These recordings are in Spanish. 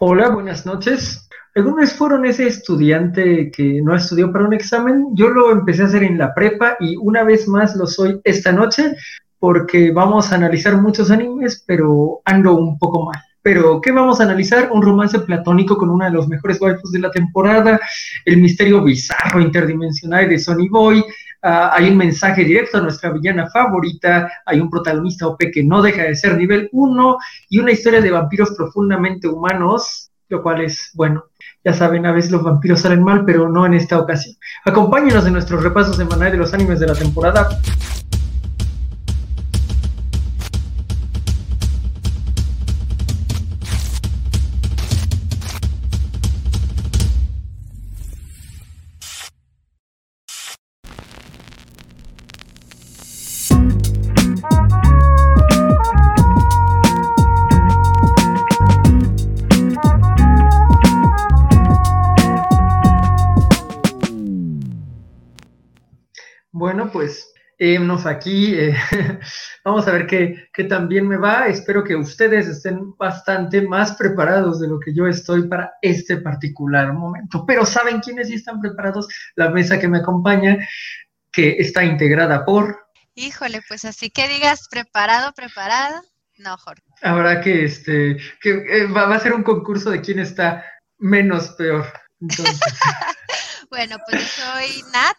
Hola, buenas noches. ¿Alguna fueron ese estudiante que no estudió para un examen? Yo lo empecé a hacer en la prepa y una vez más lo soy esta noche porque vamos a analizar muchos animes, pero ando un poco mal. Pero, ¿qué vamos a analizar? Un romance platónico con una de los mejores waifus de la temporada, el misterio bizarro interdimensional de Sony Boy, uh, hay un mensaje directo a nuestra villana favorita, hay un protagonista OP que no deja de ser nivel 1 y una historia de vampiros profundamente humanos, lo cual es, bueno, ya saben, a veces los vampiros salen mal, pero no en esta ocasión. Acompáñenos en nuestros repasos semanales de los animes de la temporada. Hemos aquí, eh, vamos a ver qué, qué también me va. Espero que ustedes estén bastante más preparados de lo que yo estoy para este particular momento. Pero ¿saben quiénes sí están preparados? La mesa que me acompaña, que está integrada por... Híjole, pues así que digas preparado, preparado. No, Jorge. Habrá que, este, que eh, va, va, a ser un concurso de quién está menos peor. Entonces. bueno, pues soy Nat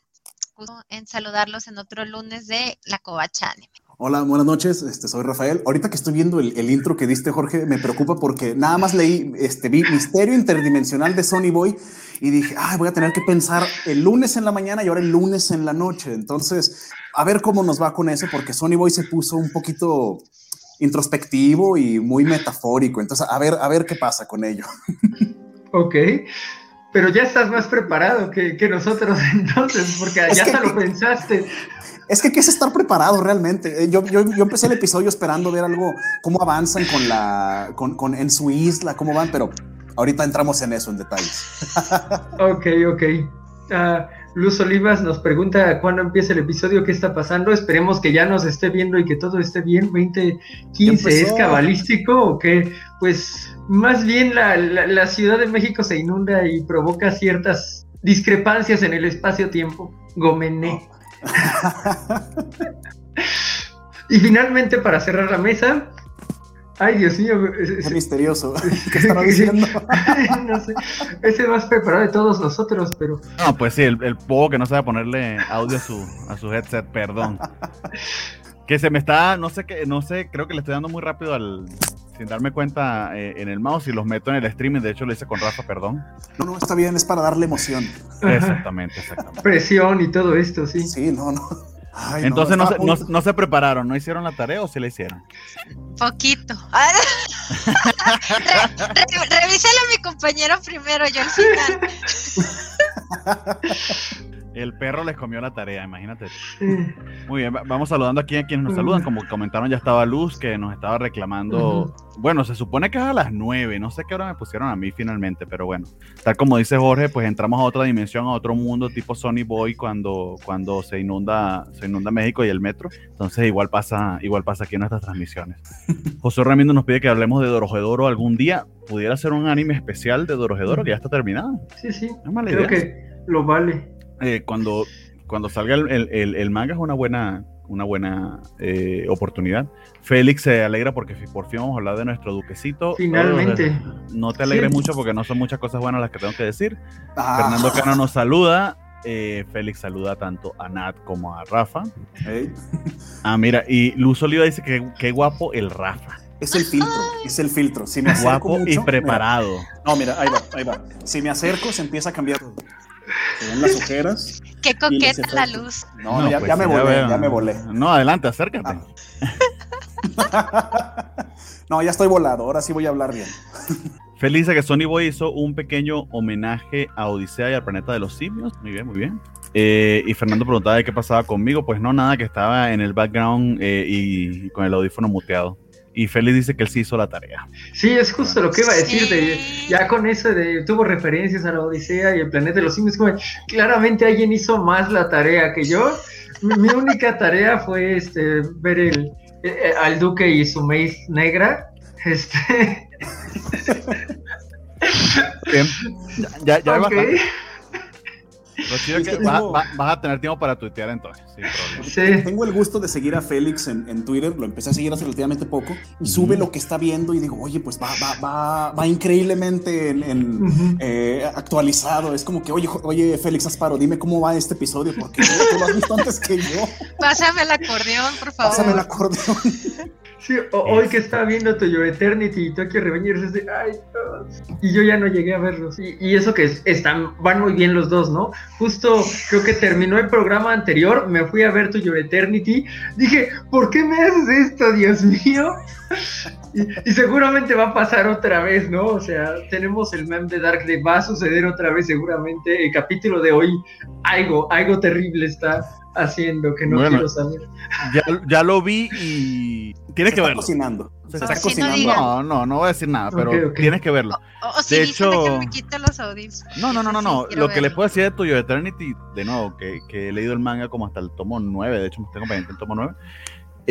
en saludarlos en otro lunes de La Covacha Anime. Hola, buenas noches, este, soy Rafael. Ahorita que estoy viendo el, el, intro que diste, Jorge, me preocupa porque nada más leí, este, vi Misterio Interdimensional de Sony Boy y dije, ay, voy a tener que pensar el lunes en la mañana y ahora el lunes en la noche. Entonces, a ver cómo nos va con eso, porque Sony Boy se puso un poquito introspectivo y muy metafórico. Entonces, a ver, a ver qué pasa con ello. Ok, pero ya estás más preparado que, que nosotros entonces, porque ya hasta lo pensaste. Es que qué es estar preparado realmente. Yo, yo, yo, empecé el episodio esperando ver algo, cómo avanzan con la, con, con, en su isla, cómo van, pero ahorita entramos en eso, en detalles. ok, ok. Uh, Luz Olivas nos pregunta cuándo empieza el episodio, qué está pasando. Esperemos que ya nos esté viendo y que todo esté bien. 2015 es cabalístico o qué? Pues más bien la, la, la, Ciudad de México se inunda y provoca ciertas discrepancias en el espacio-tiempo. Gomené. y finalmente, para cerrar la mesa, Ay, Dios mío. Es, es misterioso. ¿Qué estará diciendo? no sé. Ese más preparado de todos nosotros, pero. No, pues sí, el, el poco que no sabe ponerle audio a su, a su headset, perdón. que se me está, no sé qué, no sé, creo que le estoy dando muy rápido al. Sin darme cuenta eh, en el mouse y los meto en el streaming. De hecho, lo hice con Rafa, perdón. No, no, está bien, es para darle emoción. Exactamente, exactamente. Presión y todo esto, sí. Sí, no, no. Ay, Entonces no, no, se, no, no, se, prepararon, no hicieron la tarea o se la hicieron. Poquito. re, re, revíselo a mi compañero primero, yo al final. El perro les comió la tarea, imagínate. Muy bien, vamos saludando aquí a quienes nos saludan. Como comentaron, ya estaba Luz que nos estaba reclamando. Bueno, se supone que es a las 9, no sé qué hora me pusieron a mí finalmente, pero bueno, tal como dice Jorge, pues entramos a otra dimensión, a otro mundo tipo Sony Boy cuando, cuando se inunda se inunda México y el metro. Entonces igual pasa, igual pasa aquí en nuestras transmisiones. José Ramírez nos pide que hablemos de Dorojedoro algún día. Pudiera ser un anime especial de Dorojedoro que ya está terminado. Sí, sí. Es mala Creo idea. que lo vale eh, cuando, cuando salga el, el, el, manga es una buena, una buena eh, oportunidad. Félix se alegra porque por fin vamos a hablar de nuestro duquecito. Finalmente. No te alegres sí. mucho porque no son muchas cosas buenas las que tengo que decir. Ah. Fernando Cano nos saluda. Eh, Félix saluda tanto a Nat como a Rafa. Hey. Ah, mira, y Luz Oliva dice que qué guapo el Rafa. Es el filtro, es el filtro. Si me guapo mucho, y preparado. Mira, no, mira, ahí va, ahí va. Si me acerco, se empieza a cambiar todo. Se ven las ojeras. Qué coqueta la luz. No, no ya, pues ya, me ya, volé, ya, me volé, No, adelante, acércate. Ah. no, ya estoy volado, ahora sí voy a hablar bien. Feliz de que Sony Boy hizo un pequeño homenaje a Odisea y al planeta de los simios. Muy bien, muy bien. Eh, y Fernando preguntaba de qué pasaba conmigo. Pues no, nada, que estaba en el background eh, y con el audífono muteado. Y Félix dice que él sí hizo la tarea. Sí, es justo lo que iba a decir. Sí. De, ya con eso de tuvo referencias a la Odisea y el planeta de los simios. Como, claramente alguien hizo más la tarea que yo. Mi, mi única tarea fue este ver el, eh, al duque y su maíz negra. Este. Bien. Ya, ya, ya hay Ok. bastante. Lo chido es que que vas, tengo- vas- vas a tener tiempo para tuitear entonces. Sí. Tengo el gusto de seguir a Félix en, en Twitter, lo empecé a seguir hace relativamente poco y sube lo que está viendo y digo, oye, pues va, va, va, va increíblemente en, en, Ujú. eh, actualizado. Es como que, oye, oye, Félix Asparo, dime cómo va este episodio porque tú, tú lo has visto antes que yo. Pásame el acordeón, por favor. Pásame el acordeón. Sí, hoy que estaba viendo Toyo Eternity y Tokyo Revengers es de, ay, Dios. y yo ya no llegué a verlos. Y, y eso que es- están, van muy bien los dos, ¿no? Justo creo que terminó el programa anterior, me fui a ver Toyo Eternity, dije, ¿por qué me haces esto, Dios mío? Y, y seguramente va a pasar otra vez, ¿no? O sea, tenemos el meme de Dark de va a suceder otra vez seguramente. El capítulo de hoy, algo, algo terrible está haciendo que no Bueno. quiero saber. Ya, ya lo vi y tienes Se que está verlo. cocinando. Se está cocinando. No, no, no voy a decir nada, pero Ok, ok. tienes que verlo. O, o si De hecho- que me quito los audífonos. No, no, no, no, no. Sí, Lo que les verlo. puedo decir de Tuyo Eternity, de nuevo, que, que he leído el manga como hasta el tomo 9, de hecho me estoy acompañando en el tomo 9,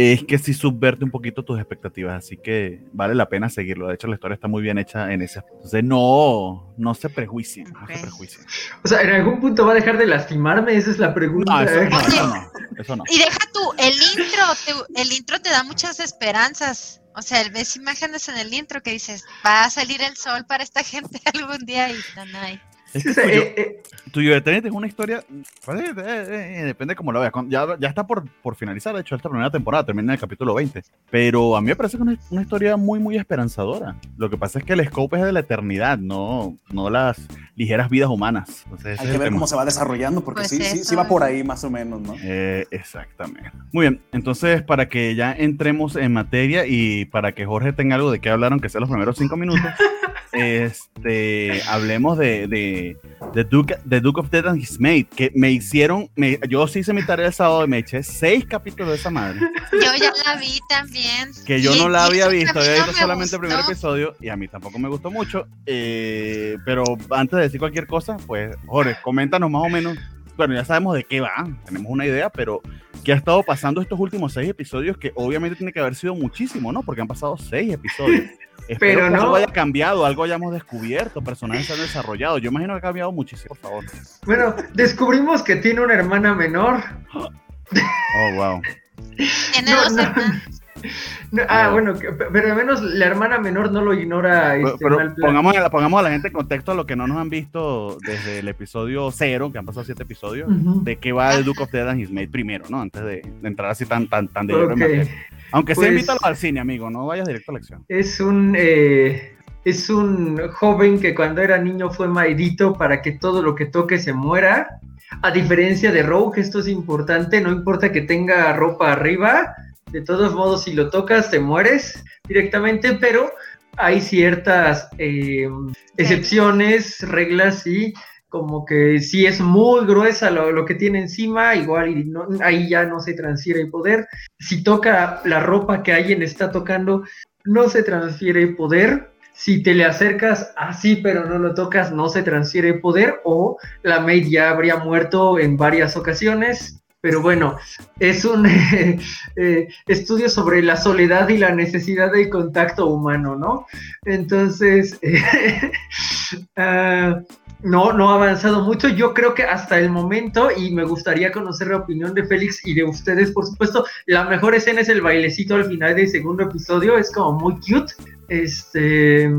es que sí subverte un poquito tus expectativas, así que vale la pena seguirlo. De hecho, la historia está muy bien hecha en ese aspecto. Entonces, no, no se prejuicien, no se prejuicien. O sea, ¿en algún punto va a dejar de lastimarme? Esa es la pregunta. No, eso, no, Oye. eso no, eso no. Y deja tú, el intro, te, el intro te da muchas esperanzas. O sea, ves imágenes en el intro que dices, va a salir el sol para esta gente algún día y no, no hay. Es Sí, que sea, Tuyo, eh, eh, Tuyo Eternity es una historia, pues, eh, eh, eh, depende cómo lo veas. Ya, ya está por, por finalizar, de hecho, esta primera temporada termina en el capítulo 20. Pero a mí me parece que es una, una historia muy, muy esperanzadora. Lo que pasa es que el scope es de la eternidad, no, no las ligeras vidas humanas. Entonces, Hay que ver tema. cómo se va desarrollando porque Pues sí, sí, sí va por ahí más o menos, ¿no? Eh, exactamente. Muy bien, entonces para que ya entremos en materia y para que Jorge tenga algo de qué hablar, aunque sea los primeros cinco minutos, este, hablemos de, de, de Duke, de Duke of Death and His Mate, que me hicieron, me- yo sí hice mi tarea el sábado y me eché seis capítulos de esa madre, Yo ya la vi también. que yo Y- no la había visto, había visto me solamente el primer episodio y a mí tampoco me gustó mucho, eh, pero antes de decir cualquier cosa, pues Jorge, coméntanos más o menos bueno, ya sabemos de qué va, tenemos una idea, pero ¿qué ha estado pasando estos últimos seis episodios? Que obviamente tiene que haber sido muchísimo, ¿no? Porque han pasado seis episodios. Espero Pero que no. algo haya cambiado, algo hayamos descubierto, personajes se han desarrollado. Yo imagino que ha cambiado muchísimo, por favor. bueno, descubrimos que tiene una hermana menor. Oh, wow. Tiene No, dos no. hermanos. No, ah, No. bueno, pero al menos la hermana menor no lo ignora Pero, este pero pongamos, a la, pongamos a la gente en contexto a lo que no nos han visto desde el episodio cero, que han pasado siete episodios, de qué va el Duke of Death and His Mate primero, ¿no? Antes de, de entrar así tan, tan, tan de lleno en Ok. materia. Aunque sea Pues- invítalo al cine, amigo, no vayas directo a la acción. Es un eh, es un joven que cuando era niño fue maldito para que todo lo que toque se muera. A diferencia de Rogue, esto es importante, no importa que tenga ropa arriba, de todos modos si lo tocas te mueres directamente, pero hay ciertas eh, excepciones, reglas y como que si es muy gruesa lo, que tiene encima, igual ahí ya no se transfiere el poder. Si toca la ropa que alguien está tocando, no se transfiere el poder. Si te le acercas así pero no lo tocas, no se transfiere el poder. O la maid ya habría muerto en varias ocasiones. Pero bueno, es un eh, estudio sobre la soledad y la necesidad del contacto humano, ¿no? Entonces, ah, no, no ha avanzado mucho. Yo creo que hasta el momento, y me gustaría conocer la opinión de Félix y de ustedes, por supuesto, la mejor escena es el bailecito al final del segundo episodio, es como muy cute. Este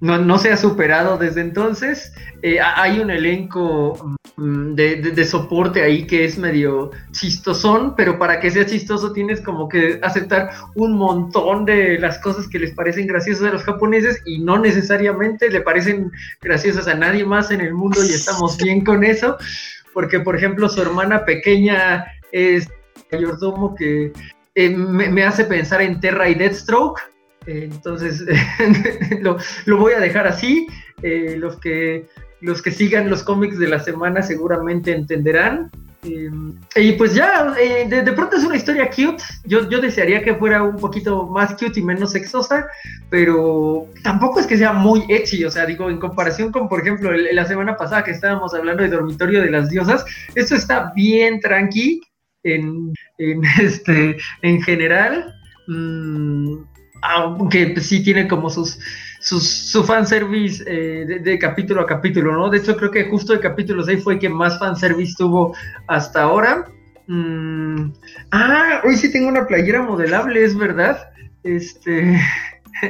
no, no se ha superado desde entonces. Eh, ha- hay un elenco mm, de, de- de soporte ahí que es medio chistosón, pero para que sea chistoso tienes como que aceptar un montón de las cosas que les parecen graciosas a los japoneses y no necesariamente le parecen graciosas a nadie más en el mundo y estamos bien con eso, porque por ejemplo su hermana pequeña es mayordomo que eh, me, me hace pensar en Terra y Deathstroke. Entonces lo, voy a dejar así. Eh, los, que, los que sigan los cómics de la semana seguramente entenderán. Eh, y pues ya, eh, de, de pronto es una historia cute. Yo, yo desearía que fuera un poquito más cute y menos sexosa, pero tampoco es que sea muy ecchi. O sea, digo, en comparación con, por ejemplo, la semana pasada que estábamos hablando de Dormitorio de las Diosas, esto está bien tranqui en, en, este, en general. Mm, aunque sí tiene como sus, su, su fanservice eh, de, de, capítulo a capítulo, ¿no? De hecho, creo que justo el capítulo 6 fue el que más fanservice tuvo hasta ahora. Mm, ah, hoy sí tengo una playera modelable, es verdad. Este.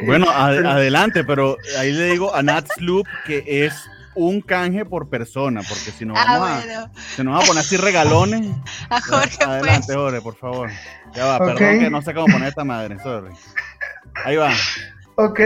Bueno, ad adelante, pero ahí le digo a Nat Sloop que es un canje por persona, porque si no ah, vamos, ah, bueno. a, si nos vamos a poner así regalones. A Jorge, Adelante, pues. Jorge, por favor. Ya va, okay. perdón que no sé cómo poner esta madre, sorry. Ahí va. Ok.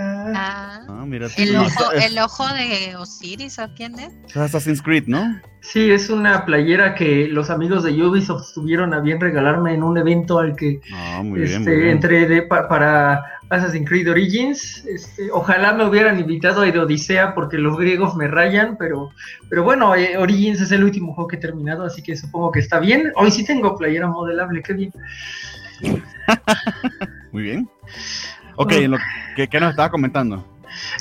Ah, ah, mira, el, ojo, es, el ojo de Osiris, ¿o quién es? Es Assassin's Creed, ¿no? Sí, es una playera que los amigos de Ubisoft tuvieron a bien regalarme en un evento al que ah, muy bien, este, muy bien. entré de, pa, para Assassin's Creed Origins. Este, ojalá me hubieran invitado a Odisea porque los griegos me rayan, pero, pero bueno, eh, Origins es el último juego que he terminado, así que supongo que está bien. Hoy sí tengo playera modelable, qué bien. muy bien. Ok, lo, ¿qué, ¿qué, nos estaba comentando?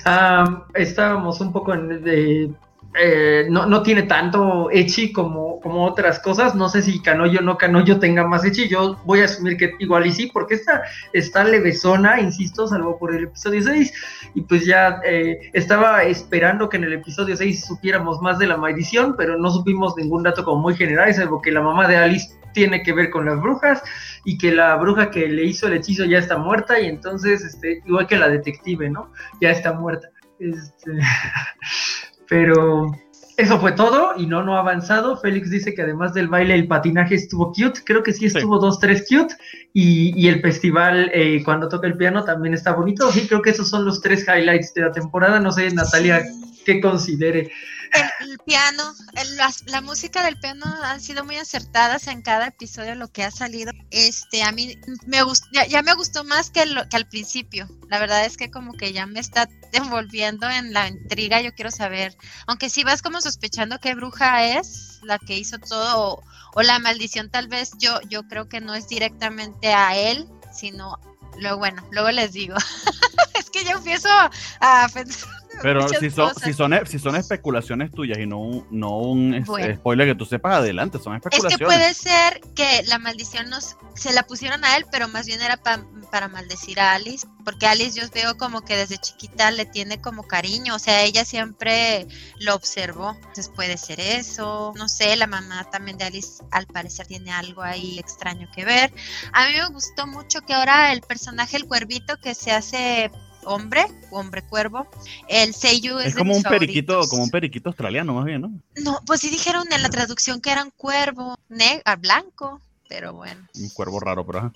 Um, estábamos un poco en, de, eh, no, no, tiene tanto Echi como, como otras cosas. No sé si Canoyo o no Canoyo tenga más Echi. Yo voy a asumir que igual y sí, porque esta está levesona, insisto, salvo por el episodio 6. Y pues ya eh, estaba esperando que en el episodio 6 supiéramos más de la maldición, pero no supimos ningún dato como muy general, salvo que la mamá de Alice tiene que ver con las brujas y que la bruja que le hizo el hechizo ya está muerta y entonces, este, igual que la detective, ¿no? Ya está muerta. Este, pero eso fue todo y no, no ha avanzado. Félix dice que además del baile, el patinaje estuvo cute. Creo que sí estuvo sí. dos, tres cute. Y, y el festival, eh, cuando toca el piano, también está bonito. Sí, creo que esos son los tres highlights de la temporada. No sé, Natalia, qué considere. El, piano, el, la, música del piano han sido muy acertadas en cada episodio lo que ha salido. Este, a mí me gustó, ya, me gustó más que, lo, que al principio. La verdad es que como que ya me está envolviendo en la intriga. Yo quiero saber, aunque si vas como sospechando qué bruja es la que hizo todo o, o la maldición, tal vez yo, yo creo que no es directamente a él, sino luego bueno, luego les digo. es que yo empiezo a pensar pero si son, si son, si son especulaciones tuyas y no un, no un bueno. spoiler que tú sepas adelante, son especulaciones. Es que puede ser que la maldición nos, se la pusieron a él, pero más bien era pa, para maldecir a Alice, porque Alice yo veo como que desde chiquita le tiene como cariño, o sea, ella siempre lo observó, entonces puede ser eso, no sé, la mamá también de Alice al parecer tiene algo ahí extraño que ver. A mí me gustó mucho que ahora el personaje, el cuervito que se hace hombre, hombre cuervo. El Seiyu es, es como un periquito, como un periquito australiano más bien, ¿no? No, pues sí dijeron en la traducción que era un cuervo negro, blanco, pero bueno. Un cuervo raro, pero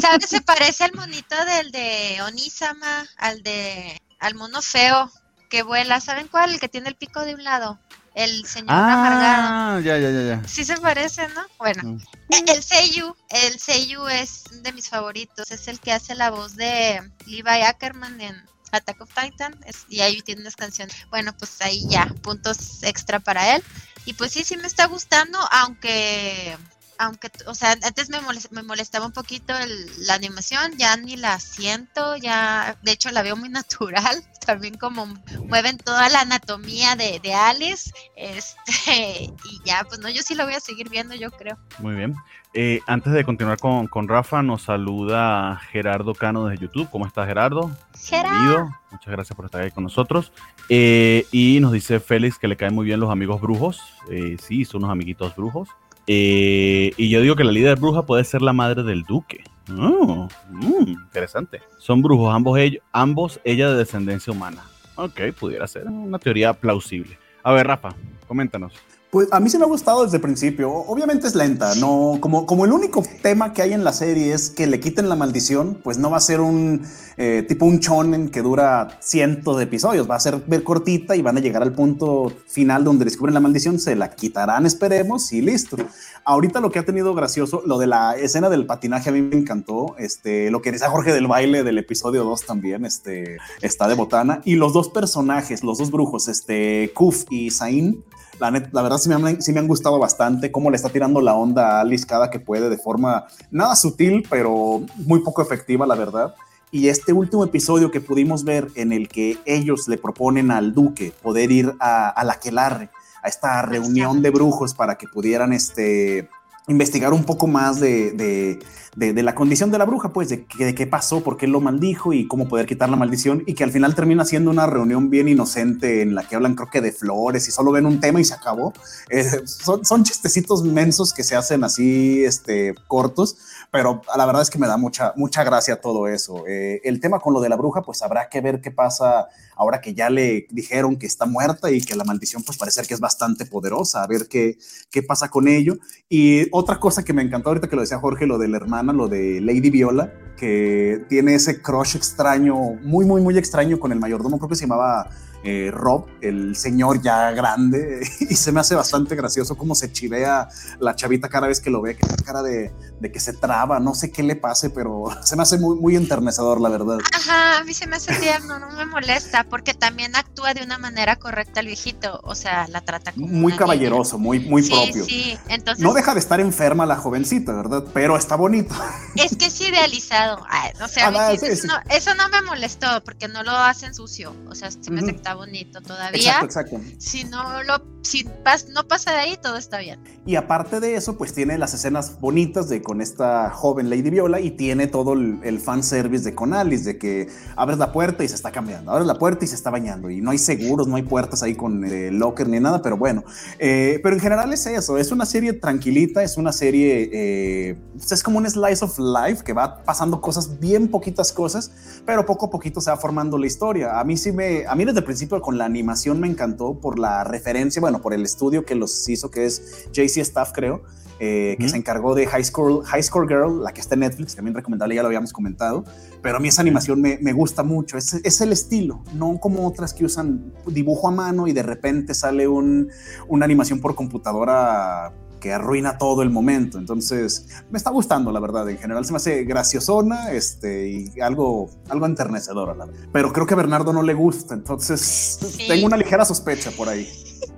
¿Sabes se parece al monito del de Onisama, al de al mono feo que vuela? ¿Saben cuál? El que tiene el pico de un lado el señor ah, amargado. Ya, ya, ya, ya. Sí se parece, ¿no? Bueno, mm. el Seiyu, el Seiyu es de mis favoritos, es el que hace la voz de Levi Ackerman en Attack of Titan es, y ahí tiene unas canciones. Bueno, pues ahí ya, puntos extra para él. Y pues sí, sí me está gustando, aunque aunque, o sea, antes me, molest, me molestaba un poquito el, la animación, ya ni la siento, ya, de hecho la veo muy natural, también como mueven toda la anatomía de, de Alice, este, y ya, pues no, yo sí lo voy a seguir viendo, yo creo. Muy bien. Eh, antes de continuar con, con, Rafa, nos saluda Gerardo Cano desde YouTube. ¿Cómo estás, Gerardo? Gerardo. Muchas gracias por estar ahí con nosotros. Eh, y nos dice Félix que le caen muy bien los amigos brujos. Eh, sí, son unos amiguitos brujos. Eh, y yo digo que la líder bruja puede ser la madre del duque. Oh, mm, interesante. Son brujos, ambos, ellos, ambos ella de descendencia humana. Ok, pudiera ser una teoría plausible. A ver, Rafa, coméntanos. Pues a mí sí me ha gustado desde el principio. Obviamente es lenta, no como, como el único tema que hay en la serie es que le quiten la maldición, pues no va a ser un eh, tipo un chonen que dura cientos de episodios, va a ser ver cortita y van a llegar al punto final donde descubren la maldición, se la quitarán, esperemos y listo. Ahorita lo que ha tenido gracioso, lo de la escena del patinaje a mí me encantó, este, lo que decía Jorge del baile del episodio 2 también, este, está de botana y los dos personajes, los dos brujos, este, Kuf y Zain la, net, la verdad sí me, han, sí me, han, gustado bastante cómo le está tirando la onda a Alice cada que puede de forma nada sutil, pero muy poco efectiva, la verdad. Y este último episodio que pudimos ver en el que ellos le proponen al duque poder ir a, a la Quelarre, a esta reunión de brujos para que pudieran este, investigar un poco más de, la condición de la bruja, pues de, de, qué pasó, por qué lo maldijo y cómo poder quitar la maldición y que al final termina siendo una reunión bien inocente en la que hablan creo que de flores y solo ven un tema y se acabó. Eh, son, son, chistecitos mensos que se hacen así este, cortos, pero la verdad es que me da mucha, mucha gracia todo eso. Eh, el tema con lo de la bruja, pues habrá que ver qué pasa ahora que ya le dijeron que está muerta y que la maldición pues parece que es bastante poderosa, a ver qué, qué pasa con ello. Y otra cosa que me encantó ahorita que lo decía Jorge, lo de la lo de Lady Viola, que tiene ese crush extraño, muy, muy, muy extraño con el mayordomo, creo que se llamaba eh, Rob, el señor ya grande, y se me hace bastante gracioso cómo se chivea la chavita cada vez que lo ve, que tiene cara de, que se traba, no sé qué le pase, pero se me hace muy, muy enternecedor, la verdad. Ajá, a mí se me hace tierno, no me molesta, porque también actúa de una manera correcta el viejito, o sea, la trata como Muy caballeroso, muy, muy propio. Sí, entonces... No deja de estar enferma la jovencita, ¿verdad? Pero está bonito. Es que es idealizado, o sea, ah, eso, No, me molestó, porque no lo hacen sucio, o sea, se me uh bonito todavía. Exacto, exacto. Si no lo, si no pasa de ahí, todo está bien. Y aparte de eso, pues tiene las escenas bonitas de con esta joven Lady Viola y tiene todo el, el fan service de con Alice, de que abres la puerta y se está cambiando, abres la puerta y se está bañando y no hay seguros, no hay puertas ahí con eh, locker ni nada, pero bueno. Eh, pero en general es eso, es una serie tranquilita, es una serie, eh, es como un slice of life que va pasando cosas, bien poquitas cosas, pero poco a poquito se va formando la historia. A mí sí me, a mí desde el principio con la animación me encantó por la referencia, bueno, por el estudio que los hizo, que es JC Staff, creo, eh, que se encargó de High School, High School Girl, la que está en Netflix, también recomendable, ya lo habíamos comentado, pero a mí esa animación me, me gusta mucho, es, es, el estilo, no como otras que usan dibujo a mano y de repente sale un, una animación por computadora que arruina todo el momento. Entonces, me está gustando, la verdad. En general se me hace graciosona este, y algo, algo enternecedora. La verdad. Pero creo que a Bernardo no le gusta, entonces tengo una ligera sospecha por ahí.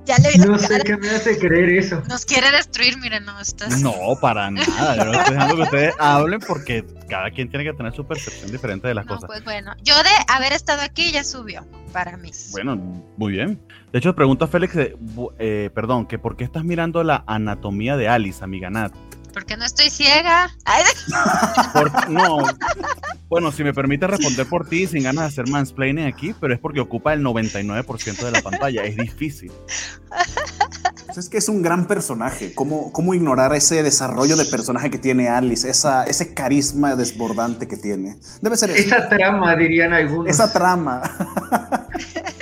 Ya le no sé qué me hace creer eso. Nos quiere destruir, miren, no estás. No, para nada. Yo estoy dejando que ustedes hablen porque cada quien tiene que tener su percepción diferente de las cosas. Pues bueno, yo de haber estado aquí ya subió para mí. Bueno, muy bien. De hecho, pregunta Félix, eh, eh, perdón, que por qué estás mirando la anatomía de Alice, amiga Nat. Porque no estoy ciega. no. Bueno, si me permite responder por ti, sin ganas de hacer mansplaining aquí, pero es porque ocupa el 99% de la pantalla. Es difícil. Pues es que es un gran personaje. ¿Cómo, ¿Cómo ignorar ese desarrollo de personaje que tiene Alice? Esa, ese carisma desbordante que tiene. Debe ser Esa trama, dirían algunos. Esa trama.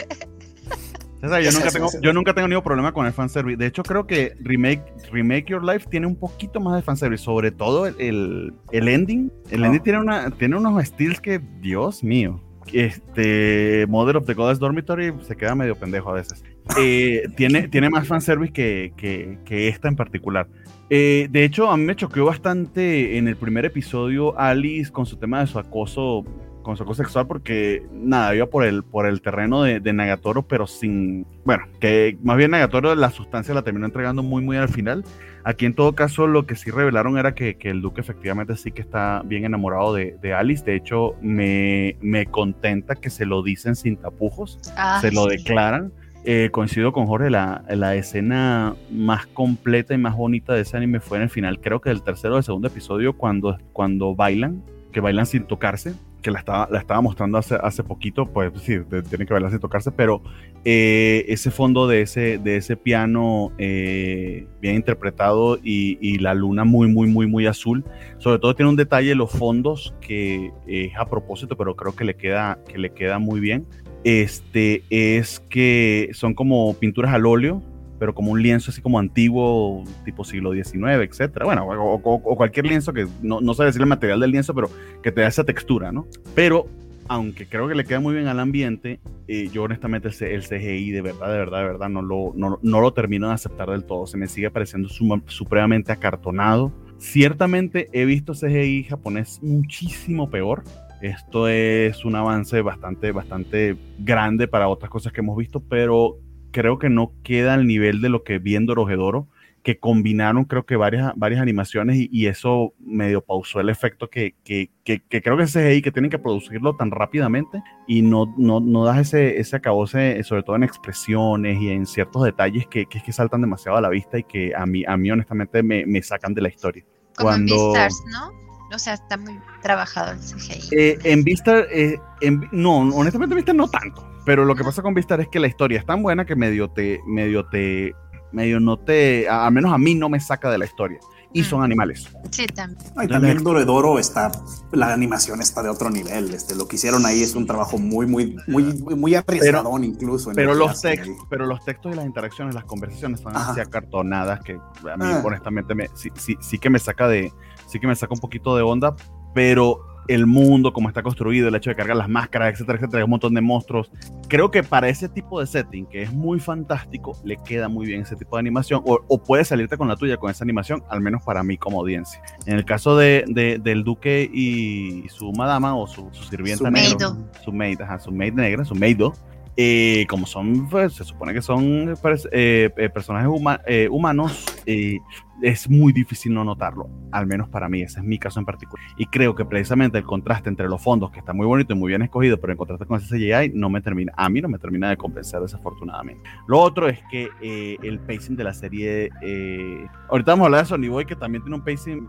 yo, nunca tengo, yo nunca tengo ningún problema con el fanservice. De hecho, creo que Remake, Remake Your Life tiene un poquito más de fanservice, sobre todo el, el, ending. El ending tiene, una, tiene unos styles que, Dios mío. Este Mother of the Goddess Dormitory se queda medio pendejo a veces. Eh, tiene, tiene más fanservice que, que, que esta en particular. Eh, de hecho, a mí me choqueó bastante en el primer episodio Alice con su tema de su acoso con su acoso sexual porque nada, iba por el, por el terreno de, Nagatoro, pero sin, bueno, que más bien Nagatoro la sustancia la terminó entregando muy, muy al final. Aquí en todo caso lo que sí revelaron era que, el duque efectivamente sí que está bien enamorado de, Alice. De hecho, me, me, contenta que se lo dicen sin tapujos, ah, se lo declaran. Eh, coincido con Jorge, la, la, escena más completa y más bonita de ese anime fue en el final, creo que del tercero o del segundo episodio, cuando, cuando bailan, que bailan sin tocarse que la estaba, la estaba mostrando hace, hace poquito, pues sí, tiene que verla sin tocarse, pero eh, ese fondo de ese, de ese piano eh, bien interpretado y, la luna muy, muy, muy, muy azul. Sobre todo tiene un detalle los fondos que es a propósito, pero creo que le queda, que le queda muy bien. Este es que son como pinturas al óleo, pero como un lienzo así como antiguo, tipo siglo XIX, etcétera. Bueno, o, cualquier lienzo que no, no sé decir el material del lienzo, pero que te da esa textura, ¿no? Pero aunque creo que le queda muy bien al ambiente, eh, yo honestamente el, CGI de verdad, de verdad, de verdad no lo, no, no lo termino de aceptar del todo. Se me sigue pareciendo supremamente acartonado. Ciertamente he visto CGI japonés muchísimo peor. Esto es un avance bastante, bastante grande para otras cosas que hemos visto, pero creo que no queda al nivel de lo que vi en Dorohedoro, que combinaron creo que varias, varias animaciones y, eso medio pausó el efecto que, que, que, que creo que ese ahí que tienen que producirlo tan rápidamente y no, no, no das ese, ese acabose, sobre todo en expresiones y en ciertos detalles que, que, que saltan demasiado a la vista y que a mí, a mí honestamente me, me sacan de la historia. Como Cuando... en Beastars, ¿no? O sea, está muy trabajado el CGI. Eh, en Vistar, eh, no, honestamente en Vistar no tanto. Pero lo que pasa con Vistar es que la historia es tan buena que medio te, medio te, medio no te, al menos a mí no me saca de la historia. Y son animales. Sí, también. y también Doredoro está, la animación está de otro nivel. Este, lo que hicieron ahí es un trabajo muy, muy, muy, muy arriesgadón incluso. pero, los textos, pero los textos y las interacciones, las conversaciones están así acartonadas que a mí ah. honestamente me, sí, sí, sí que me saca de, sí que me saca un poquito de onda, pero el mundo, como está construido, el hecho de cargar las máscaras, etcétera, etcétera, un montón de monstruos. Creo que para ese tipo de setting, que es muy fantástico, le queda muy bien ese tipo de animación, o, o puedes salirte con la tuya con esa animación, al menos para mí como audiencia. En el caso de, de del duque y su madama, o su, su sirvienta negra, su maid, ajá, su maid negra, su maido, eh, como son, pues, se supone que son eh, eh, personajes humanos, es muy difícil no notarlo, al menos para mí, ese es mi caso en particular. Y creo que precisamente el contraste entre los fondos, que está muy bonito y muy bien escogido, pero en contraste con ese CGI, no me termina, a mí no me termina de convencer desafortunadamente. Lo otro es que el pacing de la serie, ahorita vamos a hablar de Sony Boy, que también tiene un pacing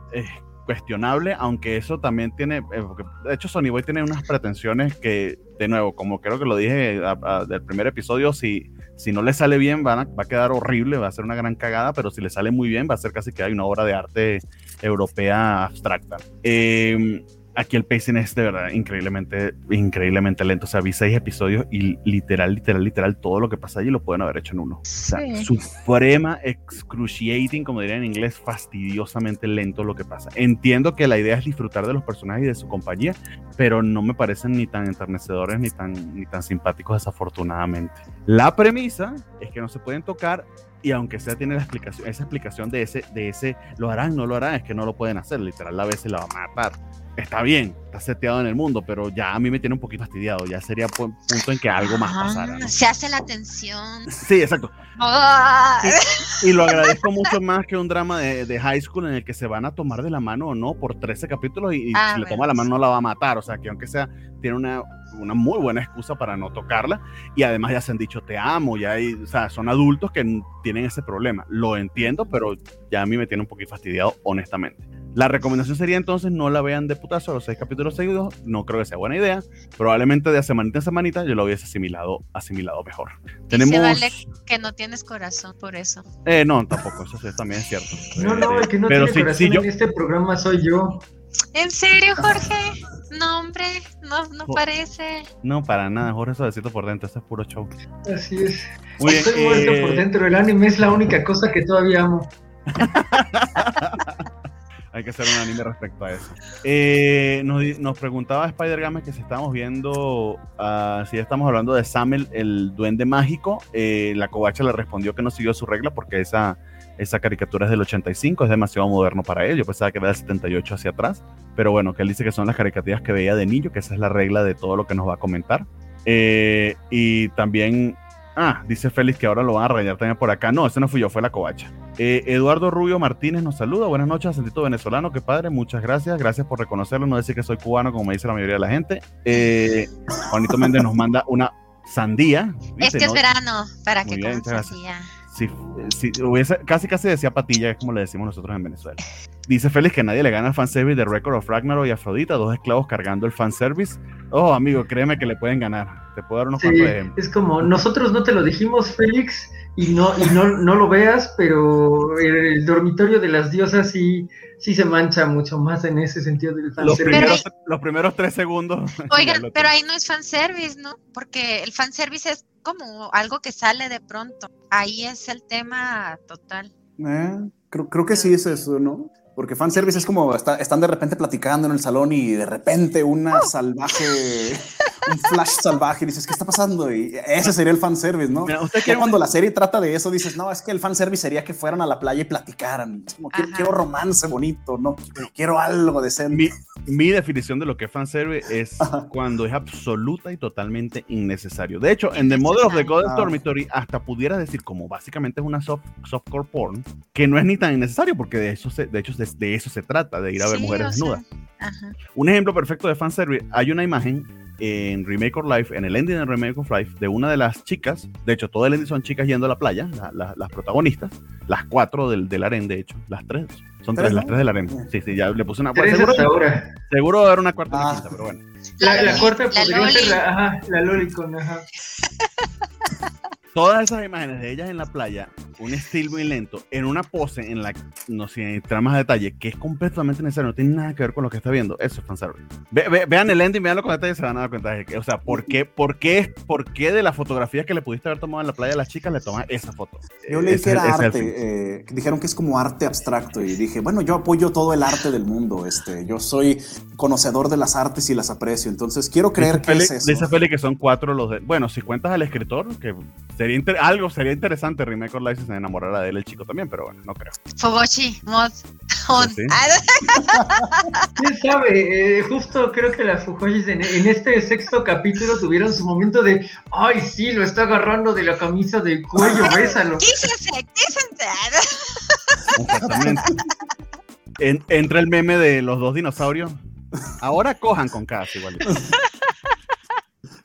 cuestionable, aunque eso también tiene, porque de hecho Sony Boy tiene unas pretensiones que de nuevo, como creo que lo dije del primer episodio, si, si no le sale bien va a, quedar horrible, va a ser una gran cagada, pero si le sale muy bien va a ser casi que hay una obra de arte europea abstracta. Eh, aquí el pacing es de verdad increíblemente, increíblemente lento. O sea, vi seis episodios y literal, literal, literal, todo lo que pasa allí lo pueden haber hecho en uno. O sea, suprema, excruciating, como diría en inglés, fastidiosamente lento lo que pasa. Entiendo que la idea es disfrutar de los personajes y de su compañía, pero no me parecen ni tan enternecedores ni tan, ni tan simpáticos, desafortunadamente. La premisa es que no se pueden tocar y aunque sea tiene la explicación, esa explicación de ese, de ese, lo harán, no lo harán, es que no lo pueden hacer, literal, la vez se la va a matar está bien, está seteado en el mundo, pero ya a mí me tiene un poquito fastidiado. Ya sería punto en que algo más pasara. Se hace la tensión. Sí, exacto. Ah. Y, lo agradezco mucho más que un drama de, high school en el que se van a tomar de la mano o no por 13 capítulos y, ah, si le toma la mano no la va a matar. O sea, que aunque sea, tiene una, una muy buena excusa para no tocarla y además ya se han dicho te amo, ya hay, o sea, son adultos que tienen ese problema. Lo entiendo, pero ya a mí me tiene un poquito fastidiado, honestamente. La recomendación sería entonces no la vean de putazo los seis capítulos seguidos, no creo que sea buena idea. Probablemente de semanita en semanita yo lo hubiese asimilado, asimilado mejor. Tenemos... vale que no tienes corazón por eso. Eh, no, tampoco, eso sí, también es cierto. No, no, el que no tiene corazón en este programa soy yo. ¿En serio, Jorge? No, hombre, no, no parece. No, para nada, Jorge suavecito por dentro, eso es puro show. Así es. Estoy muerto por eh, dentro, el anime es la única cosa que todavía amo. Hay que hacer un anime respecto a eso. Eh, nos, preguntaba Spider Games que si estamos viendo, uh, si estamos hablando de Samuel, el duende mágico. Eh, la covacha le respondió que no siguió su regla porque esa, esa caricatura es del 85, es demasiado moderno para él. Yo pensaba que era del 78 hacia atrás. Pero bueno, que él dice que son las caricaturas que veía de niño, que esa es la regla de todo lo que nos va a comentar. Eh, y también Ah, dice Félix que ahora lo van a rayar también por acá. No, ese no fui yo, fue la covacha. Eh, Eduardo Rubio Martínez nos saluda. Buenas noches, acentito venezolano. Qué padre, muchas gracias. Gracias por reconocerlo. No decir que soy cubano, como me dice la mayoría de la gente. Eh, Juanito Méndez nos manda una sandía. Es que es verano, para que sandía. Si, si hubiese, casi casi decía patilla, es como le decimos nosotros en Venezuela. Dice Félix que nadie le gana al fanservice de Record of Ragnarok y Afrodita, dos esclavos cargando el fanservice. Oh, amigo, créeme que le pueden ganar. Te puedo dar unos sí, Es como, nosotros no te lo dijimos, Félix, y no, y no, no lo veas, pero el, dormitorio de las diosas sí, sí se mancha mucho más en ese sentido del fanservice. Los primeros, los primeros tres segundos. Oigan, pero ahí no es fanservice, ¿no? Porque el fanservice es como algo que sale de pronto. Ahí es el tema total. Eh, creo, creo que sí es eso, ¿no? Porque fanservice es como están de repente platicando en el salón y de repente una ¡Oh! salvaje, un flash salvaje y dices, ¿qué está pasando? Y ese sería el fanservice, ¿no? usted quiere cuando la serie trata de eso, dices, no, es que el fanservice sería que fueran a la playa y platicaran. Como, quiero, romance bonito, no quiero algo decente. Mi, mi definición de lo que es fanservice es cuando es absoluta y totalmente innecesario. De hecho, en The Model of the Golden Dormitory hasta pudieras decir como básicamente es una soft, softcore porn, que no es ni tan innecesario porque de, eso se, de hecho de, eso se trata, de ir a ver mujeres desnudas. Un ejemplo perfecto de fanservice, hay una imagen en Remake of Life, en el ending de Remake of Life, de una de las chicas, de hecho todo el ending son chicas yendo a la playa, las protagonistas, las cuatro del, del aren, de hecho, las tres, son tres, las tres del aren. Sí, sí, ya le puse una cuarta. Seguro, seguro va a haber una cuarta ah. quinta, pero bueno. La, la, cuarta podría ser la, ajá, la Lolicon, ajá. Todas esas imágenes de ellas en la playa un estilo muy lento, en una pose en la no sé, entrar más detalle, que es completamente necesario, no tiene nada que ver con lo que está viendo, eso es fanservice. vean el ending, veanlo con detalle y se van a dar cuenta de que, o sea, ¿por qué, por qué, por qué de las fotografías que le pudiste haber tomado en la playa a las chicas le tomas esa foto? Yo leí que era arte, eh, dijeron que es como arte abstracto y dije, bueno, yo apoyo todo el arte del mundo, este, yo soy conocedor de las artes y las aprecio, entonces quiero creer que es eso. Dice Feli que son cuatro los de, bueno, si cuentas al escritor, que sería algo sería interesante Remake of Life se enamorara de él el chico también, pero bueno, no creo. Fogochi, mod. Pues ¿Quién sabe? Eh, justo creo que las Fujoshis en, este sexto capítulo tuvieron su momento de ¡Ay, sí! Lo está agarrando de la camisa del cuello, bésalo. Quísense, Exactamente. En, entra el meme de los dos dinosaurios. Ahora cojan con casa igual.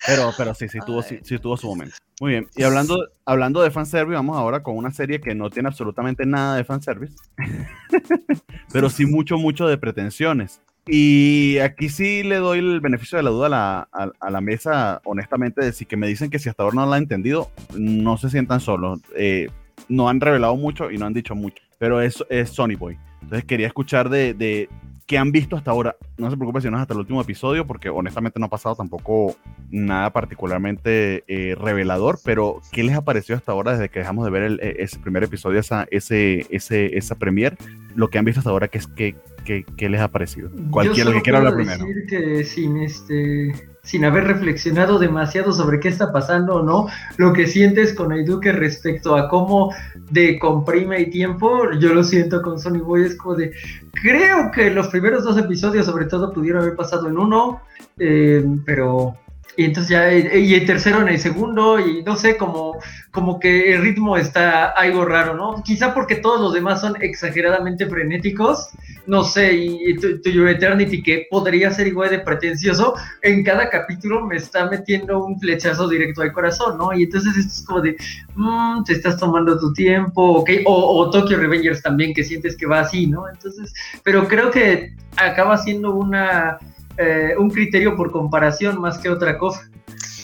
Pero, pero sí, sí tuvo, sí, tuvo su momento. Muy bien. Y hablando, hablando de fanservice, vamos ahora con una serie que no tiene absolutamente nada de fanservice, pero sí mucho, mucho de pretensiones. Y aquí sí le doy el beneficio de la duda a la, a, la mesa, honestamente, de si que me dicen que si hasta ahora no la han entendido, no se sientan solos. Eh, no han revelado mucho y no han dicho mucho, pero es, es Sony Boy. Entonces quería escuchar de, de, ¿Qué han visto hasta ahora? No se preocupe si no es hasta el último episodio, porque honestamente no ha pasado tampoco nada particularmente eh, revelador, pero ¿qué les ha parecido hasta ahora desde que dejamos de ver el, e, ese primer episodio, esa, ese, ese, esa premier? Lo que han visto hasta ahora, ¿qué, es, qué, qué, qué les ha parecido? Cualquiera que quiera hablar primero. Decir que sin este sin haber reflexionado demasiado sobre qué está pasando o no, lo que sientes con Aiduke respecto a cómo de comprime y tiempo, yo lo siento con Sony Boy, es como de, creo que los primeros dos episodios sobre todo pudieron haber pasado en uno, eh, pero y entonces ya, y el tercero en el segundo, y no sé, como, como que el ritmo está algo raro, ¿no? Quizá porque todos los demás son exageradamente frenéticos, no sé, y To, Your Eternity, que podría ser igual de pretencioso, en cada capítulo me está metiendo un flechazo directo al corazón, ¿no? Y entonces esto es como de, mmm, te estás tomando tu tiempo, ¿ok? O, o Tokyo Revengers también, que sientes que va así, ¿no? Entonces, pero creo que acaba siendo una eh, un criterio por comparación más que otra cosa.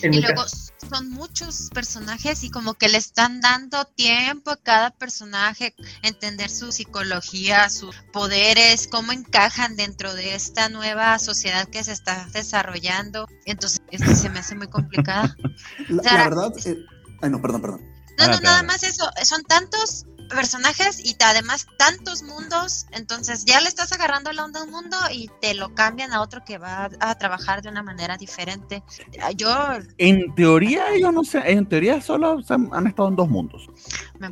y luego son muchos personajes y como que le están dando tiempo a cada personaje, entender su psicología, sus poderes, cómo encajan dentro de esta nueva sociedad que se está desarrollando. Entonces, esto se me hace muy complicada. la, verdad, eh, ay no, perdón, perdón. No, no, nada más eso. Son tantos personajes y además tantos mundos, entonces ya le estás agarrando la onda a un mundo y te lo cambian a otro que va a, trabajar de una manera diferente. Yo... En teoría, yo no sé, en teoría solo han, estado en dos mundos. Me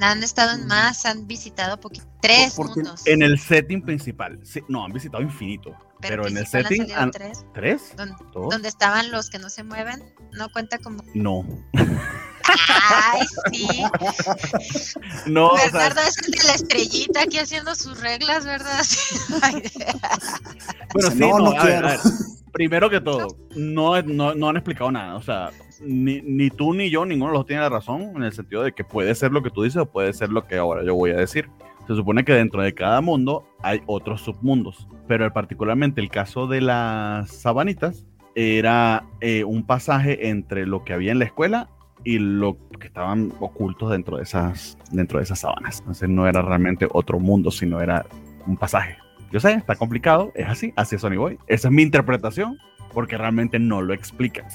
han estado en más, han visitado tres mundos. En el setting principal, no, han visitado infinito. Pero, en el setting... tres. ¿Tres? ¿Dónde estaban los que no se mueven? ¿No cuenta como...? No. Ay, sí. No, Bernardo es el de la estrellita aquí haciendo sus reglas, ¿verdad? bueno, sí, no, Primero que todo, no, no, han explicado nada. O sea, ni, ni, tú ni yo, ninguno de los tiene la razón en el sentido de que puede ser lo que tú dices o puede ser lo que ahora yo voy a decir. Se supone que dentro de cada mundo hay otros submundos, pero particularmente el caso de las sabanitas era eh, un pasaje entre lo que había en la escuela y lo que estaban ocultos dentro de esas, dentro de esas sábanas. Entonces no era realmente otro mundo, sino era un pasaje. Yo sé, está complicado, es así, así es Sony Boy. Esa es mi interpretación. Porque realmente no lo explica.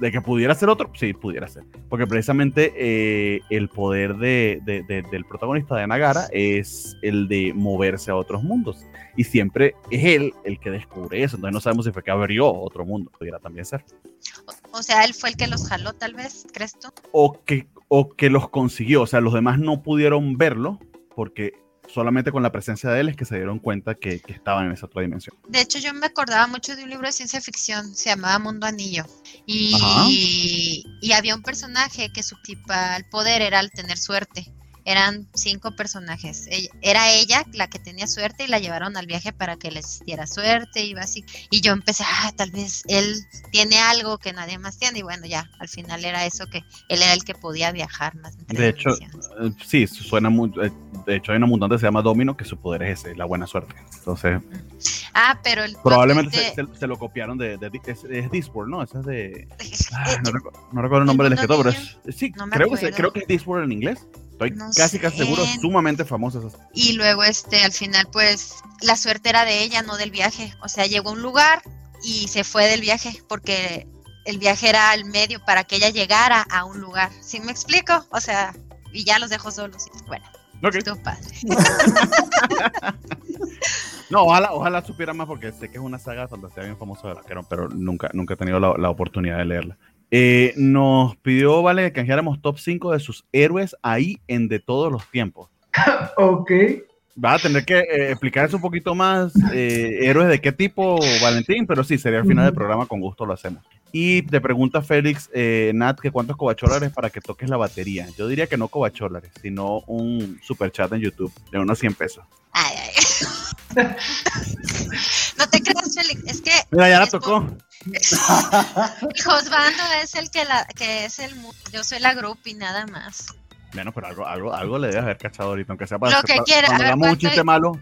De que pudiera ser otro, sí, pudiera ser. Porque precisamente eh, el poder de, del protagonista de Nagara es el de moverse a otros mundos. Y siempre es él el que descubre eso. Entonces no sabemos si fue que abrió otro mundo. Pudiera también ser. O, sea, él fue el que los jaló, tal vez, ¿crees tú? O que, o que los consiguió. O sea, los demás no pudieron verlo porque solamente con la presencia de él es que se dieron cuenta que, que, estaban en esa otra dimensión. De hecho, yo me acordaba mucho de un libro de ciencia ficción, se llamaba Mundo Anillo, y, y había un personaje que su principal poder era el tener suerte eran cinco personajes. Era ella la que tenía suerte y la llevaron al viaje para que les diera suerte y así. Y yo empecé, ah, tal vez él tiene algo que nadie más tiene. Y bueno, ya, al final era eso que él era el que podía viajar más. De hecho, eh, sí, suena muy. Eh, de hecho, hay una mutante que se llama Domino que su poder es ese, la buena suerte. Entonces. Ah, pero el Probablemente se, lo copiaron de. es, Discord, ¿no? Esa es de. Ah, no, recuerdo, el nombre del escritor, pero es. Sí, creo, que, creo que es Discord en inglés. Estoy casi casi seguro, sumamente famosas. Y luego, este, al final, pues, la suerte era de ella, no del viaje. O sea, llegó a un lugar y se fue del viaje porque el viaje era al medio para que ella llegara a un lugar. ¿Sí me explico? O sea, y ya los dejó solos. Bueno, okay. padre. no, ojalá, ojalá supiera más porque sé que es una saga de fantasía bien famosa de vaquero, pero nunca, nunca he tenido la, la oportunidad de leerla. Eh, nos pidió, vale, que canjeáramos top 5 de sus héroes ahí en de todos los tiempos. ok. Va a tener que eh, explicar eso un poquito más. Eh, ¿Héroes de qué tipo, Valentín? Pero sí, sería al final del programa, con gusto lo hacemos. Y te pregunta Félix, Nat, que cuántos cobacholares para que toques la batería. Yo diría que no cobacholares, sino un super chat en YouTube de unos 100 pesos. Ay, ay. no te creas, Félix. Es que. Mira, ya la tocó. Josbando es el que, la, que es el. Yo soy la grup y nada más. Bueno, pero algo, algo, algo le debes haber cachado ahorita, aunque sea para lo que quiera. Cuando hagamos un chiste malo.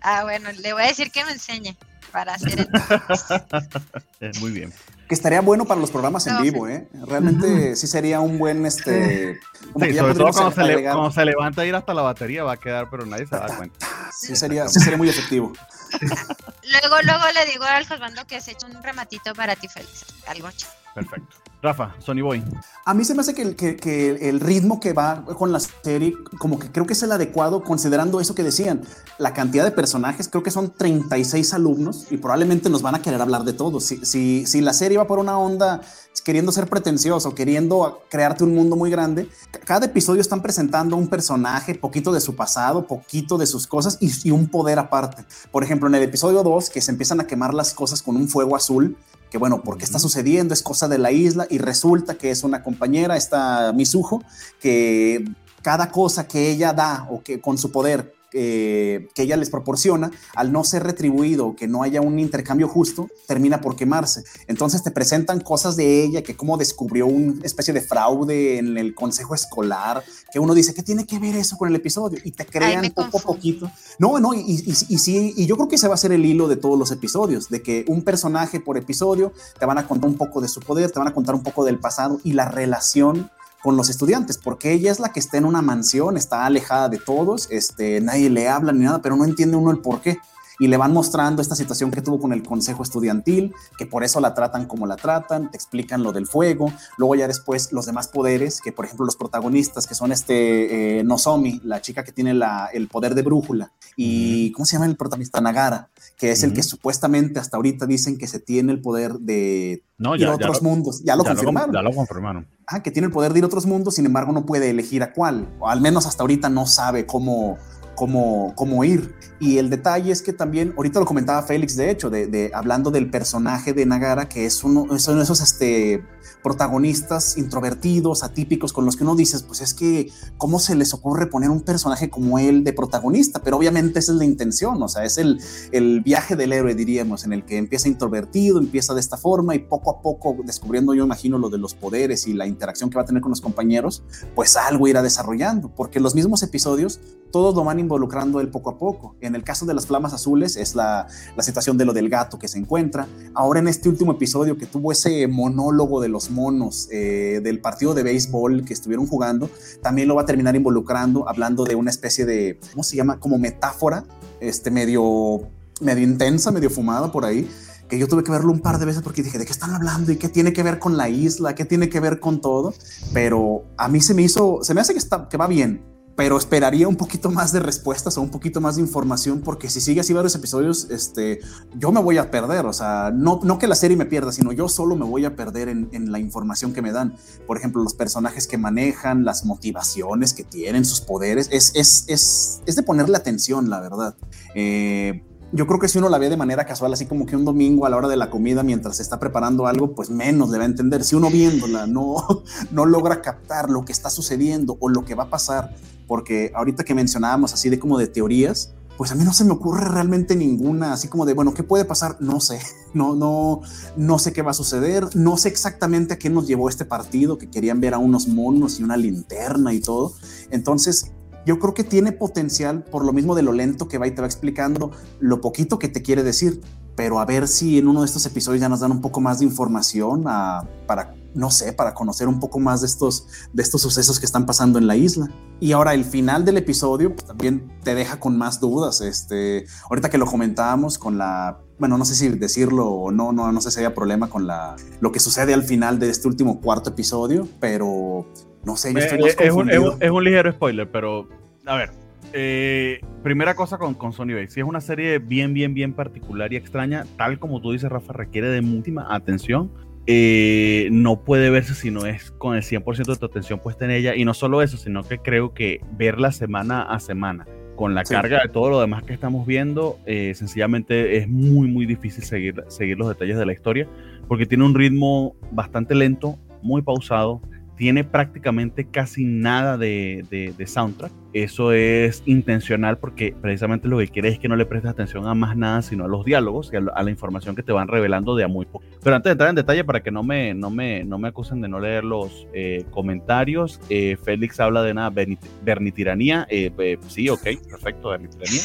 Ah, bueno, le voy a decir que me enseñe para hacer el... Muy bien. Que estaría bueno para los programas en vivo, ¿eh? Realmente sí sería un buen, este... sí, sobre todo cuando se, le, cuando se, levanta a ir hasta la batería va a quedar, pero nadie se da cuenta. Sí sería, sí sería muy efectivo. luego, luego le digo al Josbando que se eche un rematito para ti, Félix. Algo chido. Perfecto. Rafa, Sony Boy. A mí se me hace que el, ritmo que va con la serie, como que creo que es el adecuado, considerando eso que decían, la cantidad de personajes, creo que son 36 alumnos y probablemente nos van a querer hablar de si, si la serie va por una onda queriendo ser pretencioso, queriendo crearte un mundo muy grande, cada episodio están presentando un personaje, poquito de su pasado, poquito de sus cosas y, y un poder aparte. Por ejemplo, en el episodio 2, que se empiezan a quemar las cosas con un fuego azul, que bueno, ¿por qué está sucediendo? Es cosa de la isla y resulta que es una compañera, esta Misujo, que cada cosa que ella da o que con su poder que ella les proporciona, al no ser retribuido, que no haya un intercambio justo, termina por quemarse. Entonces te presentan cosas de ella, que como descubrió una especie de fraude en el consejo escolar, que uno dice, ¿qué tiene que ver eso con el episodio? Y te crean poco a poquito. No, no, y, y, sí, y yo creo que ese va a ser el hilo de todos los episodios, de que un personaje por episodio te van a contar un poco de su poder, te van a contar un poco del pasado y la relación con los estudiantes, porque ella es la que está en una mansión, está alejada de todos, este, nadie le habla ni nada, pero no entiende uno el por qué. Y le van mostrando esta situación que tuvo con el consejo estudiantil, que por eso la tratan como la tratan, te explican lo del fuego, luego ya después los demás poderes, que por ejemplo los protagonistas, que son este eh, Nozomi, la chica que tiene la, el poder de brújula, y ¿cómo se llama el protagonista? Nagara, que es el que supuestamente hasta ahorita dicen que se tiene el poder de ir a otros mundos. Ya lo confirmaron. ya lo confirmaron ah, que tiene el poder de ir a otros mundos, sin embargo no puede elegir a cuál, o al menos hasta ahorita no sabe cómo, cómo, cómo ir. Y el detalle es que también, ahorita lo comentaba Félix, de hecho, de, hablando del personaje de Nagara, que es uno, son esos este, protagonistas introvertidos, atípicos, con los que uno dices, pues es que, ¿cómo se les ocurre poner un personaje como él de protagonista? Pero obviamente esa es la intención, o sea, es el, el viaje del héroe, diríamos, en el que empieza introvertido, empieza de esta forma y poco a poco, descubriendo yo imagino lo de los poderes y la interacción que va a tener con los compañeros, pues algo irá desarrollando, porque los mismos episodios todos lo van involucrando él poco a poco. El caso de las flamas azules es la, la situación de lo del gato que se encuentra. Ahora en este último episodio que tuvo ese monólogo de los monos eh, del partido de béisbol que estuvieron jugando, también lo va a terminar involucrando, hablando de una especie de, ¿cómo se llama? Como metáfora, este medio, medio intensa, medio fumada por ahí, que yo tuve que verlo un par de veces porque dije, ¿de qué están hablando? ¿Y qué tiene que ver con la isla? ¿Qué tiene que ver con todo? Pero a mí se me hizo, se me hace que, está, que va bien pero esperaría un poquito más de respuestas o un poquito más de información, porque si sigue así varios episodios, este, yo me voy a perder. O sea, no, no que la serie me pierda, sino yo solo me voy a perder en, en, la información que me dan. Por ejemplo, los personajes que manejan, las motivaciones que tienen, sus poderes, es, es, es, es de ponerle atención, la verdad. Eh, yo creo que si uno la ve de manera casual, así como que un domingo a la hora de la comida, mientras se está preparando algo, pues menos le va a entender. Si uno viéndola no, no logra captar lo que está sucediendo o lo que va a pasar, porque ahorita que mencionábamos así de como de teorías, pues a mí no se me ocurre realmente ninguna, así como de, bueno, ¿qué puede pasar? No sé, no, no, no sé qué va a suceder, no sé exactamente a qué nos llevó este partido, que querían ver a unos monos y una linterna y todo. Entonces, yo creo que tiene potencial por lo mismo de lo lento que va y te va explicando lo poquito que te quiere decir, pero a ver si en uno de estos episodios ya nos dan un poco más de información a, para, no sé, para conocer un poco más de estos, de estos sucesos que están pasando en la isla. Y ahora el final del episodio pues, también te deja con más dudas. Este, ahorita que lo comentábamos con la, bueno, no sé si decirlo o no, no, no sé si haya problema con la, lo que sucede al final de este último cuarto episodio, pero no sé, yo estoy eh, es, un, es, un, ligero spoiler, pero a ver. Eh, primera cosa con, con Sony Bay. Si es una serie bien, bien, bien particular y extraña, tal como tú dices, Rafa, requiere de mucha atención. Eh, no puede verse si no es con el 100% de tu atención puesta en ella. Y no solo eso, sino que creo que verla semana a semana, con la carga de todo lo demás que estamos viendo, sencillamente es muy, muy difícil seguir, seguir los detalles de la historia, porque tiene un ritmo bastante lento, muy pausado tiene prácticamente casi nada de, de, soundtrack. Eso es intencional porque precisamente lo que quiere es que no le prestes atención a más nada, sino a los diálogos y a, la información que te van revelando de a muy poco. Pero antes de entrar en detalle, para que no me, no me, no me acusen de no leer los eh, comentarios, eh, Félix habla de una vernitiranía. Eh, sí, ok, perfecto, vernitiranía.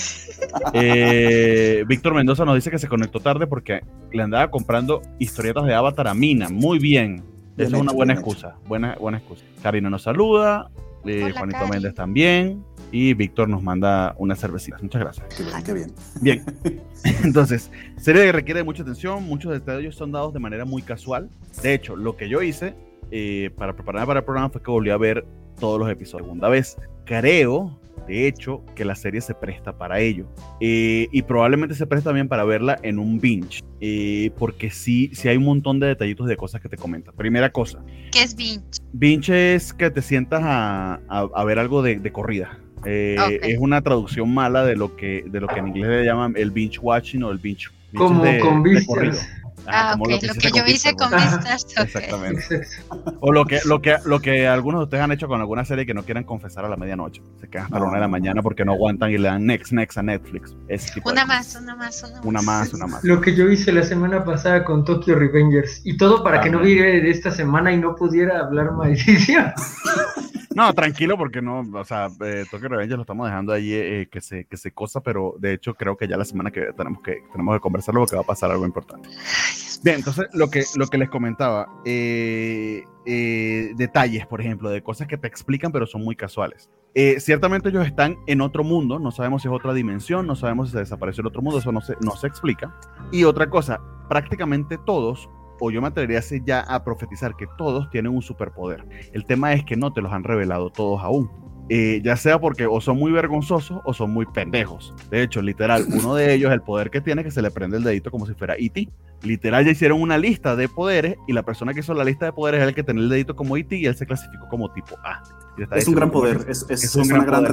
Víctor Mendoza nos dice que se conectó tarde porque le andaba comprando historietas de Avatar a Mina. Muy bien, esa es una buena excusa, buena, buena excusa. Karina nos saluda, eh, Juanito Méndez también, y Víctor nos manda una cervecita. Muchas gracias. Qué bien, qué bien. Bien. Entonces, serie que requiere mucha atención, muchos detalles son dados de manera muy casual. De hecho, lo que yo hice eh, para prepararme para el programa fue que volví a ver todos los episodios segunda vez. Creo de hecho, que la serie se presta para ello. Eh, y probablemente se presta también para verla en un binge. Eh, porque sí, sí hay un montón de detallitos de cosas que te comentan. Primera cosa. ¿Qué es binge? Binge es que te sientas a, a, ver algo de, de corrida. Eh, es una traducción mala de lo que de lo que en inglés le llaman el binge watching o el binge, como con de Ah, lo, que, yo hice con Vistas. Exactamente. O lo que, lo, que, lo que algunos de ustedes han hecho con alguna serie que no quieran confesar a la medianoche. Se quedan hasta la una de la mañana porque no aguantan y le dan next, next a Netflix. una más, una más, una más. Una más, una más. Lo que yo hice la semana pasada con Tokyo Revengers. Y todo para que no viera de esta semana y no pudiera hablar maldición. No, tranquilo, porque no, o sea, eh, Tokyo Revengers lo estamos dejando ahí eh, que, se, que se cosa, pero de hecho creo que ya la semana que tenemos que, tenemos que conversarlo porque va a pasar algo importante. Bien, entonces lo que, lo que les comentaba, eh, eh, detalles, por ejemplo, de cosas que te explican pero son muy casuales. Eh, ciertamente ellos están en otro mundo, no sabemos si es otra dimensión, no sabemos si se desapareció el otro mundo, eso no se, no se explica. Y otra cosa, prácticamente todos, o yo me atrevería ya a profetizar que todos tienen un superpoder. El tema es que no te los han revelado todos aún. Ya sea porque o son muy vergonzosos o son muy pendejos. De hecho, literal, uno de ellos, el poder que tiene, que se le prende el dedito como si fuera E.T literal ya hicieron una lista de poderes y la persona que hizo la lista de poderes es el que tenía el dedito como IT y él se clasificó como tipo A. Es un gran poder, es, es, una gran,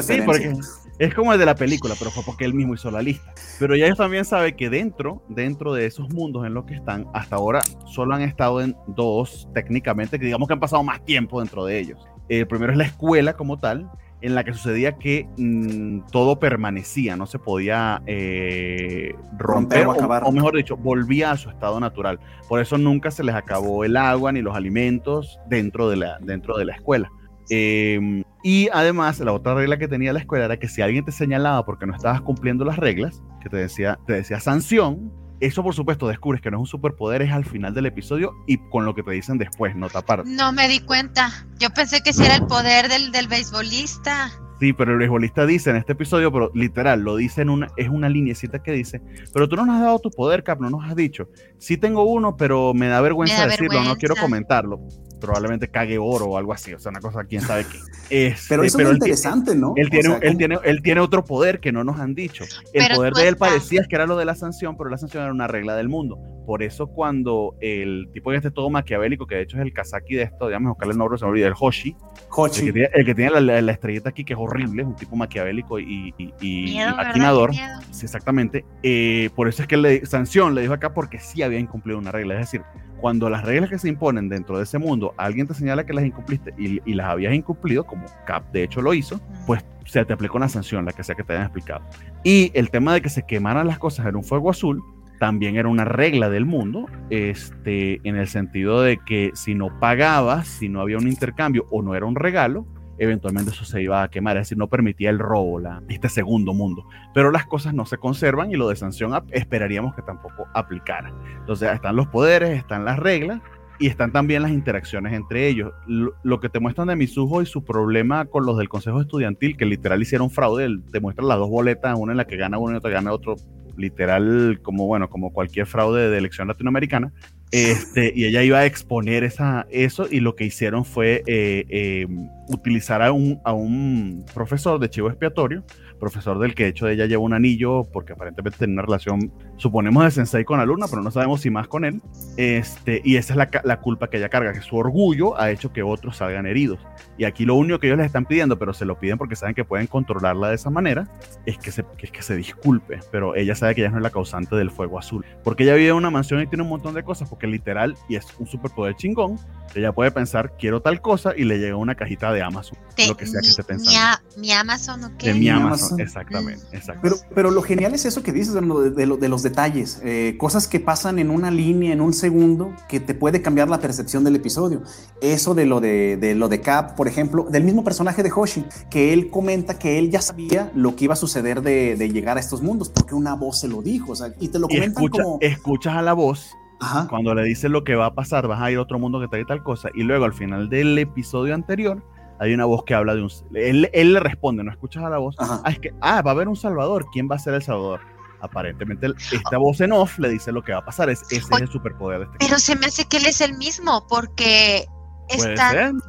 es como el de la película, pero fue porque él mismo hizo la lista. Pero ya ellos también saben que dentro, dentro de esos mundos en los que están, hasta ahora solo han estado en dos técnicamente, que digamos que han pasado más tiempo dentro de ellos. El primero es la escuela como tal, en la que sucedía que mm, todo permanecía, no se podía eh, romper, o, o, mejor dicho, volvía a su estado natural. Por eso nunca se les acabó el agua ni los alimentos dentro de la, dentro de la escuela. Em, y además, la otra regla que tenía la escuela era que si alguien te señalaba porque no estabas cumpliendo las reglas, que te decía, te decía sanción, eso, por supuesto, descubres que no es un superpoder, es al final del episodio y con lo que te dicen después, no tapar. No me di cuenta. Yo pensé que si era el poder del, del beisbolista. Sí, pero el beisbolista dice en este episodio, pero literal, lo dice en una, es una linecita que dice, pero tú no nos has dado tu poder, Cap, no nos has dicho. Sí tengo uno, pero me da vergüenza decirlo, no quiero comentarlo probablemente cague oro o algo así, o sea, una cosa, quién sabe qué. Es, pero eso es interesante, ¿no? Él tiene, él, tiene, él tiene otro poder que no nos han dicho. El poder de él parecía que era lo de la sanción, pero la sanción era una regla del mundo. Por eso cuando el tipo de este todo maquiavélico, que de hecho es el Kazaki de esto, digamos, buscarle el nombre, se me olvida, el Hoshi, Hoshi. El, que tiene, la, estrellita aquí, que es horrible, es un tipo maquiavélico y, y, maquinador. Sí, exactamente. Eh, por eso es que la sanción le dijo acá porque sí había incumplido una regla. Es decir, cuando las reglas que se imponen dentro de ese mundo, alguien te señala que las incumpliste y, las habías incumplido, como Cap de hecho lo hizo, pues se te aplicó una sanción, la que sea que te hayan explicado. Y el tema de que se quemaran las cosas en un fuego azul, también era una regla del mundo, este, en el sentido de que si no pagabas, si no había un intercambio o no era un regalo, eventualmente eso se iba a quemar, es decir, no permitía el robo, la, este segundo mundo. Pero las cosas no se conservan y lo de sanción esperaríamos que tampoco aplicara. Entonces están los poderes, están las reglas y están también las interacciones entre ellos. Lo, que te muestran de Misujo y su problema con los del Consejo Estudiantil, que literal hicieron fraude, te muestran las dos boletas, una en la que gana uno y otra gana otro, literal como bueno, como cualquier fraude de elección latinoamericana. Este, y ella iba a exponer esa, eso y lo que hicieron fue eh, eh, utilizar a un, a un profesor de chivo expiatorio profesor del que de hecho ella lleva un anillo porque aparentemente tiene una relación, suponemos de sensei con alumna, pero no sabemos si más con él. Este, y esa es la, la, culpa que ella carga, que su orgullo ha hecho que otros salgan heridos. Y aquí lo único que ellos les están pidiendo, pero se lo piden porque saben que pueden controlarla de esa manera, es que se, que, que se disculpe. Pero ella sabe que ella no es la causante del fuego azul. Porque ella vive en una mansión y tiene un montón de cosas, porque literal, y es un superpoder chingón, ella puede pensar, quiero tal cosa, y le llega una cajita de Amazon, lo que sea que esté pensando. Mi, Amazon o qué? De mi Amazon, exactamente. Pero, pero lo genial es eso que dices de, de, los detalles, eh, cosas que pasan en una línea, en un segundo, que te puede cambiar la percepción del episodio. Eso de lo de, de lo de Cap, por ejemplo, del mismo personaje de Hoshi, que él comenta que él ya sabía lo que iba a suceder de, llegar a estos mundos, porque una voz se lo dijo, o sea, y te lo comentan como... Escuchas a la voz cuando le dice lo que va a pasar, vas a ir a otro mundo que trae tal cosa. Y luego al final del episodio anterior, hay una voz que habla de un. Él, él le responde, no escuchas a la voz. Ah, es que, ah, va a haber un Salvador. ¿Quién va a ser el Salvador? Aparentemente, esta voz en off le dice lo que va a pasar. Es, ese es el superpoder de este. Pero se me hace que él es el mismo, porque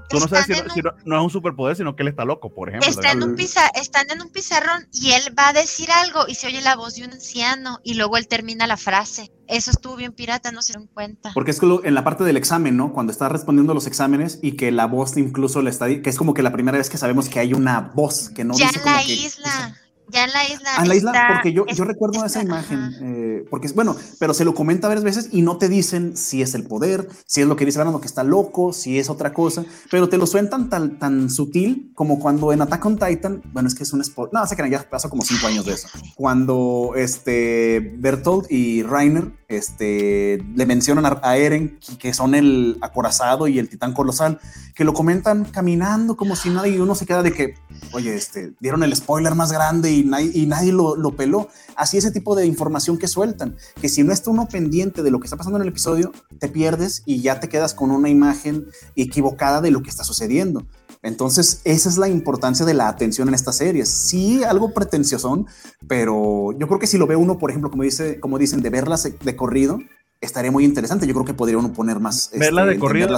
Tú no sabes si, no, es un superpoder, sino que él está loco, por ejemplo. Están en, un están en un pizarrón y él va a decir algo y se oye la voz de un anciano y luego él termina la frase. Eso estuvo bien pirata, no se dieron cuenta. Porque es que en la parte del examen, ¿no? Cuando está respondiendo los exámenes y que la voz incluso le está, que es como que la primera vez que sabemos que hay una voz que no ya dice la isla. Ya en la isla. Ah, en la isla, porque yo, yo recuerdo esa imagen, eh, porque es bueno, pero se lo comenta varias veces y no te dicen si es el poder, si es lo que dice lo que está loco, si es otra cosa, pero te lo sueltan tan, tan sutil como cuando en Attack on Titan, bueno, es que es un spot, no, sé que ya pasó como cinco años de eso, cuando este Bertolt y Rainer este, le mencionan a, Eren que son el acorazado y el titán colosal, que lo comentan caminando como si nadie, uno se queda de que, oye, este, dieron el spoiler más grande y nadie, y nadie lo, lo, peló. Así ese tipo de información que sueltan, que si no está uno pendiente de lo que está pasando en el episodio, te pierdes y ya te quedas con una imagen equivocada de lo que está sucediendo. Entonces, esa es la importancia de la atención en estas series. Sí, algo pretencioso, pero yo creo que si lo ve uno, por ejemplo, como, dice, como dicen, de verlas de corrido, estaría muy interesante. Yo creo que podría uno poner más. Verla este, de corrido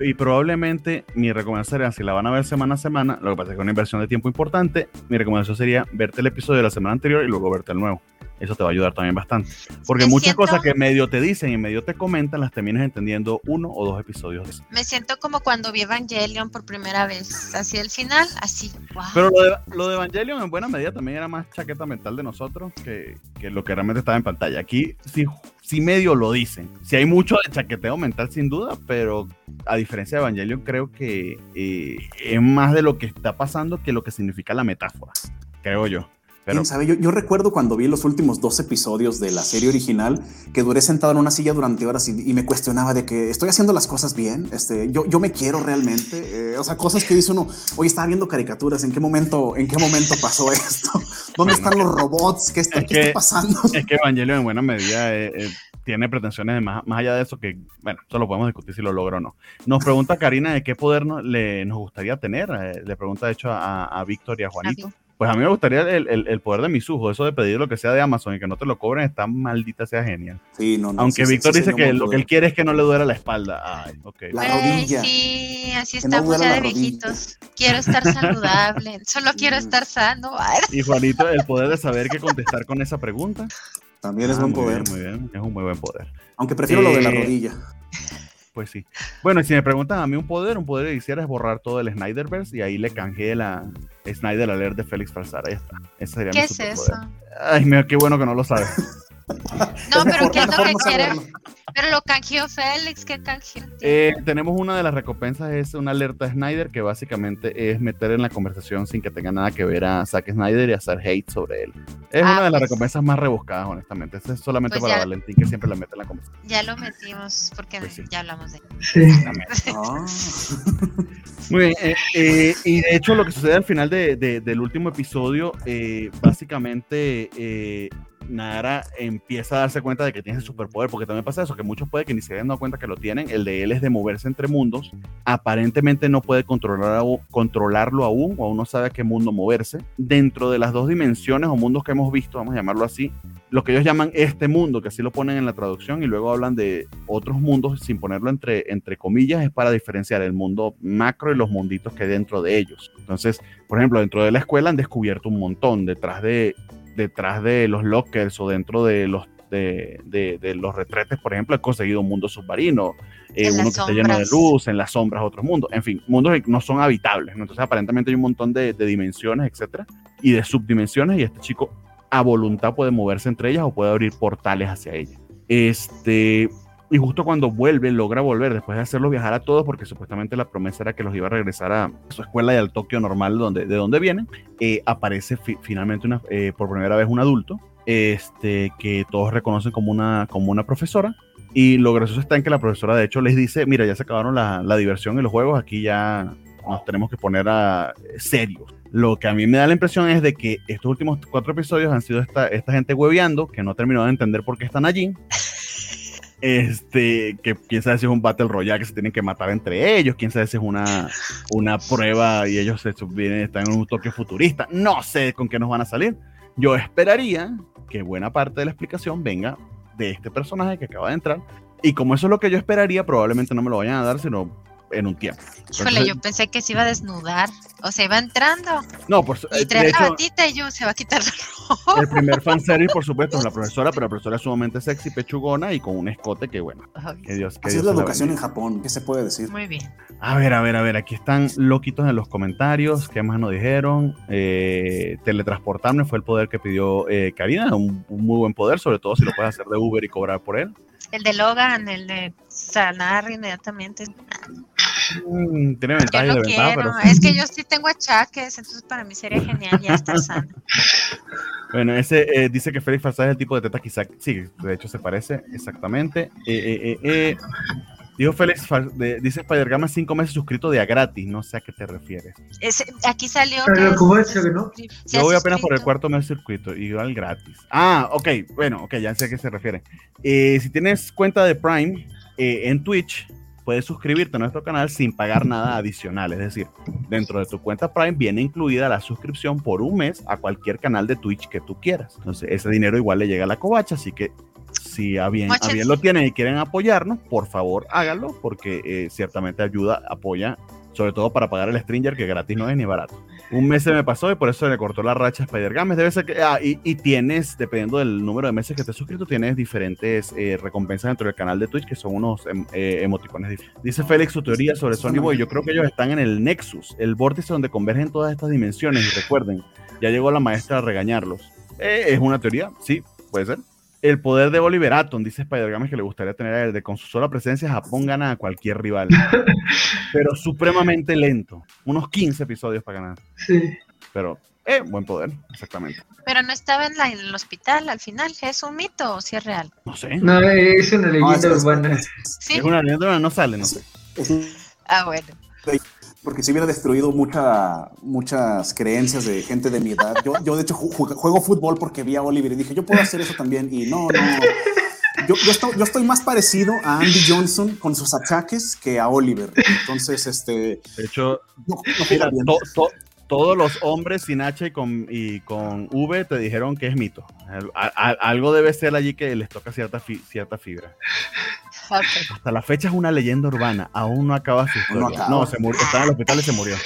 y, probablemente mi recomendación sería, si la van a ver semana a semana, lo que pasa es que es una inversión de tiempo importante, mi recomendación sería verte el episodio de la semana anterior y luego verte el nuevo. Eso te va a ayudar también bastante. Porque muchas cosas que medio te dicen y medio te comentan las terminas entendiendo uno o dos episodios. Me siento como cuando vi Evangelion por primera vez. Así el final, así. Pero lo de, lo de, Evangelion en buena medida también era más chaqueta mental de nosotros que, que lo que realmente estaba en pantalla. Aquí sí, sí medio lo dicen. Sí hay mucho de chaqueteo mental sin duda, pero a diferencia de Evangelion creo que eh, es más de lo que está pasando que lo que significa la metáfora. Creo yo. Pero... sabe? Yo, recuerdo cuando vi los últimos dos episodios de la serie original que duré sentado en una silla durante horas y, me cuestionaba de que estoy haciendo las cosas bien. Este, yo, yo me quiero realmente. Eh, o sea, cosas que dice uno, hoy estaba viendo caricaturas. ¿En qué momento, en qué momento pasó esto? ¿Dónde están los robots? ¿Qué está, pasando? Es que Evangelio en buena medida es, tiene pretensiones de más, más allá de eso que, bueno, eso lo podemos discutir si lo logra o no. Nos pregunta Karina de qué poder no, le, nos gustaría tener. Eh, le pregunta, de hecho, a, a Víctor y a Juanito. Pues a mí me gustaría el, el, el, poder de mis ojos, eso de pedir lo que sea de Amazon y que no te lo cobren, está maldita, sea genial. Sí, no, no, Aunque Víctor dice que lo que él quiere es que no le duela la espalda. Ay, okay. La rodilla. sí, así estamos ya de viejitos. Quiero estar saludable, solo quiero estar sano. Y Juanito, el poder de saber qué contestar con esa pregunta. También es ah, buen poder. muy bien, es un muy buen poder. Aunque prefiero lo de la eh, rodilla. Pues sí. Bueno, y si me preguntan a mí un poder, un poder que quisiera es borrar todo el Snyderverse y ahí le canjeé la Snyder Alert de Félix Falsar. Ahí está. Ese sería ¿Qué es eso? Ay, mira, qué bueno que no lo sabes. No, pero ¿qué es lo que quiere? Pero lo canjeó Félix, ¿qué canjeó? Eh, tenemos una de las recompensas, es una alerta Snyder, que básicamente es meter en la conversación sin que tenga nada que ver a Zack Snyder y hacer hate sobre él. Es ah, una de las pues. recompensas más rebuscadas, honestamente. Este es solamente pues para Valentín, que siempre la mete en la conversación. Ya lo metimos, porque pues ya hablamos de él. Ah. Muy bien, eh, eh, y de hecho lo que sucede al final de, del último episodio, básicamente Nara empieza a darse cuenta de que tiene ese superpoder, porque también pasa eso, que muchos puede que ni se hayan cuenta que lo tienen, el de él es de moverse entre mundos, aparentemente no puede controlar, controlarlo aún, o aún no sabe a qué mundo moverse. Dentro de las dos dimensiones o mundos que hemos visto, vamos a llamarlo así, lo que ellos llaman este mundo, que así lo ponen en la traducción, y luego hablan de otros mundos sin ponerlo entre, entre comillas, es para diferenciar el mundo macro y los munditos que hay dentro de ellos. Entonces, por ejemplo, dentro de la escuela han descubierto un montón, detrás de detrás de los lockers o dentro de los de, de, los retretes, por ejemplo, he conseguido un mundo submarino, eh, uno que está lleno de luz, en las sombras otros mundos, en fin, mundos que no son habitables. Entonces, aparentemente hay un montón de, dimensiones, etcétera, y de subdimensiones, y este chico a voluntad puede moverse entre ellas o puede abrir portales hacia ellas. Este, y justo cuando vuelve, logra volver, después de hacerlos viajar a todos, porque supuestamente la promesa era que los iba a regresar a su escuela y al Tokio normal donde, de donde vienen, eh, aparece finalmente una, eh, por primera vez un adulto, este, que todos reconocen como una, como una profesora. Y lo gracioso está en que la profesora de hecho les dice, mira, ya se acabaron la, la diversión y los juegos, aquí ya nos tenemos que poner a serios. Lo que a mí me da la impresión es de que estos últimos cuatro episodios han sido esta, esta gente hueveando, que no ha terminado de entender por qué están allí. Este, que quién sabe si es un Battle Royale que se tienen que matar entre ellos, quién sabe si es una, una prueba y ellos se vienen, están en un toque futurista. No sé con qué nos van a salir. Yo esperaría que buena parte de la explicación venga de este personaje que acaba de entrar. Y como eso es lo que yo esperaría, probablemente no me lo vayan a dar, sino en un tiempo. Híjole, yo pensé que se iba a desnudar, o se iba entrando. No, pues. Y trae la batita y yo se va a quitar la ropa. El primer fanservice, por supuesto, es la profesora, pero la profesora es sumamente sexy, pechugona y con un escote que, bueno, que Dios. Que Así es la educación en Japón, ¿qué se puede decir? Muy bien. A ver, a ver, a ver, aquí están loquitos en los comentarios, ¿qué más nos dijeron? Eh, teletransportarme fue el poder que pidió eh, Karina, un, un muy buen poder, sobre todo si lo puedes hacer de Uber y cobrar por él. El de Logan, el de sanar inmediatamente. Mm, tiene ventaja de verdad, pero... Es que yo sí tengo achaques, entonces para mí sería genial ya estar sano. Bueno, ese eh, dice que Félix Farsad es el tipo de teta quizá, sí, de hecho se parece exactamente. Eh, eh, Dijo Félix, dice Spider-Gama cinco meses suscrito de a gratis, no sé a qué te refieres. aquí salió. Pero ¿cómo es que no? Yo voy apenas por el cuarto mes circuito, igual gratis. Ah, ok, bueno, ok, ya sé a qué se refiere. Eh, si tienes cuenta de Prime eh, en Twitch, puedes suscribirte a nuestro canal sin pagar nada adicional. Es decir, dentro de tu cuenta Prime viene incluida la suscripción por un mes a cualquier canal de Twitch que tú quieras. Entonces, ese dinero igual le llega a la covacha, así que si a bien, lo tienen y quieren apoyarnos, por favor háganlo, porque eh, ciertamente ayuda, apoya, sobre todo para pagar el Stringer, que gratis no es ni barato. Un mes se me pasó y por eso se le cortó la racha a Spider Games. Debe ser que, ah, y, tienes, dependiendo del número de meses que te has suscrito, tienes diferentes eh, recompensas dentro del canal de Twitch, que son unos em, eh, emoticones diferentes. Dice Félix su teoría sobre Sony Boy. Yo creo que ellos están en el Nexus, el vórtice donde convergen todas estas dimensiones. Y recuerden, ya llegó la maestra a regañarlos. es una teoría, sí, puede ser el poder de Oliver Atom, dice Spider-Man que le gustaría tener a él, de con su sola presencia Japón gana a cualquier rival. pero supremamente lento. Unos 15 episodios para ganar. Sí. Pero, eh, buen poder, exactamente. Pero no estaba en, el hospital al final, ¿es un mito o si es real? No sé. No, es una leyenda urbana. ¿Sí? Es una leyenda urbana, no sale, no sé. Ah, bueno porque si hubiera destruido mucha, muchas creencias de gente de mi edad. Yo, yo de hecho, juego fútbol porque vi a Oliver y dije, yo puedo hacer eso también. Y no, no, yo, yo, estoy, más parecido a Andy Johnson con sus achaques que a Oliver. Entonces, este. De hecho, todos los hombres sin H y con, y con V te dijeron que es mito. algo debe ser allí que les toca cierta, cierta fibra. Hasta la fecha es una leyenda urbana. Aún no acaba su historia. No, se murió. Estaba en el hospital y se murió.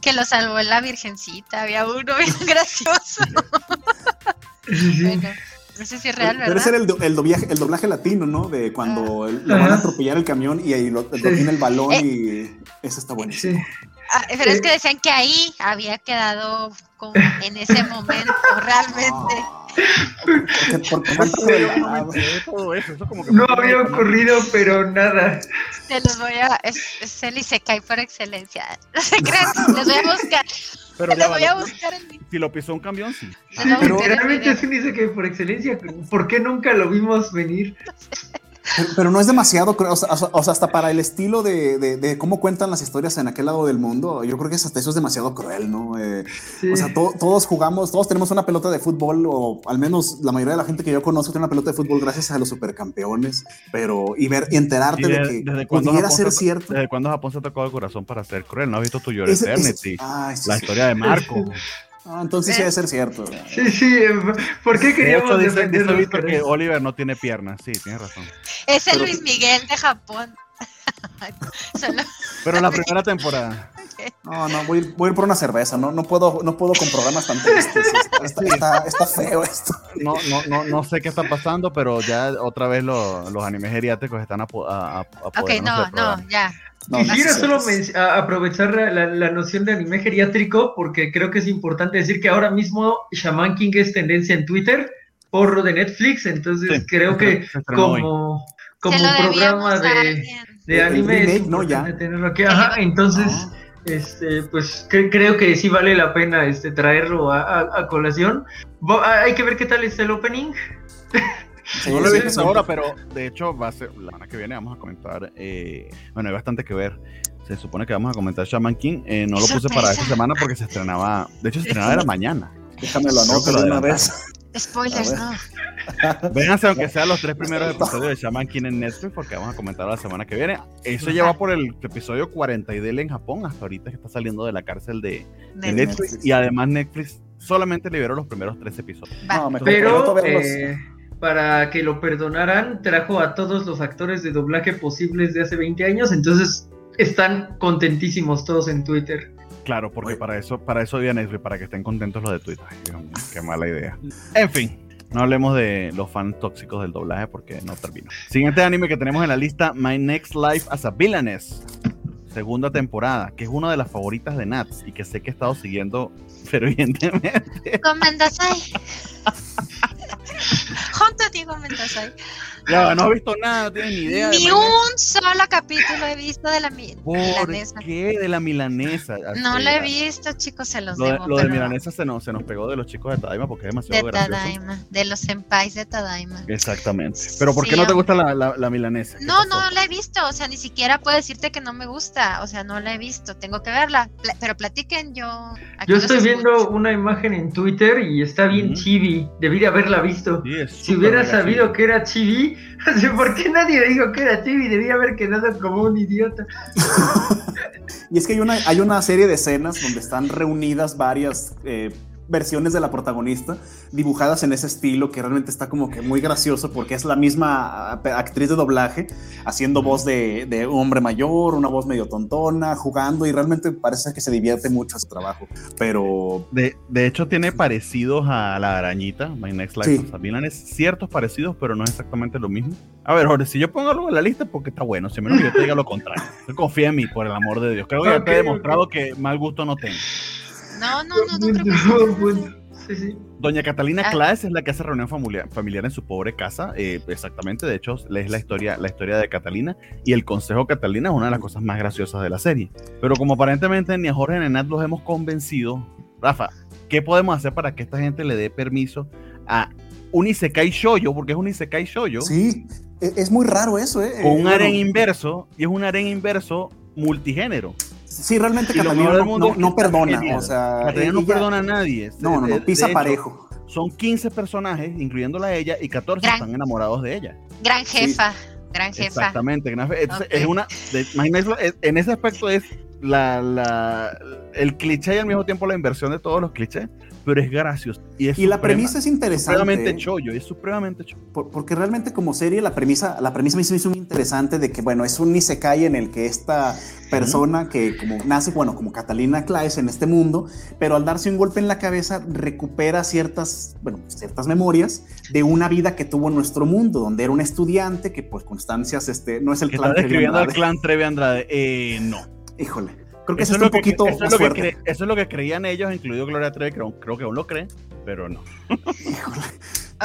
que lo salvó la virgencita. Había uno bien gracioso. bueno, no sé si es real, ¿verdad? Debe ser el, el, doblaje, el doblaje latino, ¿no? De cuando ah. le van a atropellar el camión y ahí lo, tiene el balón eh. y eso está buenísimo. Ah, pero es que decían que ahí había quedado como en ese momento, realmente. no había ocurrido, pero nada. Te los voy a. Es, es el Isekai por excelencia. No se crean, les voy a buscar. Pero les voy a buscar el... Si lo pisó un camión, sí. Pero realmente es un Isekai por excelencia. ¿Por qué nunca lo vimos venir? Pero, no es demasiado, o sea, o sea hasta para el estilo de, de, cómo cuentan las historias en aquel lado del mundo, yo creo que hasta eso es demasiado cruel, ¿no? Eh, o sea, todos jugamos, todos tenemos una pelota de fútbol, o al menos la mayoría de la gente que yo conozco tiene una pelota de fútbol gracias a los supercampeones, pero y ver y enterarte de, que desde pudiera ser cierto. ¿Desde cuándo Japón se ha tocado el corazón para ser cruel? ¿No has visto tu Your Eternity? la historia de Marco. Ah, entonces sí debe ser cierto. Sí, sí. ¿Por qué queríamos de que Oliver no tiene piernas. Sí, tienes razón. Es el Luis Miguel de Japón. Pero la primera temporada. No, no, voy, voy, a ir por una cerveza. No, no, puedo, no puedo con programas tan tristes. Está, está, feo esto. No, no, no, no sé qué está pasando, pero ya otra vez los animes geriátricos están a, a, a Ok, no, no, ya. Quisiera solo aprovechar la, noción de anime geriátrico porque creo que es importante decir que ahora mismo Shaman King es tendencia en Twitter, porro de Netflix, entonces creo que como, como programa de, anime es no, ya. tenerlo aquí. entonces, ah. este, pues creo que sí vale la pena este, traerlo a colación. Hay que ver qué tal es el opening no lo he visto ahora, pero de hecho va a ser la semana que viene vamos a comentar. Eh, bueno, hay bastante que ver. Se supone que vamos a comentar Shaman King. Eh, no lo puse para esta semana porque se estrenaba. De hecho, se estrenaba era mañana. Déjame lo anoto de una vez. Spoilers, no. Vénganse, aunque sean los tres primeros episodios de Shaman King en Netflix, porque vamos a comentar la semana que viene. Eso lleva por el episodio 40 y del en Japón, hasta ahorita que está saliendo de la cárcel de, Netflix. Y además, Netflix solamente liberó los primeros tres episodios. No, pero, eh, para que lo perdonaran, trajo a todos los actores de doblaje posibles de hace 20 años, entonces están contentísimos todos en Twitter. Claro, porque para eso, para eso viene para que estén contentos los de Twitter. qué mala idea. En fin, no hablemos de los fans tóxicos del doblaje porque no termino. Siguiente anime que tenemos en la lista, My Next Life as a Villainess. Segunda temporada, que es una de las favoritas de Nats y que sé que he estado siguiendo fervientemente. Junto a ti Mendoza. Ya, no he visto nada, no tienes ni idea. Ni un solo capítulo he visto de la milanesa. ¿Por qué de la milanesa? No lo he visto, chicos, se los lo, debo. Lo de milanesa se nos, se nos pegó de los chicos de Tadaima porque es demasiado de Tadaima, de los senpais de Tadaima. Exactamente. Pero ¿por qué no te gusta la, la, milanesa? No, no la he visto, o sea, ni siquiera puedo decirte que no me gusta, o sea, no la he visto, tengo que verla. Pero platiquen, yo... Yo estoy viendo una imagen en Twitter y está bien chibi, debí de haberla visto. Si hubiera sabido que era chibi, ¿por qué nadie dijo que era chibi? Debía haber quedado como un idiota. y es que hay una, hay una serie de escenas donde están reunidas varias... Eh, versiones de la protagonista dibujadas en ese estilo que realmente está como que muy gracioso porque es la misma actriz de doblaje haciendo voz de, de hombre mayor, una voz medio tontona, jugando y realmente parece que se divierte mucho su trabajo. Pero... De, de hecho tiene parecidos a la arañita, My Next Life también es ciertos parecidos, pero no es exactamente lo mismo. A ver, Jorge, si yo pongo algo en la lista porque está bueno, si menos yo te diga lo contrario. Confía en mí, por el amor de Dios. Creo que ya te he demostrado que mal gusto no tengo. No, no, no, no creo Sí, sí. Doña Catalina ah. es la que hace reunión familiar, familiar en su pobre casa. Eh, exactamente, de hecho, es la historia, la historia de Catalina. Y el consejo Catalina es una de las cosas más graciosas de la serie. Pero como aparentemente ni a Jorge ni a Nat los hemos convencido, Rafa, ¿qué podemos hacer para que esta gente le dé permiso a un Isekai Shoyo? Porque es un Isekai Shoyo. Sí, e, es muy raro eso, ¿eh? Con un eh, aren inverso, y es un aren inverso multigénero. Sí, realmente Catalina no, no, perdona. O sea, Catalina no perdona a nadie. No, no, no, pisa parejo. son 15 personajes, incluyéndola a ella, y 14 están enamorados de ella. Gran jefa. Gran jefa. Exactamente, es una, en ese aspecto es la, la, el cliché y al mismo tiempo la inversión de todos los clichés, pero es gracioso. Y, es y la premisa es interesante. Supremamente ¿eh? chollo, es supremamente chollo. porque realmente como serie la premisa, la premisa me hizo muy interesante de que, bueno, es un Isekai en el que esta persona que como nace, bueno, como Catalina Claes en este mundo, pero al darse un golpe en la cabeza recupera ciertas, bueno, ciertas memorias de una vida que tuvo en nuestro mundo, donde era un estudiante que por constancias, este, no es el clan Trevi Andrade. al clan Trevi Andrade. Eh, no. Híjole. Creo que eso, es un poquito eso, es lo que eso es lo que creían ellos, incluido Gloria Trevi, creo, creo que aún lo creen, pero no.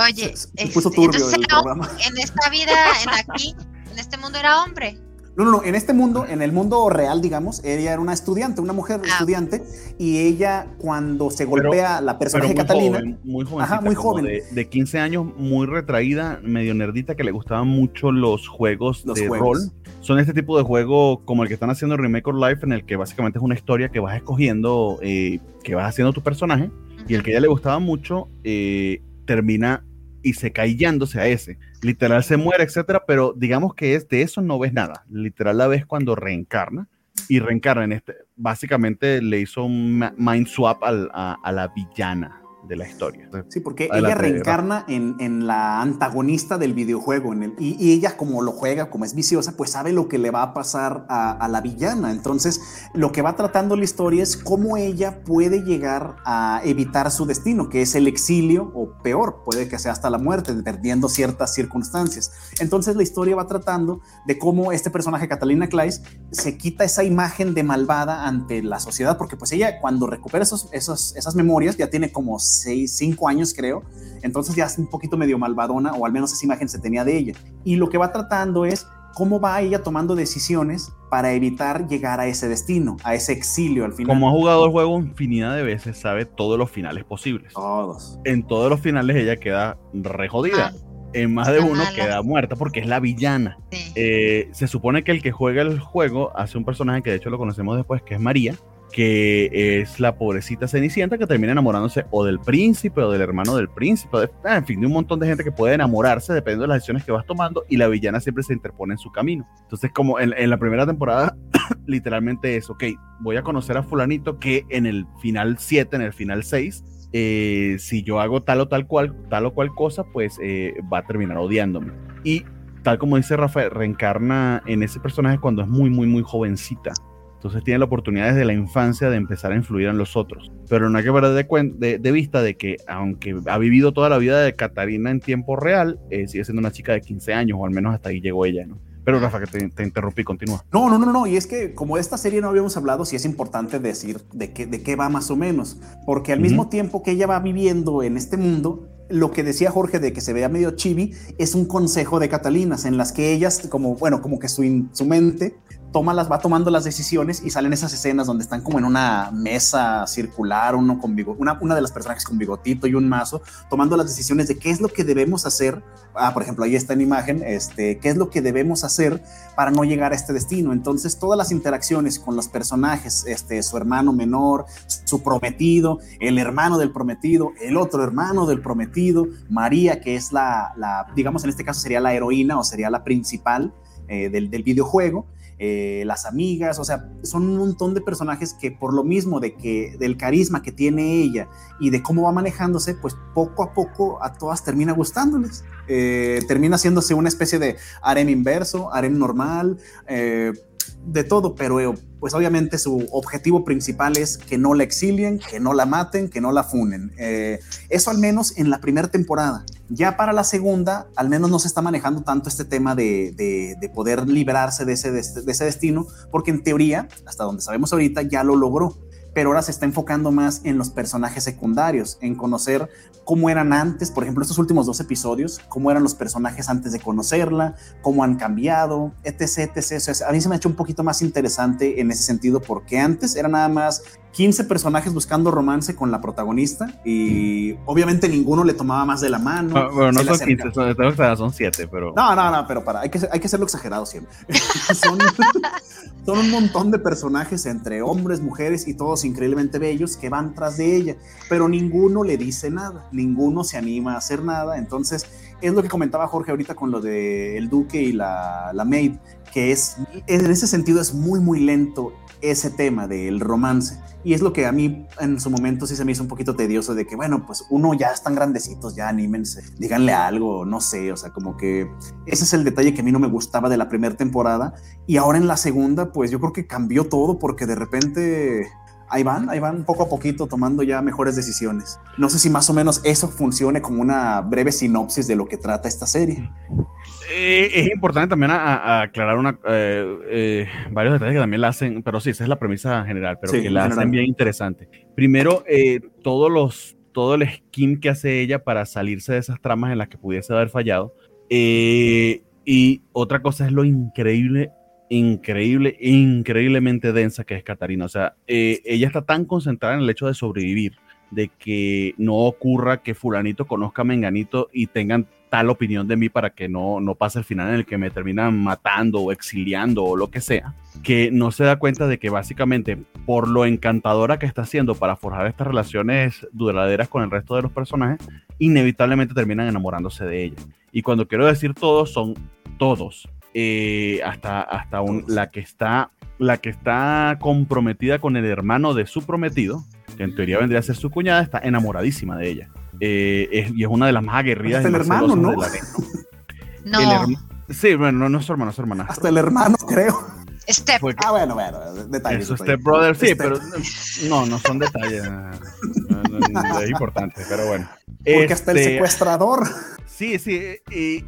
Oye, se, puso este, turbio el programa. en esta vida, en aquí, en este mundo era hombre. No, no, no, en este mundo, en el mundo real, digamos, ella era una estudiante, una mujer ah. estudiante, y ella cuando se golpea la personaje de Catalina, muy joven, ajá, muy joven, de, 15 años, muy retraída, medio nerdita, que le gustaban mucho los juegos de rol. Son este tipo de juego como el que están haciendo Remake or Life, en el que básicamente es una historia que vas escogiendo, eh, que vas haciendo tu personaje, y el que a ella le gustaba mucho, eh, termina y se callándose a ese. Literal se muere, etcétera, pero digamos que es de eso no ves nada. Literal la ves cuando reencarna y reencarna en este. Básicamente le hizo un mind swap a la villana de la historia. Sí, porque ella reencarna en, en, la antagonista del videojuego en el, y, ella como lo juega, como es viciosa, pues sabe lo que le va a pasar a, a, la villana. Entonces, lo que va tratando la historia es cómo ella puede llegar a evitar su destino, que es el exilio o peor, puede que sea hasta la muerte, perdiendo ciertas circunstancias. Entonces, la historia va tratando de cómo este personaje, Catalina Claes, se quita esa imagen de malvada ante la sociedad, porque pues ella cuando recupera esos, esos, esas memorias ya tiene como seis, cinco años creo, entonces ya es un poquito medio malvadona, o al menos esa imagen se tenía de ella. Y lo que va tratando es cómo va ella tomando decisiones para evitar llegar a ese destino, a ese exilio al final. Como ha jugado el juego infinidad de veces, sabe todos los finales posibles. Todos. En todos los finales ella queda re jodida. Ah. en más de uno queda muerta porque es la villana. Eh, se supone que el que juega el juego hace un personaje que de hecho lo conocemos después, que es María, que es la pobrecita Cenicienta que termina enamorándose o del príncipe o del hermano del príncipe, en fin, de un montón de gente que puede enamorarse dependiendo de las decisiones que vas tomando y la villana siempre se interpone en su camino. Entonces, como en, la primera temporada, literalmente es, ok, voy a conocer a fulanito que en el final 7, en el final 6, eh, si yo hago tal o tal cual, tal o cual cosa, pues eh, va a terminar odiándome. Y tal como dice Rafael, reencarna en ese personaje cuando es muy, muy, muy jovencita. Entonces tiene la oportunidad desde la infancia de empezar a influir en los otros. Pero no hay que perder de, de, vista de que, aunque ha vivido toda la vida de Catarina en tiempo real, eh, sigue siendo una chica de 15 años, o al menos hasta ahí llegó ella, ¿no? Pero Rafa, que te, interrumpí, continúa. No, no, no, no, y es que como de esta serie no habíamos hablado, sí es importante decir de qué, de qué va más o menos, porque al mismo tiempo que ella va viviendo en este mundo, lo que decía Jorge de que se vea medio chibi es un consejo de Catalinas en las que ellas, como bueno, como que su, su mente toma las, va tomando las decisiones y salen esas escenas donde están como en una mesa circular, uno con una, una de las personajes con bigotito y un mazo, tomando las decisiones de qué es lo que debemos hacer. Ah, por ejemplo, ahí está en imagen, este, qué es lo que debemos hacer para no llegar a este destino. Entonces, todas las interacciones con los personajes, este, su hermano menor, su prometido, el hermano del prometido, el otro hermano del prometido, María, que es la, la digamos, en este caso sería la heroína o sería la principal eh, del, del videojuego eh, las amigas, o sea, son un montón de personajes que por lo mismo de que del carisma que tiene ella y de cómo va manejándose, pues poco a poco a todas termina gustándoles. Eh, termina haciéndose una especie de harem inverso, harem normal, eh, de todo, pero pues obviamente su objetivo principal es que no la exilien, que no la maten, que no la funen. Eh, eso al menos en la primera temporada. Ya para la segunda, al menos no se está manejando tanto este tema de, de, poder librarse de ese, de ese destino, porque en teoría, hasta donde sabemos ahorita, ya lo logró pero ahora se está enfocando más en los personajes secundarios, en conocer cómo eran antes, por ejemplo, estos últimos dos episodios, cómo eran los personajes antes de conocerla, cómo han cambiado, etc, etc. a mí se me ha hecho un poquito más interesante en ese sentido, porque antes era nada más 15 personajes buscando romance con la protagonista y obviamente ninguno le tomaba más de la mano. Ah, bueno, no son 15, son, son 7, pero... No, no, no, pero para, hay que, hay que hacerlo exagerado siempre. son, son un montón de personajes entre hombres, mujeres y todos increíblemente bellos que van tras de ella, pero ninguno le dice nada, ninguno se anima a hacer nada, entonces es lo que comentaba Jorge ahorita con lo de el duque y la, la maid, que es, en ese sentido es muy, muy lento ese tema del romance. Y es lo que a mí en su momento sí se me hizo un poquito tedioso de que, bueno, pues uno ya están grandecitos, ya anímense, díganle algo, no sé, o sea, como que ese es el detalle que a mí no me gustaba de la primera temporada. Y ahora en la segunda, pues yo creo que cambió todo porque de repente ahí van, ahí van poco a poquito tomando ya mejores decisiones. No sé si más o menos eso funcione como una breve sinopsis de lo que trata esta serie. Eh, es importante también aclarar una, eh, eh, varios detalles que también la hacen, pero sí, esa es la premisa general, pero que la hacen bien interesante. Primero, todos los, todo el skin que hace ella para salirse de esas tramas en las que pudiese haber fallado. y otra cosa es lo increíble increíble, increíblemente densa que es Catarina. O sea, eh, ella está tan concentrada en el hecho de sobrevivir, de que no ocurra que fulanito conozca a Menganito y tengan tal opinión de mí para que no, no pase el final en el que me terminan matando o exiliando o lo que sea, que no se da cuenta de que básicamente por lo encantadora que está haciendo para forjar estas relaciones duraderas con el resto de los personajes, inevitablemente terminan enamorándose de ella. Y cuando quiero decir todos, son todos. Eh, hasta, hasta la, que está, la que está comprometida con el hermano de su prometido, que en teoría vendría a ser su cuñada, está enamoradísima de ella. Eh, y es una de las más aguerridas. Hasta el hermano, ¿no? no. sí, bueno, no, es su hermano, es su hermana. Hasta el hermano, creo. Step. ah, bueno, bueno, detalles. Eso, Step Brother, sí, pero no, no son detalles. es importante, pero bueno. Porque hasta el este, secuestrador. Sí, sí, y,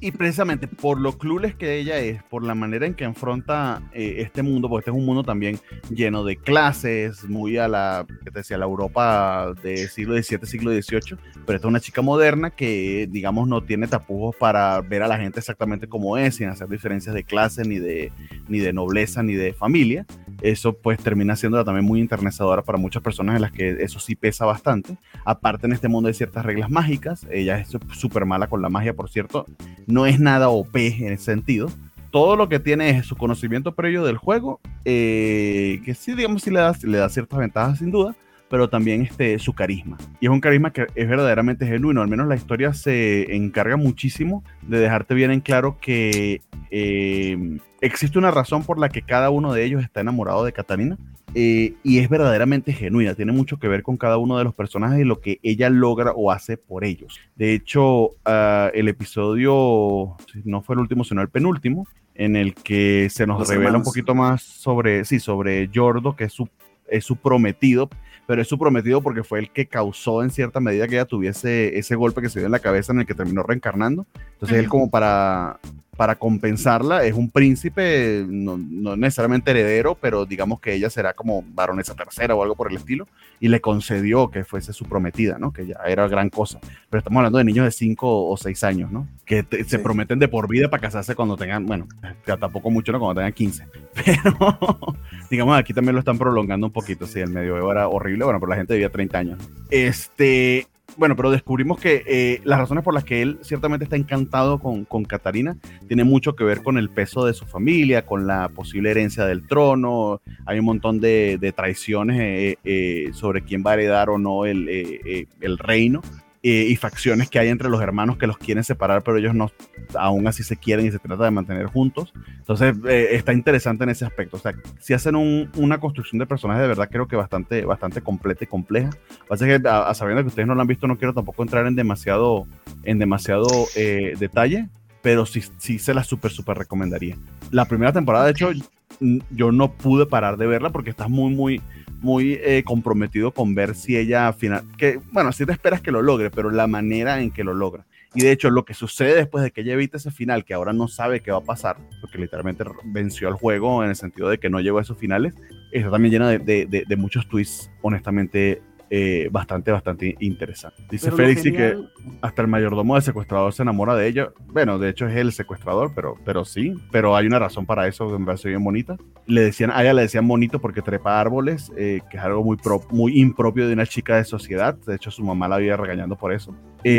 y, precisamente por lo clueless que ella es, por la manera en que enfrenta eh, este mundo, porque este es un mundo también lleno de clases, muy a la, que te decía, la Europa del siglo XVII, siglo XVIII, pero esta es una chica moderna que, digamos, no tiene tapujos para ver a la gente exactamente como es, sin hacer diferencias de clase, ni de, ni de nobleza, ni de familia. Eso pues termina siendo también muy internezadora para muchas personas en las que eso sí pesa bastante. Aparte en este mundo hay ciertas reglas mágicas, ella es súper mala con la magia, por cierto, no es nada OP en ese sentido. Todo lo que tiene es su conocimiento previo del juego, eh, que sí, digamos, sí le da, le da ciertas ventajas sin duda, pero también este, su carisma. Y es un carisma que es verdaderamente genuino, al menos la historia se encarga muchísimo de dejarte bien en claro que eh, existe una razón por la que cada uno de ellos está enamorado de Catalina eh, y es verdaderamente genuina, tiene mucho que ver con cada uno de los personajes y lo que ella logra o hace por ellos. De hecho, ah, el episodio, no fue el último, sino el penúltimo, en el que se nos revela un poquito más sobre, sí, sobre Jordo, que es su, es su prometido, pero es su prometido porque fue el que causó en cierta medida que ella tuviese ese golpe que se dio en la cabeza en el que terminó reencarnando. Entonces él como para para compensarla, es un príncipe, no, necesariamente heredero, pero digamos que ella será como baronesa tercera o algo por el estilo, y le concedió que fuese su prometida, ¿no? Que ya era gran cosa. Pero estamos hablando de niños de 5 o 6 años, ¿no? Que se prometen de por vida para casarse cuando tengan, bueno, ya tampoco mucho, ¿no? Cuando tengan 15. Pero, digamos, aquí también lo están prolongando un poquito, sí, el medioevo era horrible, bueno, pero la gente vivía 30 años. Este, bueno, pero descubrimos que eh, las razones por las que él ciertamente está encantado con, con Catarina tiene mucho que ver con el peso de su familia, con la posible herencia del trono. Hay un montón de, traiciones eh, eh, sobre quién va a heredar o no el, el reino. Eh, y facciones que hay entre los hermanos que los quieren separar, pero ellos no, aún así se quieren y se trata de mantener juntos. Entonces eh, está interesante en ese aspecto. O sea, si hacen una construcción de personajes de verdad creo que bastante, bastante completa y compleja. Pasa que a, sabiendo que ustedes no lo han visto, no quiero tampoco entrar en demasiado, en demasiado eh, detalle, pero sí, sí se la súper, súper recomendaría. La primera temporada, de hecho, yo no pude parar de verla porque está muy, muy, muy eh, comprometido con ver si ella final, que bueno, si te esperas que lo logre, pero la manera en que lo logra. Y de hecho, lo que sucede después de que ella evita ese final, que ahora no sabe qué va a pasar, porque literalmente venció al juego en el sentido de que no llegó a esos finales, está también llena de, de, muchos twists, honestamente, eh, bastante, bastante interesante. Dice Félix y que hasta el mayordomo del secuestrador se enamora de ella. Bueno, de hecho es el secuestrador, pero, pero sí, pero hay una razón para eso, me parece bien bonita. Le decían, a ella le decían bonito porque trepa árboles, eh, que es algo muy, muy impropio de una chica de sociedad. De hecho, su mamá la había regañando por eso.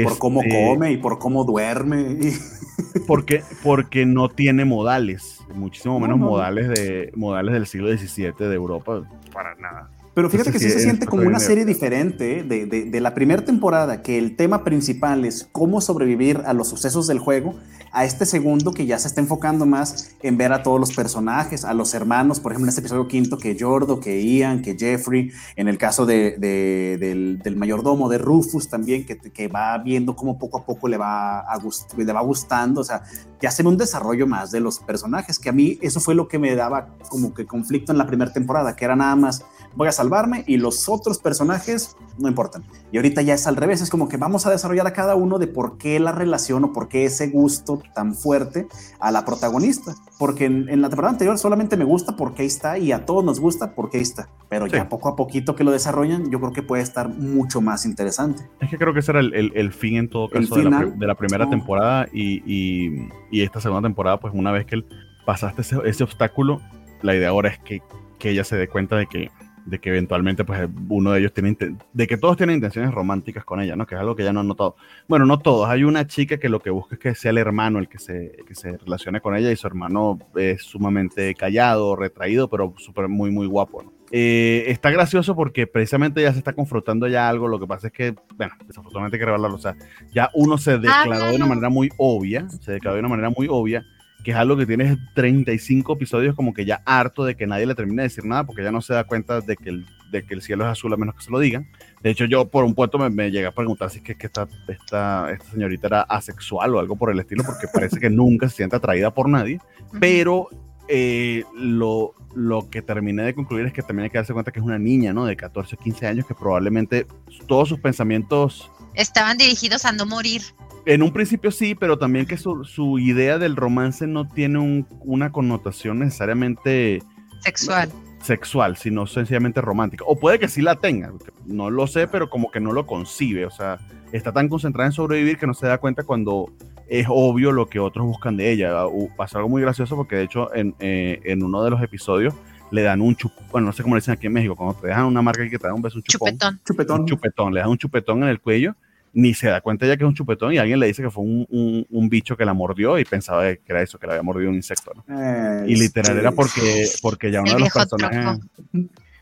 por cómo este, come y por cómo duerme. porque, porque no tiene modales, muchísimo menos modales, de, modales del siglo XVII de Europa, para nada. Pero fíjate que sí, se siente como una serie diferente de, de, de, la primera temporada, que el tema principal es cómo sobrevivir a los sucesos del juego, a este segundo que ya se está enfocando más en ver a todos los personajes, a los hermanos, por ejemplo, en este episodio quinto, que Jordo, que Ian, que Jeffrey, en el caso de, del, del, mayordomo de Rufus también, que, que, va viendo cómo poco a poco le va, a le va gustando, o sea, ya ve un desarrollo más de los personajes, que a mí eso fue lo que me daba como que conflicto en la primera temporada, que era nada más voy a salvarme y los otros personajes no importan. Y ahorita ya es al revés, es como que vamos a desarrollar a cada uno de por qué la relación o por qué ese gusto tan fuerte a la protagonista. Porque en, la temporada anterior solamente me gusta porque ahí está y a todos nos gusta porque ahí está. Pero ya poco a poquito que lo desarrollan, yo creo que puede estar mucho más interesante. Es que creo que ese era el, fin en todo caso de la, primera temporada y, esta segunda temporada, pues una vez que pasaste ese, ese obstáculo, la idea ahora es que, que ella se dé cuenta de que de que eventualmente pues uno de ellos tiene de que todos tienen intenciones románticas con ella, ¿no? Que es algo que ya no han notado. Bueno, no todos, hay una chica que lo que busca es que sea el hermano el que se, que se relacione con ella y su hermano es sumamente callado, retraído, pero súper muy muy guapo, ¿no? Eh, está gracioso porque precisamente ya se está confrontando ya algo, lo que pasa es que, bueno, desafortunadamente hay que revelarlo, o sea, ya uno se declaró de una manera muy obvia, se declaró de una manera muy obvia que es algo que tiene 35 episodios como que ya harto de que nadie le termine de decir nada porque ya no se da cuenta de que el, de que el cielo es azul a menos que se lo digan. De hecho, yo por un punto me, me llegué a preguntar si es que, que esta, esta, esta, señorita era asexual o algo por el estilo porque parece que nunca se siente atraída por nadie, pero eh, lo, lo que terminé de concluir es que también hay que darse cuenta que es una niña, ¿no? De 14 o 15 años que probablemente todos sus pensamientos... Estaban dirigidos a no morir. En un principio sí, pero también que su, su idea del romance no tiene un, una connotación necesariamente sexual. Sexual, sino sencillamente romántica. O puede que sí la tenga, no lo sé, pero como que no lo concibe. O sea, está tan concentrada en sobrevivir que no se da cuenta cuando es obvio lo que otros buscan de ella. Pasa algo muy gracioso porque de hecho en, eh, en uno de los episodios le dan un chupón, bueno, no sé cómo le dicen aquí en México, cuando te dejan una marca y que te dan un beso, un chupón, chupetón. chupetón. Un chupetón, le dan un chupetón en el cuello ni se da cuenta ya que es un chupetón y alguien le dice que fue un, un, bicho que la mordió y pensaba que era eso, que le había mordido un insecto. ¿no? Eh, y literal era porque, porque ya uno de los personajes...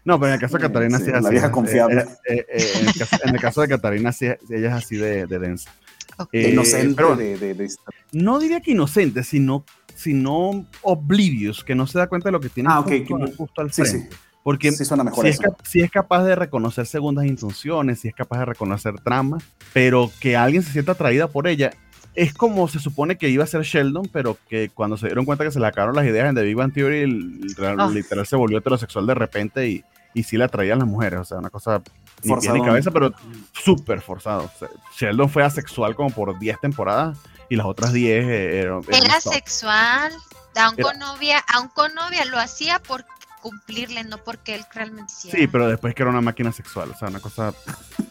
No, pero en el caso de Catarina sí, es así. La vieja confiable. Eh, eh, en, el caso, de Catarina sí, ella es así de, de densa. inocente. Pero, de, No diría que inocente, sino, sino oblivious, que no se da cuenta de lo que tiene ah, justo, al frente. Porque si, es capaz de reconocer segundas intenciones, si es capaz de reconocer tramas, pero que alguien se sienta atraída por ella, es como se supone que iba a ser Sheldon, pero que cuando se dieron cuenta que se le acabaron las ideas en The Big Bang Theory, ah. literal se volvió heterosexual de repente y, y sí le atraían las mujeres. O sea, una cosa ni pie ni cabeza, pero súper forzado. Sheldon fue asexual como por 10 temporadas y las otras 10 eh, eran. Era sexual, aún con novia, aún con novia lo hacía porque cumplirle, no porque él realmente Sí, pero después que era una máquina sexual, o sea, una cosa...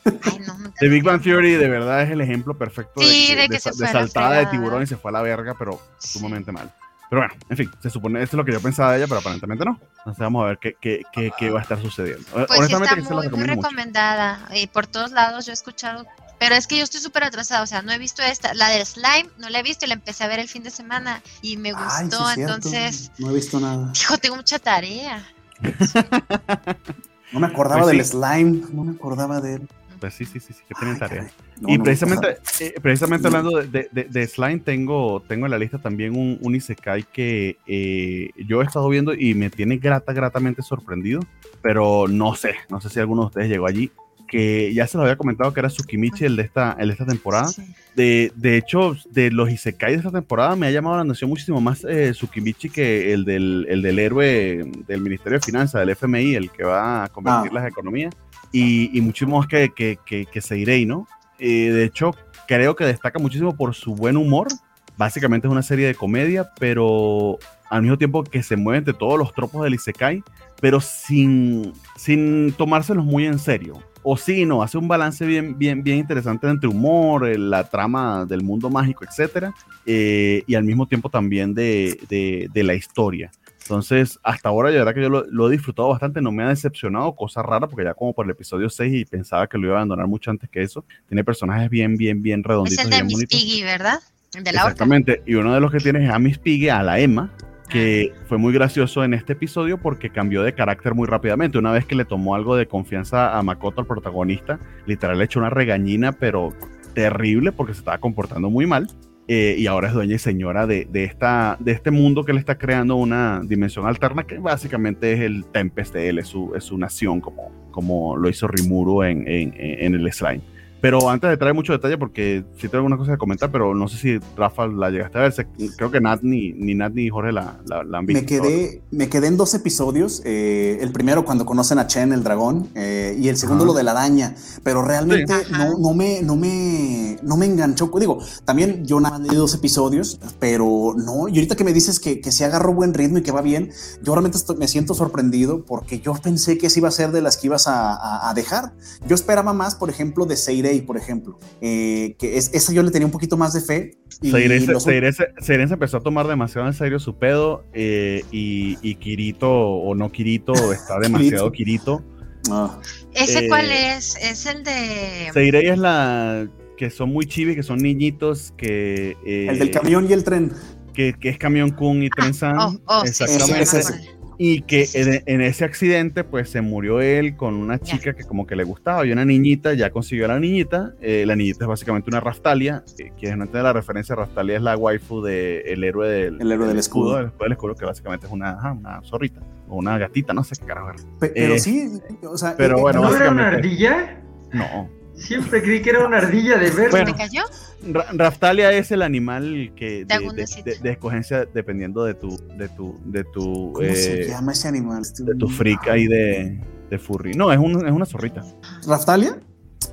Ay, no, The Big Bang Theory de verdad es el ejemplo perfecto de, que, saltada de tiburón y se fue a la verga, pero sumamente mal. Pero bueno, en fin, se supone, esto es lo que yo pensaba de ella, pero aparentemente no. Entonces vamos a ver qué, qué, qué, qué va a estar sucediendo. Pues Honestamente, está muy, muy recomendada. Y por todos lados yo he escuchado pero es que yo estoy súper atrasada, o sea, no he visto esta. La de Slime no la he visto y la empecé a ver el fin de semana y me gustó, entonces... No he visto nada. Hijo, tengo mucha tarea. no me acordaba pues del Slime, no me acordaba de él. Pues sí, sí, sí, sí, que tienen tarea. y precisamente, eh, precisamente hablando de, de, de, Slime, tengo, tengo en la lista también un, un Isekai que eh, yo he estado viendo y me tiene grata, gratamente sorprendido, pero no sé, no sé si alguno de ustedes llegó allí que ya se lo había comentado que era Tsukimichi el de esta, el de esta temporada. De, de, hecho, de los Isekai de esta temporada me ha llamado la atención muchísimo más eh, Tsukimichi que el del, el del héroe del Ministerio de Finanzas, del FMI, el que va a convertir ah. las economías, y, y muchísimo más que, que, que, que Seirei, ¿no? Eh, de hecho, creo que destaca muchísimo por su buen humor. Básicamente es una serie de comedia, pero al mismo tiempo que se mueve entre todos los tropos del Isekai, pero sin, sin tomárselos muy en serio. O sí, no, hace un balance bien, bien, bien interesante entre humor, la trama del mundo mágico, etcétera, eh, y al mismo tiempo también de, de, de la historia. Entonces, hasta ahora, la verdad que yo lo, he disfrutado bastante, no me ha decepcionado, cosa rara, porque ya como por el episodio 6 y pensaba que lo iba a abandonar mucho antes que eso, tiene personajes bien, bien, bien redonditos. Es el de Miss Piggy, ¿verdad? El de la Exactamente, y uno de los que tiene es a Miss Piggy, a la Emma, que fue muy gracioso en este episodio porque cambió de carácter muy rápidamente. Una vez que le tomó algo de confianza a Makoto, el protagonista, literal le echó una regañina, pero terrible porque se estaba comportando muy mal. Eh, y ahora es dueña y señora de, de, esta, de este mundo que le está creando una dimensión alterna que básicamente es el Tempest de él, es su, es su nación, como, como lo hizo Rimuru en, en, en el Slime. Pero antes de traer mucho detalle, porque sí tengo algunas cosas que comentar, pero no sé si Rafa la llegaste a ver. Creo que Nat ni, ni Nat ni Jorge la, la, han visto. Me quedé, me quedé en dos episodios. Eh, el primero cuando conocen a Chen, el dragón, eh, y el segundo lo de la araña. Pero realmente no, no, me, no, me, no me enganchó. Digo, también yo nada más leí dos episodios, pero no. Y ahorita que me dices que, que se agarró buen ritmo y que va bien, yo realmente me siento sorprendido porque yo pensé que esa iba a ser de las que ibas a, a, dejar. Yo esperaba más, por ejemplo, de Seire por ejemplo, eh, que es, esa yo le tenía un poquito más de fe. Y se empezó a tomar demasiado en serio su pedo eh, y, Kirito o no Kirito está demasiado Kirito. Ah. ¿Ese cuál eh, es? Es el de... Seirei es la que son muy chivis, que son niñitos que... el del camión y el tren. Que, es camión Kun y Tren San. Oh, oh, Exactamente y que en, ese accidente pues se murió él con una chica que como que le gustaba y una niñita ya consiguió a la niñita eh, la niñita es básicamente una Raftalia eh, quienes no entienden la referencia Raftalia es la waifu del de héroe del, el héroe del escudo, el escudo del escudo que básicamente es una, una zorrita o una gatita no sé qué carajo pero eh, sí o sea pero bueno ¿no era una ardilla? no Siempre creí que era una ardilla de verde. ¿Me cayó? Raftalia es el animal que de, de, escogencia dependiendo de tu de tu de tu ¿Cómo se eh, llama ese animal? De tu freak ahí de, de furry. No, es, un, es una zorrita. ¿Raftalia?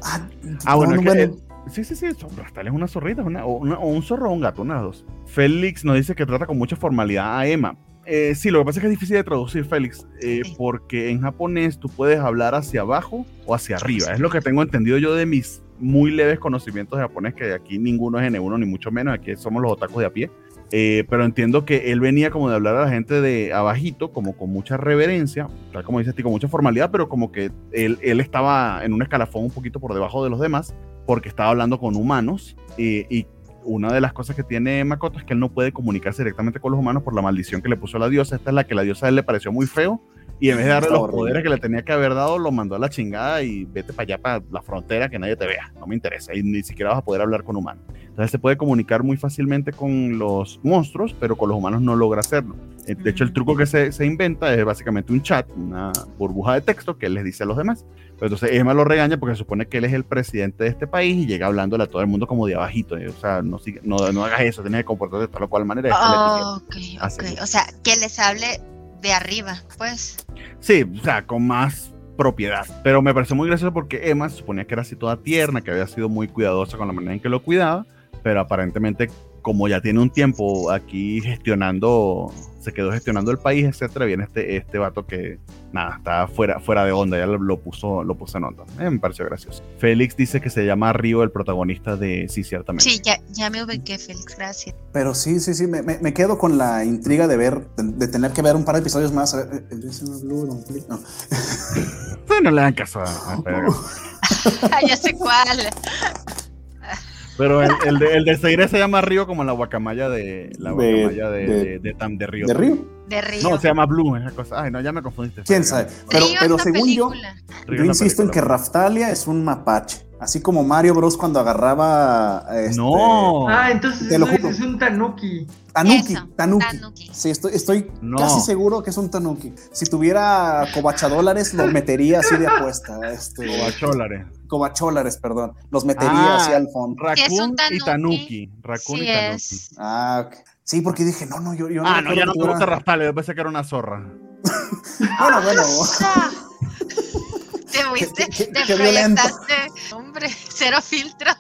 Ah, ah bueno, que, sí, sí, sí, Raftalia es una zorrita, una, o, un zorro o un gato, una de dos. Félix nos dice que trata con mucha formalidad a Emma. Eh, sí, lo que pasa es que es difícil de traducir, Félix, eh, porque en japonés tú puedes hablar hacia abajo o hacia arriba. Es lo que tengo entendido yo de mis muy leves conocimientos de japonés, que aquí ninguno es N1 ni mucho menos, aquí somos los otacos de a pie. Eh, pero entiendo que él venía como de hablar a la gente de abajito, como con mucha reverencia, tal como dices, con mucha formalidad, pero como que él, él, estaba en un escalafón un poquito por debajo de los demás, porque estaba hablando con humanos y una de las cosas que tiene Makoto es que él no puede comunicarse directamente con los humanos por la maldición que le puso la diosa. Esta es la que la diosa a él le pareció muy feo. Y en vez de darle los poderes que le tenía que haber dado, lo mandó a la chingada y vete para allá, para la frontera, que nadie te vea. No me interesa. Y ni siquiera vas a poder hablar con humanos. Entonces se puede comunicar muy fácilmente con los monstruos, pero con los humanos no logra hacerlo. Eh, de hecho, el truco que se, se inventa es básicamente un chat, una burbuja de texto que él les dice a los demás entonces Emma lo regaña porque se supone que él es el presidente de este país y llega hablándole a todo el mundo como de abajito. O sea, no, no, no hagas eso, tienes que comportarte de tal o cual manera. Oh, ok, ok. O sea, que les hable de arriba, pues. Sí, o sea, con más propiedad. Pero me pareció muy gracioso porque Emma se suponía que era así toda tierna, que había sido muy cuidadosa con la manera en que lo cuidaba, pero aparentemente como ya tiene un tiempo aquí gestionando, se quedó gestionando el país, etcétera, viene este, este vato que, nada, está fuera, fuera de onda, ya lo, puso, lo puso en onda. Eh, me pareció gracioso. Félix dice que se llama Río, el protagonista de Sí, ciertamente. Sí, ya, ya me ubiqué, Félix, gracias. Pero sí, sí, sí, me, me, quedo con la intriga de ver, de, tener que ver un par de episodios más. Eh, eh, no. no le dan caso a, ya sé cuál. Pero el, el, de, el de Seire se llama Río como la guacamaya de la guacamaya de, de, de, Tam de Río. ¿De Río? De Río. No, se llama Blue, esa cosa. Ay, no, ya me confundiste. ¿Quién sabe? Pero, pero según yo, yo insisto en que Raftalia es un mapache. Así como Mario Bros. cuando agarraba. Este, no. Ah, entonces es un tanuki. Tanuki, tanuki. Sí, estoy, estoy casi seguro que es un tanuki. Si tuviera cobachadólares, lo metería así de apuesta. Este, cobacholares. Cobacholares, perdón. Los metería así al fondo. Raccoon y tanuki. Raccoon y tanuki. Ah, ok. Sí, porque dije, no, no, yo, yo ah, no. Ah, no, ya no te gusta rasparle, después que era una zorra. bueno, bueno. Te fuiste, te proyectaste. Hombre, cero filtro.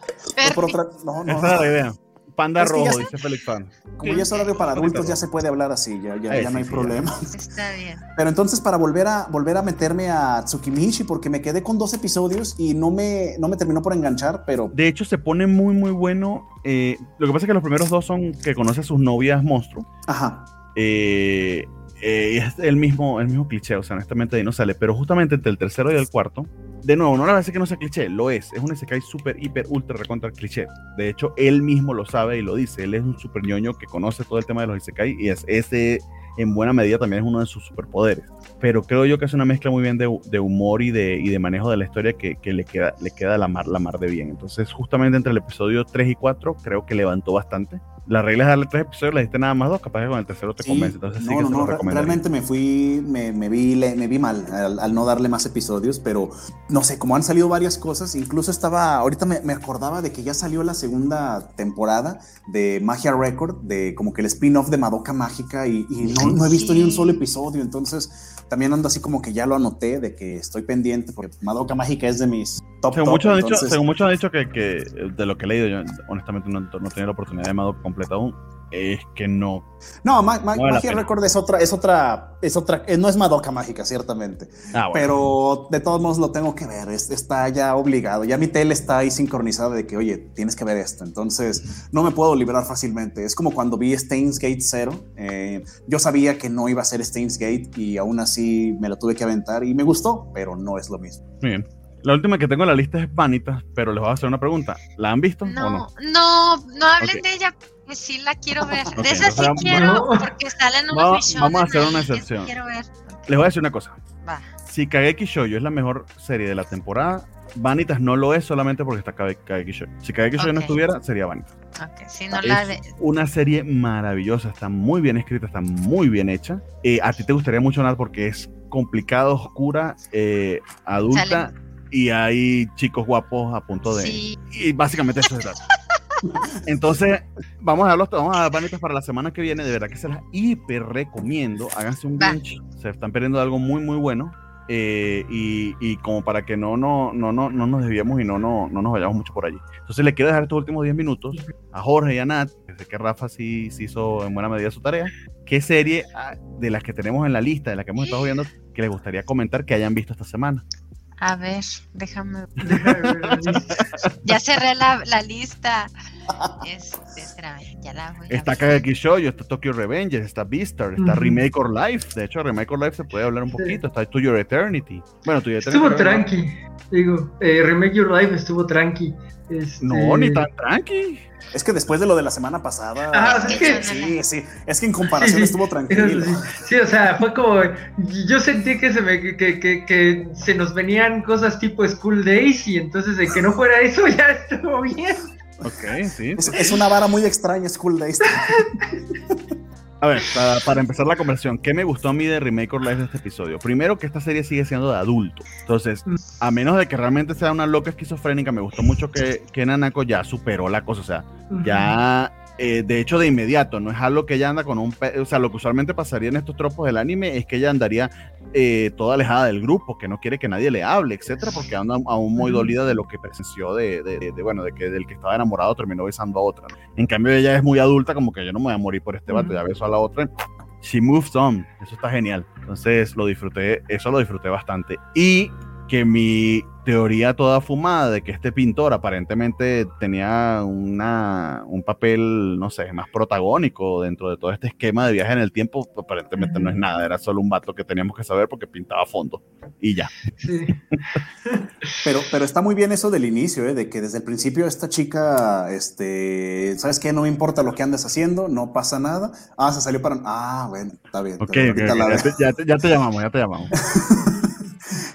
No, no. Esa es la idea. Panda rojo, dice Félix Fan. Como ya es horario para adultos, ya se puede hablar así, ya, ya, no hay problema. Está bien. Pero entonces, para volver a, volver a meterme a Tsukimichi, porque me quedé con dos episodios y no me, no me terminó por enganchar, pero. De hecho, se pone muy, muy bueno. Eh, lo que pasa es que los primeros dos son que conoce a sus novias monstruo. Ajá. Eh, eh, es el mismo, el mismo cliché, o sea, honestamente ahí no sale, pero justamente entre el tercero y el cuarto, de nuevo, no le parece que no sea cliché, lo es, es un Isekai súper, hiper, ultra, recontra cliché. De hecho, él mismo lo sabe y lo dice, él es un super ñoño que conoce todo el tema de los Isekai y es ese, en buena medida, también es uno de sus superpoderes. Pero creo yo que es una mezcla muy bien de, de humor y de, de, manejo de la historia que, que, le queda, le queda la mar, la mar de bien. Entonces, justamente entre el episodio 3 y 4, creo que levantó bastante las reglas de darle tres episodios, le diste nada más dos, capaz que con el tercero te convence. Entonces sí que no, no, realmente me fui, me, me vi, me vi mal al, no darle más episodios, pero no sé, como han salido varias cosas, incluso estaba, ahorita me, me, acordaba de que ya salió la segunda temporada de Magia Record, de como que el spin-off de Madoka Mágica y, y no, no, he visto ni un solo episodio, entonces también ando así como que ya lo anoté de que estoy pendiente porque Madoka Mágica es de mis top según top, muchos han dicho, según muchos han dicho que, que, de lo que he leído, yo honestamente no, no he tenido la oportunidad de Madoka completa aún, es que no. No, ma, ma, no Magia Record es otra, es otra, es otra, eh, no es Madoka Mágica, ciertamente. Ah, bueno. Pero de todos modos lo tengo que ver, es, está ya obligado. Ya mi tele está ahí sincronizada de que, oye, tienes que ver esto. Entonces, no me puedo liberar fácilmente. Es como cuando vi Steins Gate 0. Eh, yo sabía que no iba a ser Steins Gate y aún así me lo tuve que aventar y me gustó, pero no es lo mismo. Bien. La última que tengo en la lista es Vanitas, pero les voy a hacer una pregunta. ¿La han visto no, o no? No, no hablen okay. de ella. Sí la quiero ver. Okay, de esa sí quiero, porque salen unos vamos, vamos a hacer una excepción. Ver. Les voy a decir una cosa. Va. Si Kageki Shoujo es la mejor serie de la temporada, Vanitas no lo es solamente porque está Kageki Shoujo. Si Kageki Shoujo okay. no estuviera, sería Vanitas. Okay, si no la de... una serie maravillosa, está muy bien escrita, está muy bien hecha. Eh, a ti te gustaría mucho nada porque es complicada, oscura, eh, adulta. Sale y hay chicos guapos a punto de. Sí. Y básicamente eso es Entonces, vamos a darlos, vamos a dar panitas para la semana que viene. De verdad que se las hiper recomiendo. Háganse un binge. Se están perdiendo algo muy, muy bueno. Eh, y, y, como para que no, no, no, no, no nos desviemos y no, no, no nos vayamos mucho por allí. Entonces, le quiero dejar estos últimos 10 minutos a Jorge y a Nat, desde que Rafa sí, sí hizo en buena medida su tarea. ¿Qué serie ah, de las que tenemos en la lista, de las que hemos estado viendo, que les gustaría comentar que hayan visto esta semana? A ver, déjame. ya cerré la, la lista. Este, espérame, ya la voy está Kageki Shoujo, está Tokyo Revengers, está Beastar, está -huh. Remake or Life. De hecho, Remake or Life se puede hablar un poquito. Está To Your Eternity. Bueno, To Your Eternity. Estuvo tranqui. Digo, eh, Remake Your Life estuvo tranqui. Este... No, ni tan tranqui. Es que después de lo de la semana pasada. Ah, es que, sí, sí. Es que en comparación sí, estuvo tranquilo. Sí, sí, o sea, fue como. Yo sentí que se me que, que, que, se nos venían cosas tipo School Days y entonces de que no fuera eso ya estuvo bien. Ok, sí. Es, es una vara muy extraña, School Days. A ver, para, para, empezar la conversación, ¿qué me gustó a mí de Remake or Life de este episodio? Primero, que esta serie sigue siendo de adulto. Entonces, a menos de que realmente sea una loca esquizofrénica, me gustó mucho que, que Nanako ya superó la cosa. O sea, uh -huh. ya eh, de hecho de inmediato, no es algo que ella anda con un, o sea, lo que usualmente pasaría en estos tropos del anime es que ella andaría eh, toda alejada del grupo, que no quiere que nadie le hable, etcétera, porque anda aún muy dolida de lo que presenció de, de, de, de, bueno, de que del que estaba enamorado terminó besando a otra. En cambio ella es muy adulta, como que yo no me voy a morir por este vato, ya beso a la otra. She moves on, eso está genial. Entonces lo disfruté, eso lo disfruté bastante. Y que mi teoría toda fumada de que este pintor aparentemente tenía una, un papel, no sé, más protagónico dentro de todo este esquema de viaje en el tiempo, aparentemente no es nada, era solo un vato que teníamos que saber porque pintaba fondo y ya. Sí. pero, pero está muy bien eso del inicio, ¿eh? de que desde el principio esta chica, este, ¿sabes qué? No me importa lo que andes haciendo, no pasa nada. Ah, se salió para... Ah, bueno, está bien. Ok, okay, okay. Ya, te, ya, te, ya te llamamos, ya te llamamos.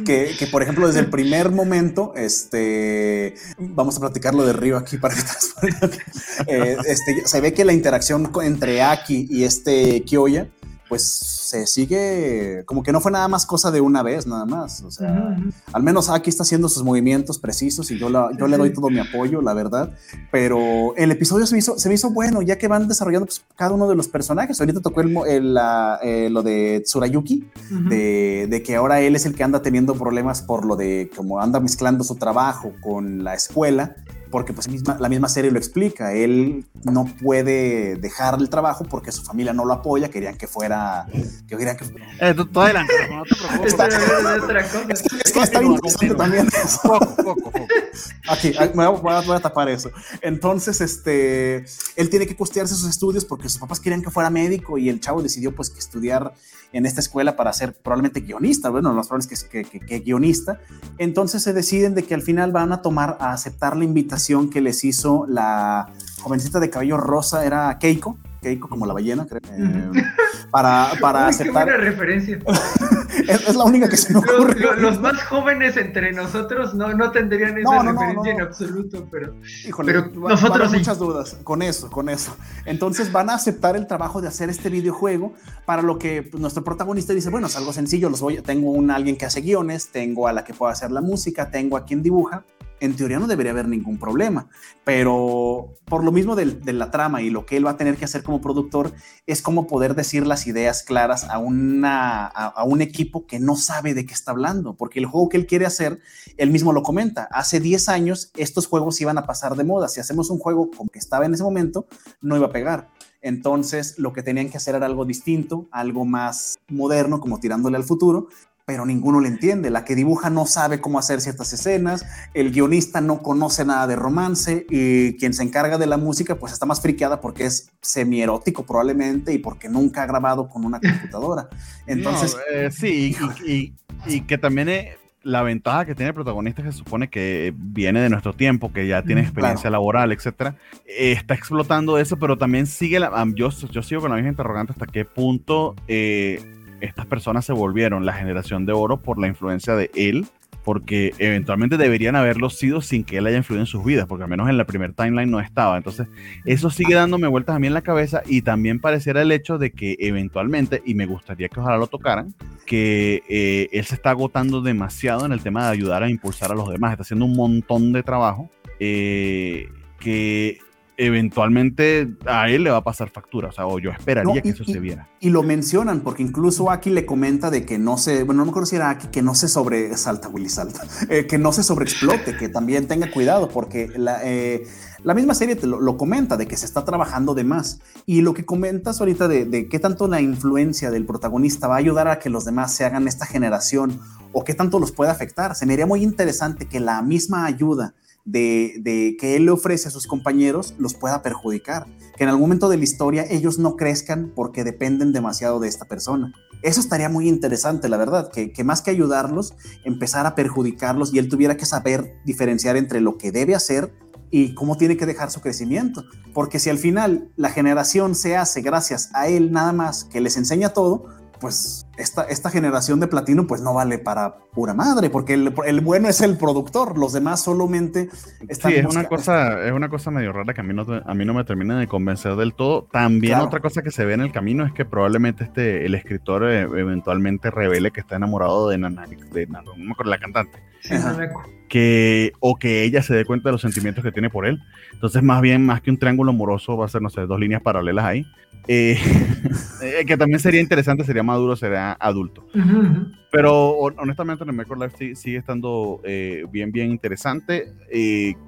que, que, por ejemplo, desde el primer momento, este, vamos a platicarlo de Río aquí para que eh, este, se ve que la interacción entre Aki y este Kyoya, pues se sigue, como que no fue nada más cosa de una vez, nada más. O sea, uh -huh. al menos Aki está haciendo sus movimientos precisos y yo, la, yo le doy todo mi apoyo, la verdad. Pero el episodio se me hizo, se me hizo bueno, ya que van desarrollando pues, cada uno de los personajes. Ahorita tocó el, el, la, eh, lo de Tsurayuki, uh -huh. de, de, que ahora él es el que anda teniendo problemas por lo de cómo anda mezclando su trabajo con la escuela porque pues la misma serie lo explica, él no puede dejar el trabajo porque su familia no lo apoya, querían que fuera... Que querían que... Eh, tú, tú adelante, no te preocupes. Está, es, que, es que está interesante también. Poco, poco, poco. Aquí, me voy a, voy a, tapar eso. Entonces, este, él tiene que costearse sus estudios porque sus papás querían que fuera médico y el chavo decidió pues que estudiar en esta escuela para ser probablemente guionista, bueno, los probable que, que, que, guionista. Entonces se deciden de que al final van a tomar, a aceptar la invitación que les hizo la jovencita de cabello rosa, era Keiko, Keiko como la ballena, creo, eh, para, para aceptar. Qué buena referencia. es, la única que se me ocurre. Los, más jóvenes entre nosotros no, no tendrían esa referencia en absoluto, pero, Híjole, pero nosotros muchas dudas con eso, con eso. Entonces van a aceptar el trabajo de hacer este videojuego para lo que nuestro protagonista dice, bueno, es algo sencillo, los voy, tengo un alguien que hace guiones, tengo a la que puede hacer la música, tengo a quien dibuja, en teoría no debería haber ningún problema, pero por lo mismo de, la trama y lo que él va a tener que hacer como productor es como poder decir las ideas claras a, un equipo que no sabe de qué está hablando, porque el juego que él quiere hacer, él mismo lo comenta, hace 10 años estos juegos iban a pasar de moda, si hacemos un juego como que estaba en ese momento, no iba a pegar. Entonces, lo que tenían que hacer era algo distinto, algo más moderno, como tirándole al futuro, pero ninguno le entiende. La que dibuja no sabe cómo hacer ciertas escenas, el guionista no conoce nada de romance y quien se encarga de la música pues está más friqueada porque es semi-erótico probablemente y porque nunca ha grabado con una computadora. Entonces... Eh, sí, y, que también eh, la ventaja que tiene el protagonista que se supone que viene de nuestro tiempo, que ya tiene experiencia laboral, etcétera, está explotando eso, pero también sigue la... yo, yo sigo con la misma interrogante hasta qué punto... Estas personas se volvieron la generación de oro por la influencia de él, porque eventualmente deberían haberlo sido sin que él haya influido en sus vidas, porque al menos en la primer timeline no estaba. Entonces, eso sigue dándome vueltas a mí en la cabeza y también pareciera el hecho de que eventualmente, y me gustaría que ojalá lo tocaran, que eh, él se está agotando demasiado en el tema de ayudar a impulsar a los demás, está haciendo un montón de trabajo. Eh, que eventualmente a él le va a pasar factura, o sea, o yo esperaría que eso se viera. Y lo mencionan, porque incluso Aki le comenta de que no se, bueno, no me acuerdo si era Aki, que no se sobresalta, Willy Salta, eh, que no se sobreexplote, que también tenga cuidado, porque la, eh, la misma serie te lo, comenta, de que se está trabajando de más. Y lo que comentas ahorita de, de qué tanto la influencia del protagonista va a ayudar a que los demás se hagan esta generación o qué tanto los puede afectar, se me haría muy interesante que la misma ayuda de, que él le ofrece a sus compañeros los pueda perjudicar, que en algún momento de la historia ellos no crezcan porque dependen demasiado de esta persona. Eso estaría muy interesante, la verdad, que, que más que ayudarlos, empezar a perjudicarlos y él tuviera que saber diferenciar entre lo que debe hacer y cómo tiene que dejar su crecimiento. Porque si al final la generación se hace gracias a él nada más, que les enseña todo, pues esta, esta generación de platino pues no vale para pura madre, porque el, el bueno es el productor, los demás solamente están... Sí, es una, cosa, es una cosa medio rara que a mí no, a mí no me termina de convencer del todo. También otra cosa que se ve en el camino es que probablemente este, el escritor eh, eventualmente revele que está enamorado de Nana, de no me acuerdo la cantante. que, o que ella se dé cuenta de los sentimientos que tiene por él. Entonces, más bien, más que un triángulo amoroso, va a ser, no sé, dos líneas paralelas ahí. Eh, eh, que también sería interesante, sería maduro, sería adulto. Pero honestamente, el Micro Life sigue, estando eh, bien, bien interesante.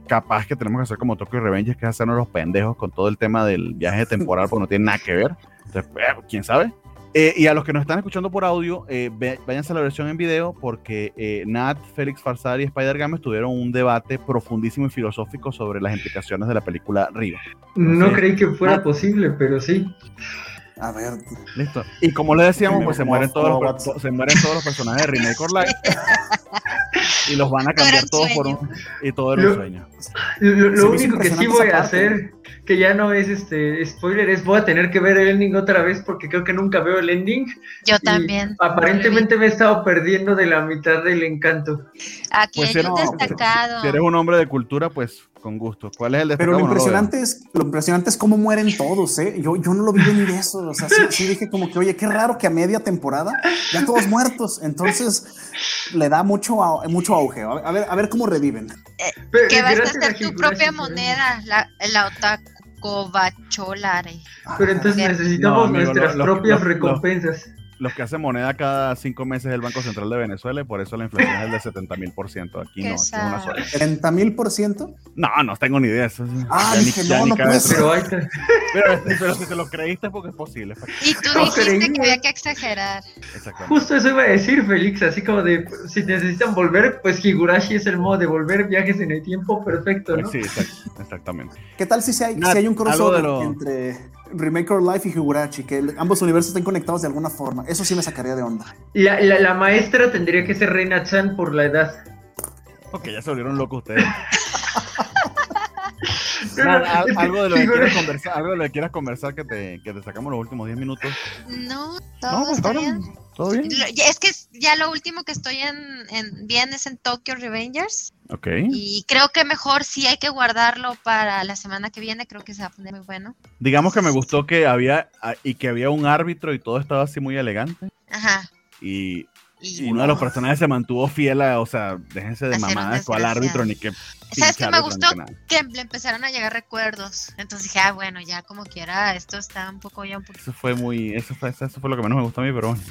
capaz que tenemos que hacer como Tokyo Revenge, que es hacernos los pendejos con todo el tema del viaje temporal, porque no tiene nada que ver. Entonces, quién sabe. Eh, y a los que nos están escuchando por audio, eh, váyanse a la versión en video porque eh, Nat, Félix Farsar y Spider Games tuvieron un debate profundísimo y filosófico sobre las implicaciones de la película Río. No creí que fuera posible, pero sí. A ver. Listo. Y como le decíamos, pues se mueren, todos los, se mueren todos los personajes de Remake or Life. y los van a cambiar todos por un. Y todo era un sueño. Lo, único que sí voy a hacer que ya no es este spoiler, es voy a tener que ver el ending otra vez porque creo que nunca veo el ending. Yo también. Aparentemente me he estado perdiendo de la mitad del encanto. Aquí pues hay un destacado. Si eres un hombre de cultura, pues con gusto. ¿Cuál es el destacado? Pero lo impresionante, es, lo impresionante es cómo mueren todos, ¿eh? Yo, yo no lo vi ni de eso. O sea, sí, dije como que, oye, qué raro que a media temporada ya todos muertos. Entonces le da mucho, mucho auge. A ver, a ver cómo reviven. Eh, que vas a hacer tu propia moneda, la, la Covacholare. Pero entonces necesitamos nuestras propias recompensas. Los que hacen moneda cada cinco meses es el Banco Central de Venezuela y por eso la inflación es del 70 mil por ciento. Aquí no, aquí es una sola. ¿70 mil por ciento? No, no tengo ni idea. Eso, ah, dije, no, no puede ser. Pero, pero, si te lo creíste porque es posible. Y tú dijiste que había que exagerar. Justo eso iba a decir, Félix, así como de, si necesitan volver, pues Higurashi es el modo de volver, viajes en el tiempo, perfecto, ¿no? Sí, exactamente. ¿Qué tal si, hay, si hay un crossover entre Remake Our Life y Higurashi, que ambos universos estén conectados de alguna forma. Eso sí me sacaría de onda. La, la, maestra tendría que ser Reina Chan por la edad. Ok, ya se volvieron locos ustedes. algo, de lo que quieras conversar, algo de lo que quieras conversar que te, que te sacamos los últimos 10 minutos. No, todo pues, está bien. ¿Todo bien? Es que ya lo último que estoy en, en bien es en Tokyo Revengers. Ok. Y creo que mejor sí hay que guardarlo para la semana que viene, creo que se va a poner muy bueno. Digamos que me gustó que había y que había un árbitro y todo estaba así muy elegante. Ajá. Y y uno de los personajes se mantuvo fiel a, o sea, déjense de mamadas al árbitro ni que. ¿Sabes que me gustó? Que le empezaron a llegar recuerdos. Entonces dije, ah, bueno, ya como quiera, esto está un poco ya un poco. Eso fue muy. Eso fue, eso fue lo que menos me gustó a mí, pero bueno.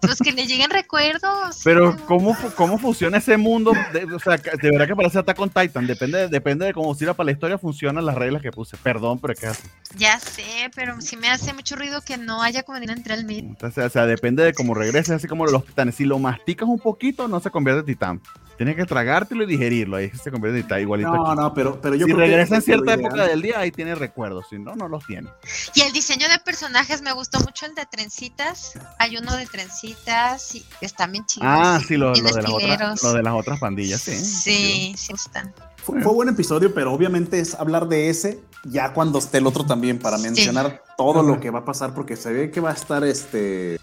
Pues que le lleguen recuerdos. Pero ¿cómo, cómo funciona ese mundo? De, o sea, de verdad que parece Attack con Titan. Depende, depende de cómo sirva para la historia, funcionan las reglas que puse. Perdón, pero que así. Ya sé, pero sí me hace mucho ruido que no haya comunidad entre el mid. o sea, depende de cómo regreses, así como los titanes. Si lo masticas un poquito, no se convierte en titán. Tienes que tragártelo y digerirlo. Ahí se convierte en igualito. No, no, pero, pero yo Si regresa en cierta época del día, ahí tiene recuerdos. Si no, no los tiene. Y el diseño de personajes me gustó mucho el de trencitas. Hay uno de trencitas y están bien chidos. Ah, sí, lo, de, las otras, lo de las otras pandillas, sí. Sí, sí, están. Fue, fue, buen episodio, pero obviamente es hablar de ese ya cuando esté el otro también para mencionar todo lo que va a pasar porque se ve que va a estar este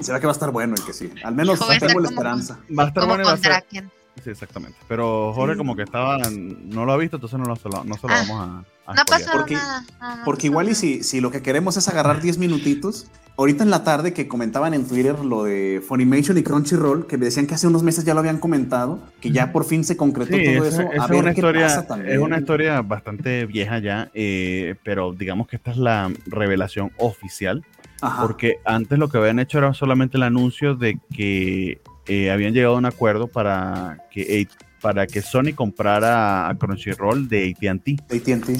se ve que va a estar bueno el que sí. Al menos tengo la esperanza. Va a estar bueno y va a ser, Sí, exactamente. Pero Jorge como que estaba, no lo ha visto, entonces no, lo, no se lo ah, vamos a... no pasa porque, nada. porque igual y si, si lo que queremos es agarrar 10 minutitos, ahorita en la tarde que comentaban en Twitter lo de Funimation y Crunchyroll, que me decían que hace unos meses ya lo habían comentado, que ya por fin se concretó todo eso. a ver una qué historia, pasa también. Es una historia bastante vieja ya, eh, pero digamos que esta es la revelación oficial. Porque antes lo que habían hecho era solamente el anuncio de que eh, habían llegado a un acuerdo para que, para que Sony comprara a Crunchyroll de ATT. ATT.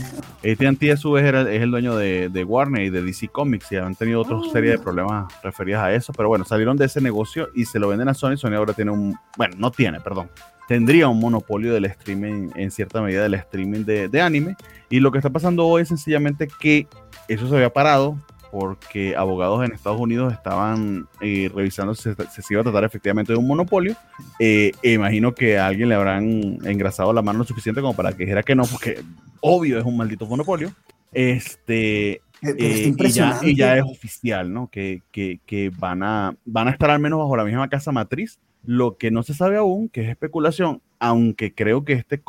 ATT a su vez es el dueño de, Warner y de DC Comics y han tenido otra oh. serie de problemas referidos a eso, pero bueno, salieron de ese negocio y se lo venden a Sony. Sony ahora tiene un, bueno, no tiene, perdón, tendría un monopolio del streaming, en cierta medida del streaming de, de anime. Y lo que está pasando hoy es sencillamente que eso se había parado porque abogados en Estados Unidos estaban eh, revisando si se, iba a tratar efectivamente de un monopolio. Eh, imagino que a alguien le habrán engrasado la mano lo suficiente como para que dijera que no, porque obvio es un maldito monopolio. Este, eh, y, ya, y, ya, es oficial, ¿no? Que, que, que, van, a, van a estar al menos bajo la misma casa matriz. Lo que no se sabe aún, que es especulación, aunque creo que este,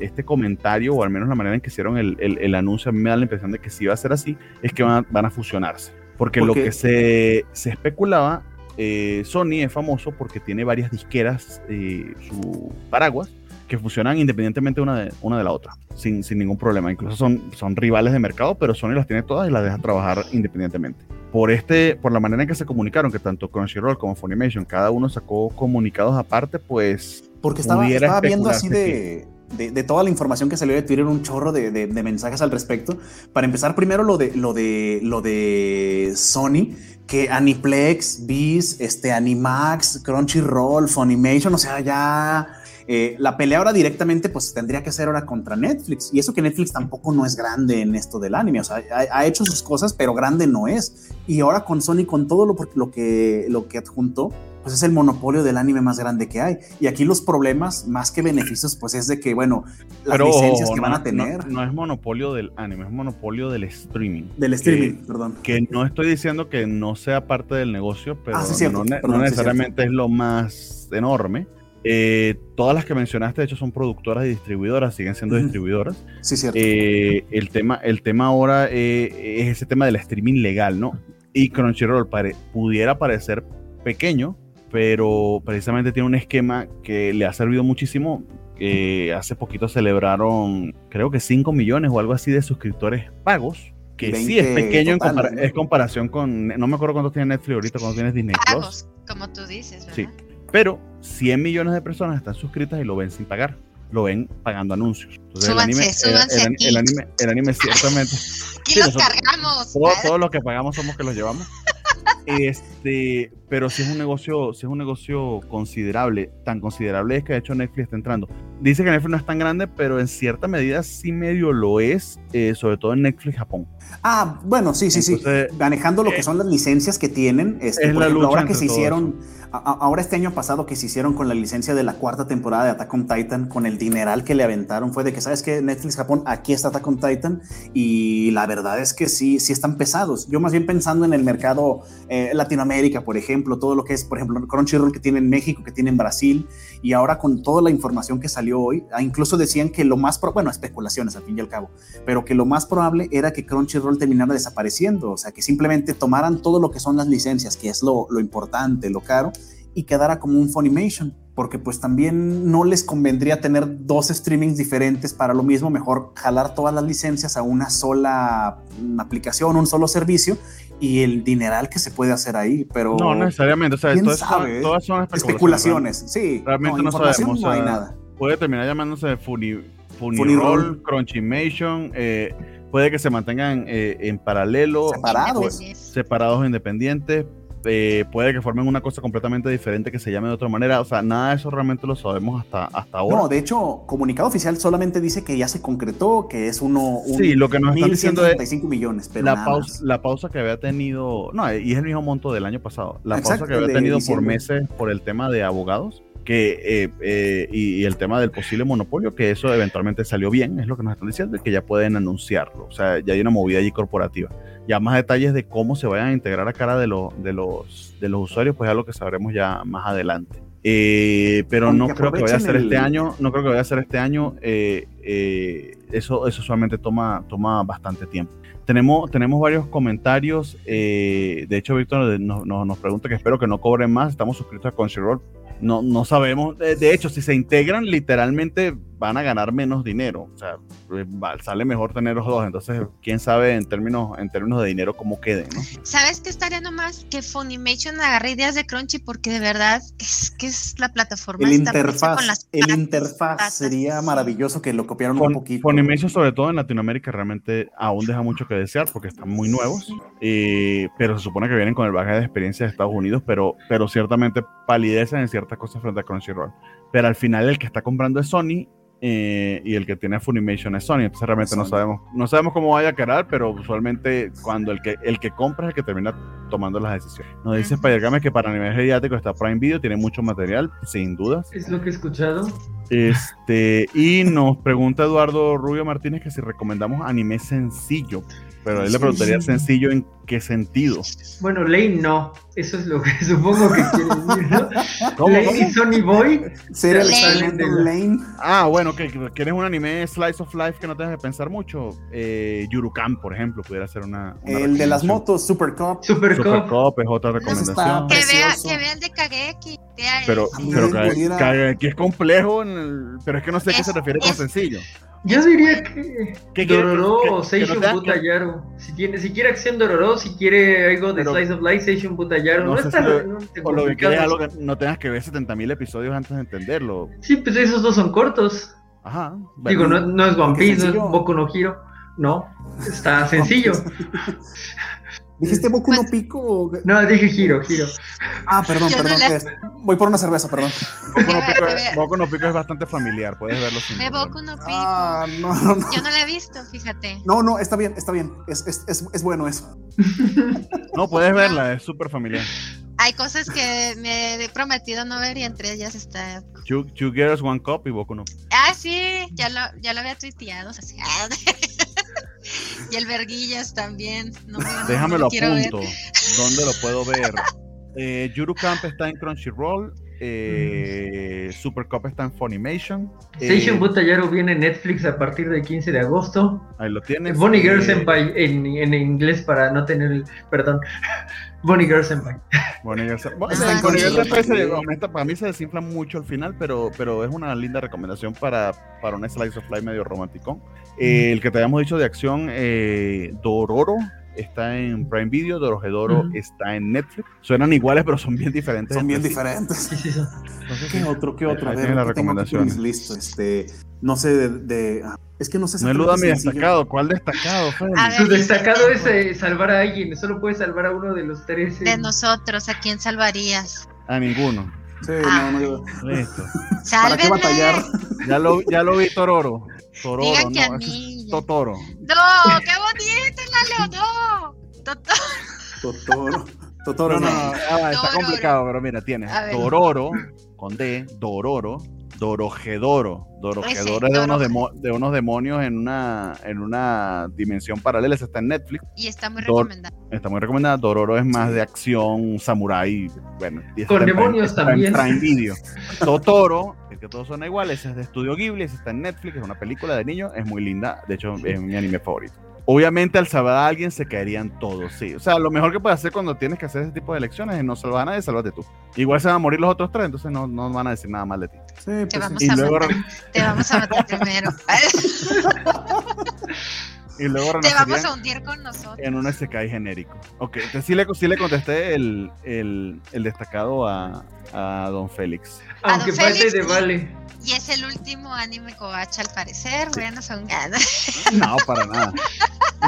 este comentario, o al menos la manera en que hicieron el, el, anuncio, a mí me da la impresión de que sí va a ser así, es que van a, van a fusionarse. Porque, lo que se, se especulaba, eh, Sony es famoso porque tiene varias disqueras, eh, su paraguas, que funcionan independientemente una de, una de la otra, sin, sin ningún problema. Incluso son, son rivales de mercado, pero Sony las tiene todas y las deja trabajar independientemente. Por, este, por la manera en que se comunicaron, que tanto Crunchyroll como Funimation, cada uno sacó comunicados aparte, pues porque estaba, estaba viendo así de, de, toda la información que salió de Twitter, un chorro de, de, mensajes al respecto. Para empezar, primero lo de lo de lo de Sony, que Aniplex, Viz, este, Animax, Crunchyroll, Funimation, o sea, ya eh, la pelea ahora directamente pues tendría que ser ahora contra Netflix. Y eso que Netflix tampoco no es grande en esto del anime, o sea, ha, ha hecho sus cosas, pero grande no es. Y ahora con Sony, con todo lo, lo, que, lo que adjuntó, pues es el monopolio del anime más grande que hay. Y aquí los problemas, más que beneficios, pues es de que, bueno, las licencias que van a tener. No, es monopolio del anime, es monopolio del streaming. Del streaming, perdón. Que no estoy diciendo que no sea parte del negocio, pero ah, no, necesariamente es lo más enorme. Eh, todas las que mencionaste, de hecho, son productoras y distribuidoras, siguen siendo distribuidoras. Sí, cierto. Eh, el, tema, el tema ahora eh, es ese tema del streaming legal, ¿no? Y Crunchyroll pudiera parecer pequeño, pero precisamente tiene un esquema que le ha servido muchísimo. hace poquito celebraron, creo que 5 millones o algo así de suscriptores pagos que sí es pequeño en comparación con, no me acuerdo cuánto tiene Netflix ahorita, cuánto tiene Disney Plus. como tú dices, ¿verdad? Sí, pero 100 millones de personas están suscritas y lo ven sin pagar, lo ven pagando anuncios. Entonces, súbanse, el, anime, el, el, anime, el anime ciertamente... Aquí los cargamos. Todo, todo lo que pagamos somos que los llevamos. Este, pero si es un negocio, si es un negocio considerable, tan considerable es que de hecho Netflix está entrando. Dice que Netflix no es tan grande, pero en cierta medida sí medio lo es, eh, sobre todo en Netflix Japón. Ah, bueno, sí, sí, sí. Manejando lo que eh, son las licencias que tienen, este, por ejemplo, ahora que se hicieron, ahora este año pasado que se hicieron con la licencia de la cuarta temporada de Attack on Titan, con el dineral que le aventaron, fue de que, ¿sabes que Netflix Japón, aquí está Attack on Titan, y la verdad es que sí, sí están pesados. Yo más bien pensando en el mercado eh, Latinoamérica, por ejemplo, todo lo que es, por ejemplo, Crunchyroll que tiene en México, que tiene en Brasil, y ahora con toda la información que salió hoy, ah, incluso decían que lo más, bueno, especulaciones al fin y al cabo, pero que lo más probable era que Crunchyroll terminara desapareciendo, o sea, que simplemente tomaran todo lo que son las licencias, que es lo, lo importante, lo caro, y quedara como un Funimation, porque pues también no les convendría tener dos streamings diferentes para lo mismo, mejor jalar todas las licencias a una sola aplicación, un solo servicio y el dineral que se puede hacer ahí, pero no necesariamente, o sea, todas, son, especulaciones, sí, realmente no, sabemos, no hay nada. Puede terminar llamándose Funi, Funiroll, Crunchimation, eh, puede que se mantengan eh, en paralelo, separados, separados independientes, eh, puede que formen una cosa completamente diferente que se llame de otra manera. O sea, nada de eso realmente lo sabemos hasta, hasta ahora. No, de hecho, comunicado oficial solamente dice que ya se concretó, que es uno. Un sí, lo que nos están diciendo es millones, pero la, pausa, la pausa que había tenido, no, y es el mismo monto del año pasado. La pausa que había tenido por meses por el tema de abogados que eh, eh, y, el tema del posible monopolio, que eso eventualmente salió bien, es lo que nos están diciendo, que ya pueden anunciarlo. O sea, ya hay una movida allí corporativa. Ya más detalles de cómo se vayan a integrar a cara de, de, los, de los usuarios, pues ya lo que sabremos ya más adelante. Eh, pero no creo que vaya a ser este año, no creo que vaya a ser este año. eso, eso solamente toma, toma bastante tiempo. Tenemos, tenemos varios comentarios. de hecho, Víctor nos, nos, pregunta que espero que no cobren más. Estamos suscritos a Crunchyroll no, no sabemos. De, hecho, si se integran, literalmente van a ganar menos dinero. O sea, pues, sale mejor tener los dos. Entonces, quién sabe en términos, en términos de dinero cómo queden, ¿no? ¿Sabes qué estaría nomás? Que Funimation agarre ideas de Crunchy porque de verdad es que es la plataforma. El interfaz, el interfaz sería maravilloso que lo copiaran un poquito. Funimation, sobre todo en Latinoamérica, realmente aún deja mucho que desear porque están muy nuevos. Eh, pero se supone que vienen con el bagaje de experiencia de Estados Unidos, pero, pero ciertamente palidecen en ciertas cosas frente a Crunchyroll. Pero al final el que está comprando es Sony eh, y el que tiene Funimation es Sony. Entonces realmente no sabemos, no sabemos cómo vaya a quedar, pero usualmente cuando el que el que compra es el que termina tomando las decisiones. Nos dice Spider que para nivel mediático está Prime Video, tiene mucho material, sin dudas. Es lo que he escuchado. Este, y nos pregunta Eduardo Rubio Martínez que si recomendamos anime sencillo. Pero él le preguntaría sencillo en qué sentido. Bueno, Lane no. Eso es lo que supongo que quiere decir, ¿no? ¿Cómo, Lane y Sonny Boy. ¿Será el de Lane? Ah, bueno, que quieres un anime slice of life que no tengas que pensar mucho. Eh, Yurukan, por ejemplo, pudiera ser una. el de las motos, Super Cup. Super, Super Cup. es otra recomendación. Que vea, que vea el de Kageki. Pero, pero Kageki es complejo, pero es que no sé a qué se refiere con sencillo. Yo diría que Dororo o Seishun Butayaro. Si, tiene, si quiere acción Dororo, si quiere algo de Slice of Life, Seishun Butayaro. No, no está O lo que quieres algo que no tengas que ver 70.000 episodios antes de entenderlo. Sí, pues esos dos son cortos. Ajá. Digo, no, no es One Piece, no es Boku no Hiro. No, está sencillo. ¿Dijiste Boku no pues, Pico? No, dije Giro, Giro. Ah, perdón, perdón. Voy por una cerveza, perdón. Boku no, Pico, es bastante familiar, puedes verlo sin De Boku no Pico. Ah, no, no, no. Yo no la he visto, fíjate. No, no, está bien, está bien. Es, es, es, es bueno eso. No, puedes verla, es súper familiar. Hay cosas que me he prometido no ver y entre ellas está. Two, Girls, One Cup y Boku no. Ah, sí, ya lo, ya lo había tuiteado. Así. y el Verguillas también. No Déjamelo a punto. ¿Dónde lo puedo ver? Eh, Yuru Camp está en Crunchyroll. eh, Super Cup está en Funimation. Seishun eh, Butayaro viene en Netflix a partir del 15 de agosto. ahí lo tienes. Bonnie Girl Eh, Senpai en, en inglés para no tener el. Perdón. Bonnie Girl Senpai. Bonnie Girl Senpai. Bueno, Ah, Bonnie Girl. Senpai se- honesta, para mí se desinfla mucho al final, pero, pero es una linda recomendación para, para un Slice of Life medio romántico. Eh, el que te habíamos dicho de acción, eh, Dororo, está en Prime Video, Dorohedoro Ujú. está en Netflix. Suenan iguales, pero son bien diferentes. Son bien diferentes. Sí, sí, sí. Entonces, ¿Qué otro? ¿Qué otro? A Ahí ver, las ¿qué tengo aquí por mis recomendaciones. listos? Este, no sé, de, de- ah, es que no sé No es exactamente duda mi destacado. ¿Cuál destacado, ver, Su destacado es eh, salvar a alguien. Solo puede salvar a uno de los tres. eh. De nosotros, ¿a quién salvarías? A ninguno. Sí, Ah. no, no, Listo. ¿Para qué batallar? Ya lo, ya lo vi Tororo. Tororo, Digan que no, a mí. Totoro. ¡No! ¡Qué bonito, Lalo! ¡No! Toto- Totoro. Totoro, No, no, no. no, ah, está Dororo. complicado, pero mira, tienes. Dororo, con D, Dororo, Dorojedoro. Dorojedoro Ese, es de unos, Doroje- demo- de unos demonios en una, en una dimensión paralela, está en Netflix, Y está muy Dor- recomendado. está muy recomendada. Dororo es más de acción, samurai, bueno. y Con está en Prime- demonios está en también. Prime Video. Totoro, el que todos son iguales, es de Estudio Ghibli, ese está en Netflix, es una película de niños, es muy linda, de hecho es mi anime favorito. Obviamente al salvar a alguien se caerían todos, sí. O sea, lo mejor que puedes hacer cuando tienes que hacer ese tipo de elecciones es no salvar a nadie, sálvate tú. Igual se van a morir los otros tres, entonces no, no van a decir nada mal de ti. Sí, Te pues, vamos. Y luego, matar. Te vamos a matar primero. y luego Te vamos a hundir con nosotros. en un SK genérico. Ok, entonces sí le, sí le contesté el, el, el destacado a, a Don Félix. Aunque Don falte Félix, de y- vale. Y es el último anime covacha al parecer. Bueno, son ganas. No, para nada.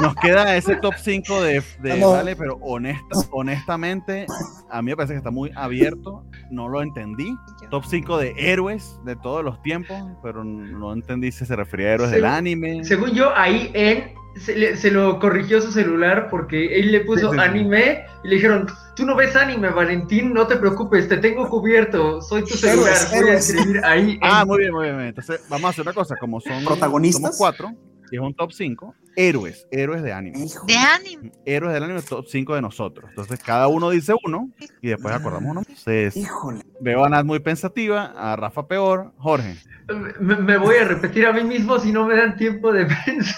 Nos queda ese top 5 de, de. Vale, pero honesta, honestamente, a mí me parece que está muy abierto. No lo entendí. Top 5 de héroes de todos los tiempos, pero no entendí si se refería a héroes Sí. del anime. Según yo, ahí en se, le- se lo corrigió su celular porque él le puso Sí, sí, sí. anime y le dijeron, tú no ves anime, Valentín, no te preocupes, te tengo cubierto, soy tu celular, voy a escribir ahí. en- Ah, muy bien, muy bien. Entonces, vamos a hacer una cosa. Como son ¿Protagonistas? somos cuatro, es un top 5, héroes, héroes de anime. De anime. Héroes del anime, top 5 de nosotros. Entonces, cada uno dice uno y después acordamos uno. Entonces, Híjole. veo a Nat muy pensativa, a Rafa peor, Jorge. me, me voy a repetir a mí mismo si no me dan tiempo de pensar.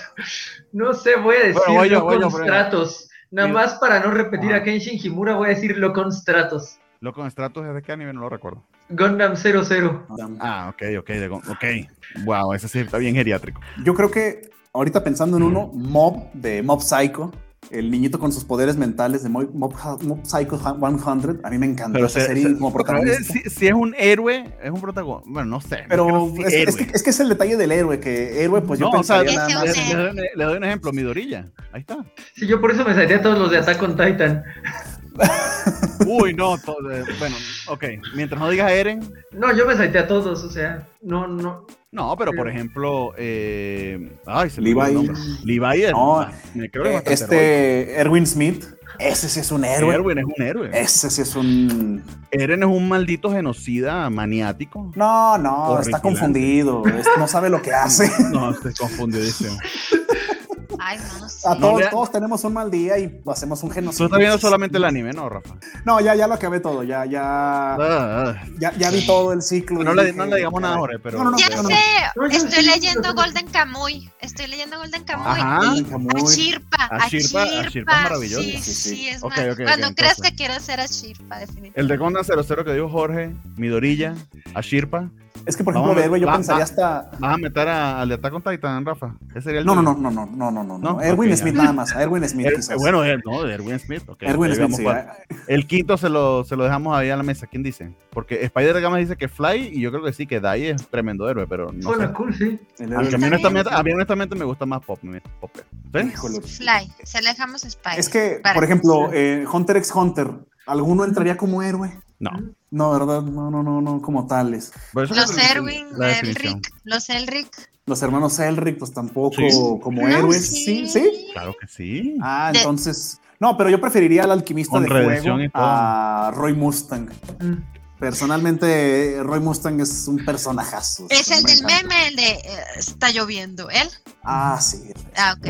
No sé, voy a decir Bueno, voy yo, voy yo, Locon pero- Stratos. Nada más para no repetir Ajá. a Kenshin Himura, voy a decir Locon Stratos. Loco en Stratos es de qué anime, no lo recuerdo. Gundam 00. Ah, ok, ok, de- ok. Wow, ese sí está bien geriátrico. Yo creo que ahorita pensando en uno, Mob de Mob Psycho, el niñito con sus poderes mentales de Mob, Mob, Mob Psycho 100, a mí me encanta Pero, esa se- serie se- como pero protagonista. si, si es un héroe, es un protagonista. Bueno, no sé. Pero es, que, es que es el detalle del héroe, que héroe, pues yo No, o sea, pensaría nada más. le, héroe. le- le doy un ejemplo, Midorilla. Ahí está. Sí, yo por eso me salté a todos los de Attack on Titan. Uy, no. eh, bueno, ok. Mientras no digas Eren. No, yo me salté a todos, o sea, no, no. No, pero por ejemplo. Eh, ay, se Levi. Levi es. No, me creo que es Eh, este Erwin Smith, ese sí es un héroe. Erwin es un héroe. Ese sí es un. Eren es un maldito genocida maniático. No, no, está confundido. es- no sabe lo que hace. No, estoy confundidísimo. Ay, no, no sé. A todos, todos tenemos un mal día y hacemos un Tú genocidio. estás viendo solamente el anime, ¿no, Rafa? No, ya, ya lo acabé todo. Ya, ya, Ah, ah. ya, ya vi todo el ciclo. No le- dije, no le digamos nada. Jorge, pero- No, no, no, Ya sé, estoy sí, leyendo Golden Kamuy. Estoy leyendo Golden Kamuy. Ajá. Y Kamuy. a Shirpa, a A Shirpa, a Shirpa. Shirpa es maravilloso. Sí, Sí, sí, sí. sí, es Ok, más. ok, ok, Cuando creas entonces. que quiero ser a Shirpa, definitivamente. El de Gondan 00 que dijo Jorge, Midorilla, Ashirpa. Es que, por ejemplo, de héroe yo va- pensaría hasta. ¿Vas a meter a- al de Attack on Titan, Rafa? Ese sería el No, no, no, no, no, no, no, no. Erwin Smith ya. nada más. A Erwin Smith, Er- quizás. bueno, er- no, de Erwin Smith. Erwin Smith, ah, El quinto se lo, se lo dejamos ahí a la mesa. ¿Quién dice? Porque Spider Gama dice que Fly y yo creo que sí, que Dai es tremendo héroe, pero no sé. cool, sí. A mí, honestamente, a mí honestamente me gusta más Pop. Fly, se le dejamos Spider. Es que, Para- por ejemplo, eh, Hunter x Hunter, ¿alguno entraría como héroe? No. No, ¿verdad? No, no, no, no, como tales. Los Erwin. Elric, los Elric. Los hermanos Elric, pues tampoco Sí. como No, héroes. Sí, sí. Claro que sí. Ah, De- entonces. No, pero yo preferiría al alquimista Con de fuego a Roy Mustang. Mm. Personalmente, Roy Mustang es un personajazo. Es el Me del encanta. meme, el de eh, está lloviendo. ¿Él? Ah, sí. Ah, ok.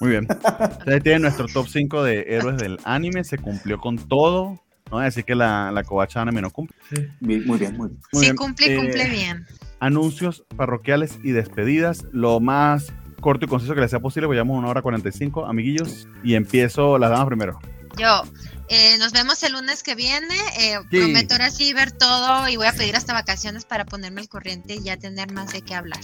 Muy bien. Ustedes tienen nuestro top 5 de héroes del anime. Se cumplió con todo. No voy a decir que la, la covacha Anime no cumple. Sí. Muy bien, muy bien. Muy sí, bien. cumple, Eh, cumple bien. Anuncios parroquiales y despedidas. Lo más corto y conciso que les sea posible, pues llevamos una hora 45, amiguillos. Y empiezo las damas primero. Yo, eh, nos vemos el lunes que viene. eh, Sí. Prometo ahora sí ver todo y voy a pedir hasta vacaciones para ponerme al corriente y ya tener más de qué hablar.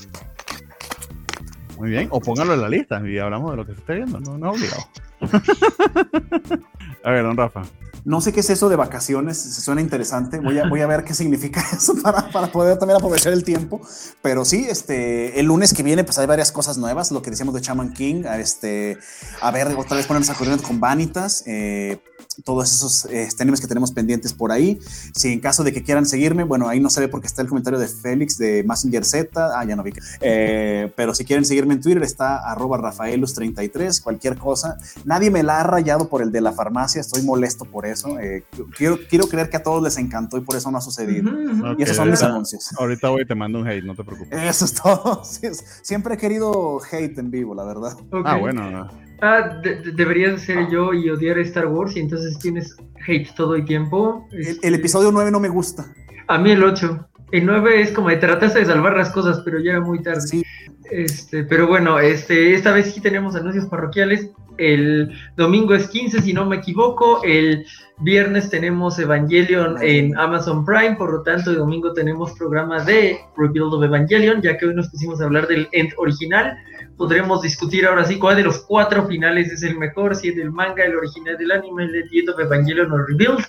Muy bien. O póngalo en la lista y hablamos de lo que se esté viendo. No, no obligado. a ver, don Rafa. No sé qué es eso de vacaciones, se suena interesante. Voy a, voy a ver qué significa eso para, para poder también aprovechar el tiempo. Pero sí, este, el lunes que viene, pues hay varias cosas nuevas. Lo que decíamos de Chaman King, este, a ver, otra vez ponernos a corriente con Vanitas. eh, todos esos eh, animes que tenemos pendientes por ahí. Si en caso de que quieran seguirme, bueno, ahí no se ve porque está el comentario de Félix de Massinger Z. Ah, ya no vi. Eh, pero si quieren seguirme en Twitter, está arroba Rafaelus33, cualquier cosa. Nadie me la ha rayado por el de la farmacia, estoy molesto por eso. Eh, quiero, quiero creer que a todos les encantó y por eso no ha sucedido. Y esos son mis anuncios. Ahorita voy y te mando un hate, no te preocupes. Eso es todo. Siempre he querido hate en vivo, la verdad. Ah, bueno. Ah, de- de- deberías ser yo y odiar Star Wars y entonces tienes hate todo el tiempo. El, Este, el episodio 9 no me gusta. A mí el 8. El 9 es como de trataste de salvar las cosas, pero ya era muy tarde. Sí, Este, pero bueno, este, esta vez sí tenemos anuncios parroquiales. El domingo es 15, si no me equivoco. El viernes tenemos Evangelion en Amazon Prime, por lo tanto, el domingo tenemos programa de Rebuild of Evangelion, ya que hoy nos pusimos a hablar del end original. Podremos discutir ahora sí cuál de los cuatro finales es el mejor, si es del manga, el original del anime, el de End of Evangelion o Rebuild,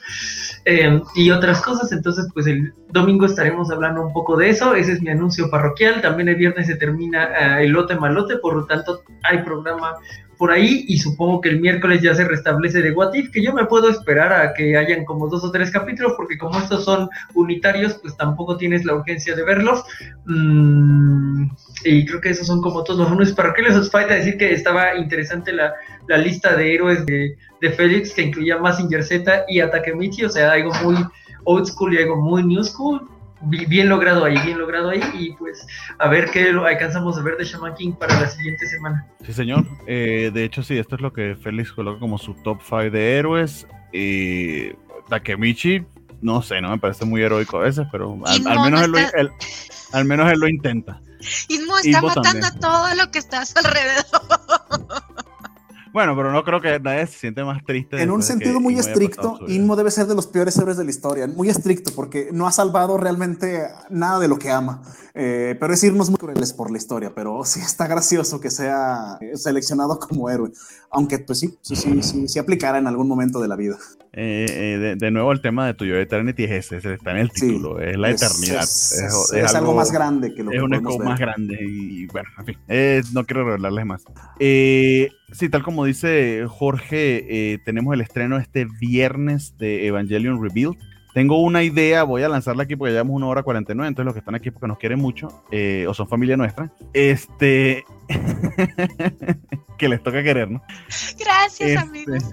eh, y otras cosas. Entonces, pues el domingo estaremos hablando un poco de eso. Ese es mi anuncio parroquial. También el viernes se termina eh, el lote malote, por lo tanto, hay programa por ahí y supongo que el miércoles ya se restablece de What If, que yo me puedo esperar a que hayan como dos o tres capítulos, porque como estos son unitarios, pues tampoco tienes la urgencia de verlos. Mm, y creo que esos son como todos los anuncios parroquiales. Os falta decir que estaba interesante la, la lista de héroes de, de Félix, que incluía Massinger Z y Takemichi, o sea, algo muy old school y algo muy new school. Bi- Bien logrado ahí, bien logrado ahí, y pues a ver qué lo alcanzamos a ver de Shaman King para la siguiente semana. Sí, señor. Eh, de hecho, sí, esto es lo que Félix coloca como su top 5 de héroes. Y Takemichi, no sé, no me parece muy heroico a veces, pero al, al no, menos no él- al menos él lo intenta. Ismo está Ismo matando también. a todo lo que está a su alrededor. Bueno, pero no creo que nadie se siente más triste. En un sentido muy Inmo estricto. Inmo debe ser de los peores héroes de la historia. Muy estricto, porque no ha salvado realmente nada de lo que ama. Eh, pero es irnos muy crueles por la historia. Pero sí está gracioso que sea seleccionado como héroe. Aunque, pues sí, sí, sí, sí, sí aplicará en algún momento de la vida. Eh, eh, de, de nuevo, el tema de tuyo Eternity es ese, está en el Sí, título, es la Es- eternidad. Es, es, es- es algo, más grande que lo es que un eco ver. más grande y bueno, en fin, eh, no quiero revelarles más. Eh, sí, tal como dice Jorge, eh, tenemos el estreno este viernes de Evangelion Revealed. Tengo una idea, voy a lanzarla aquí porque llevamos una hora 49, entonces los que están aquí porque nos quieren mucho eh, o son familia nuestra, este, que les toca querer, ¿no? Gracias, Este, amigos.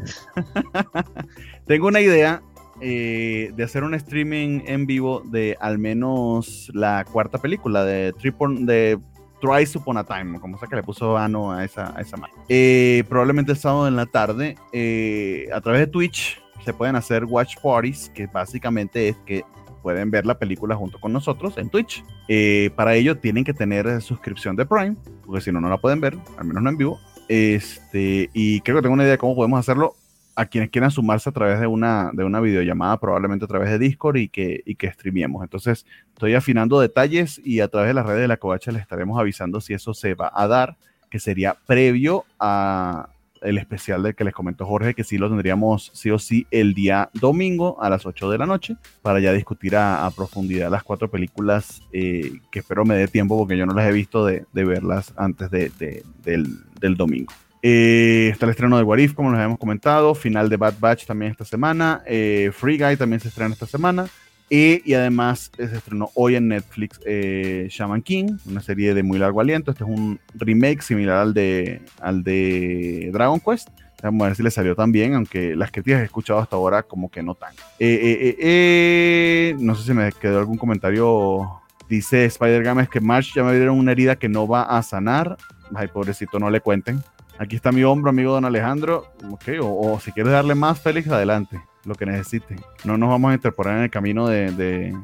Tengo una idea eh, de hacer un streaming en vivo de al menos la cuarta película de Tripon de Thrice Upon a Time, como sea que le puso Ano a esa, a esa Eh, probablemente el sábado en la tarde, eh, a través de Twitch se pueden hacer watch parties, que básicamente es que pueden ver la película junto con nosotros en Twitch. Eh, para ello tienen que tener suscripción de Prime, porque si no, no la pueden ver, al menos no en vivo. Este, y creo que tengo una idea de cómo podemos hacerlo a quienes quieran sumarse a través de una, de una videollamada, probablemente a través de Discord y que, y que streamiemos. Entonces, estoy afinando detalles y a través de las redes de la covacha les estaremos avisando si eso se va a dar, que sería previo a el especial del que les comentó Jorge, que sí lo tendríamos sí o sí el día domingo a las 8 de la noche, para ya discutir a, profundidad las cuatro películas eh, que espero me dé tiempo porque yo no las he visto de, verlas antes de, de- del, domingo. Eh, está el estreno de Warif, como les habíamos comentado. Final de Bad Batch también esta semana. Eh, Free Guy también se estrena esta semana. Y, además eh, se estrenó hoy en Netflix eh, Shaman King, una serie de muy largo aliento. Este es un remake similar al de, al de Dragon Quest. Vamos a ver si le salió tan bien, aunque las críticas he escuchado hasta ahora como que no tan. Eh, no sé si me quedó algún comentario. Dice Spider Games que March ya me dieron una herida que no va a sanar. Ay, pobrecito, no le cuenten. Aquí está mi hombro, amigo don Alejandro. Ok, o, si quieres darle más, Félix, adelante, lo que necesite. No nos vamos a interponer en el camino de,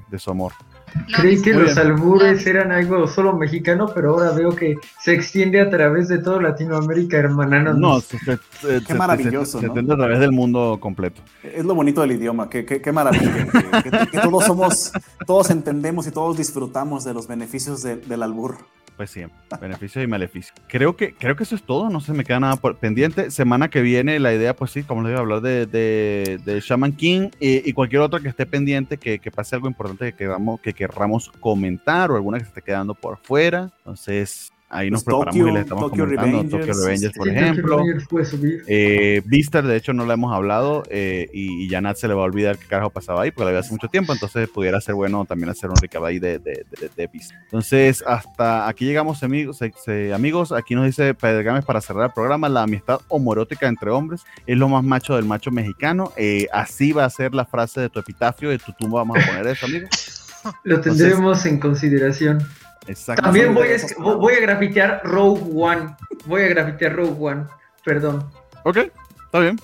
de su amor. Creí que los albures eran algo solo mexicano, pero ahora veo que se extiende a través de toda Latinoamérica, hermana. No, qué maravilloso. Se, extiende a través del mundo completo. Es lo bonito del idioma, qué, qué, maravilla. que, todos somos, todos entendemos y todos disfrutamos de los beneficios del albur pues sí, beneficios y maleficios. Creo que, creo que eso es todo, no se me queda nada pendiente. Semana que viene la idea, pues sí, como les voy a hablar de, de, Shaman King y, cualquier otra que esté pendiente, que, que pase algo importante que queramos, que querramos comentar o alguna que se esté quedando por fuera. Entonces, Ahí nos pues preparamos y le estamos comentando. Tokyo Revengers, por ejemplo. Eh, de hecho, no la hemos hablado eh, y, ya Nat se le va a olvidar qué carajo pasaba ahí porque la había hace mucho tiempo. Entonces, pudiera ser bueno también hacer un recap ahí de, de, de, Entonces, hasta aquí llegamos, amigos. amigos aquí nos dice Pedregames para cerrar el programa: la amistad homorótica entre hombres es lo más macho del macho mexicano. Eh, así va a ser la frase de tu epitafio. De tu tumba vamos a poner eso, amigo. Lo tendremos en consideración. También voy a, voy a grafitear Rogue One. Voy a grafitear Rogue One. Perdón. Ok, está bien.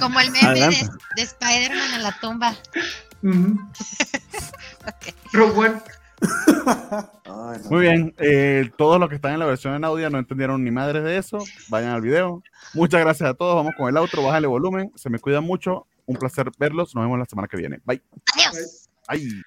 Como el meme de, Spider-Man en la tumba. Rogue One. Muy bien, eh, todos los que están en la versión en audio no entendieron ni madres de eso, vayan al video. Muchas gracias a todos, vamos con el outro, bájale volumen, se me cuidan mucho, un placer verlos, nos vemos la semana que viene. Bye. Adiós. Bye.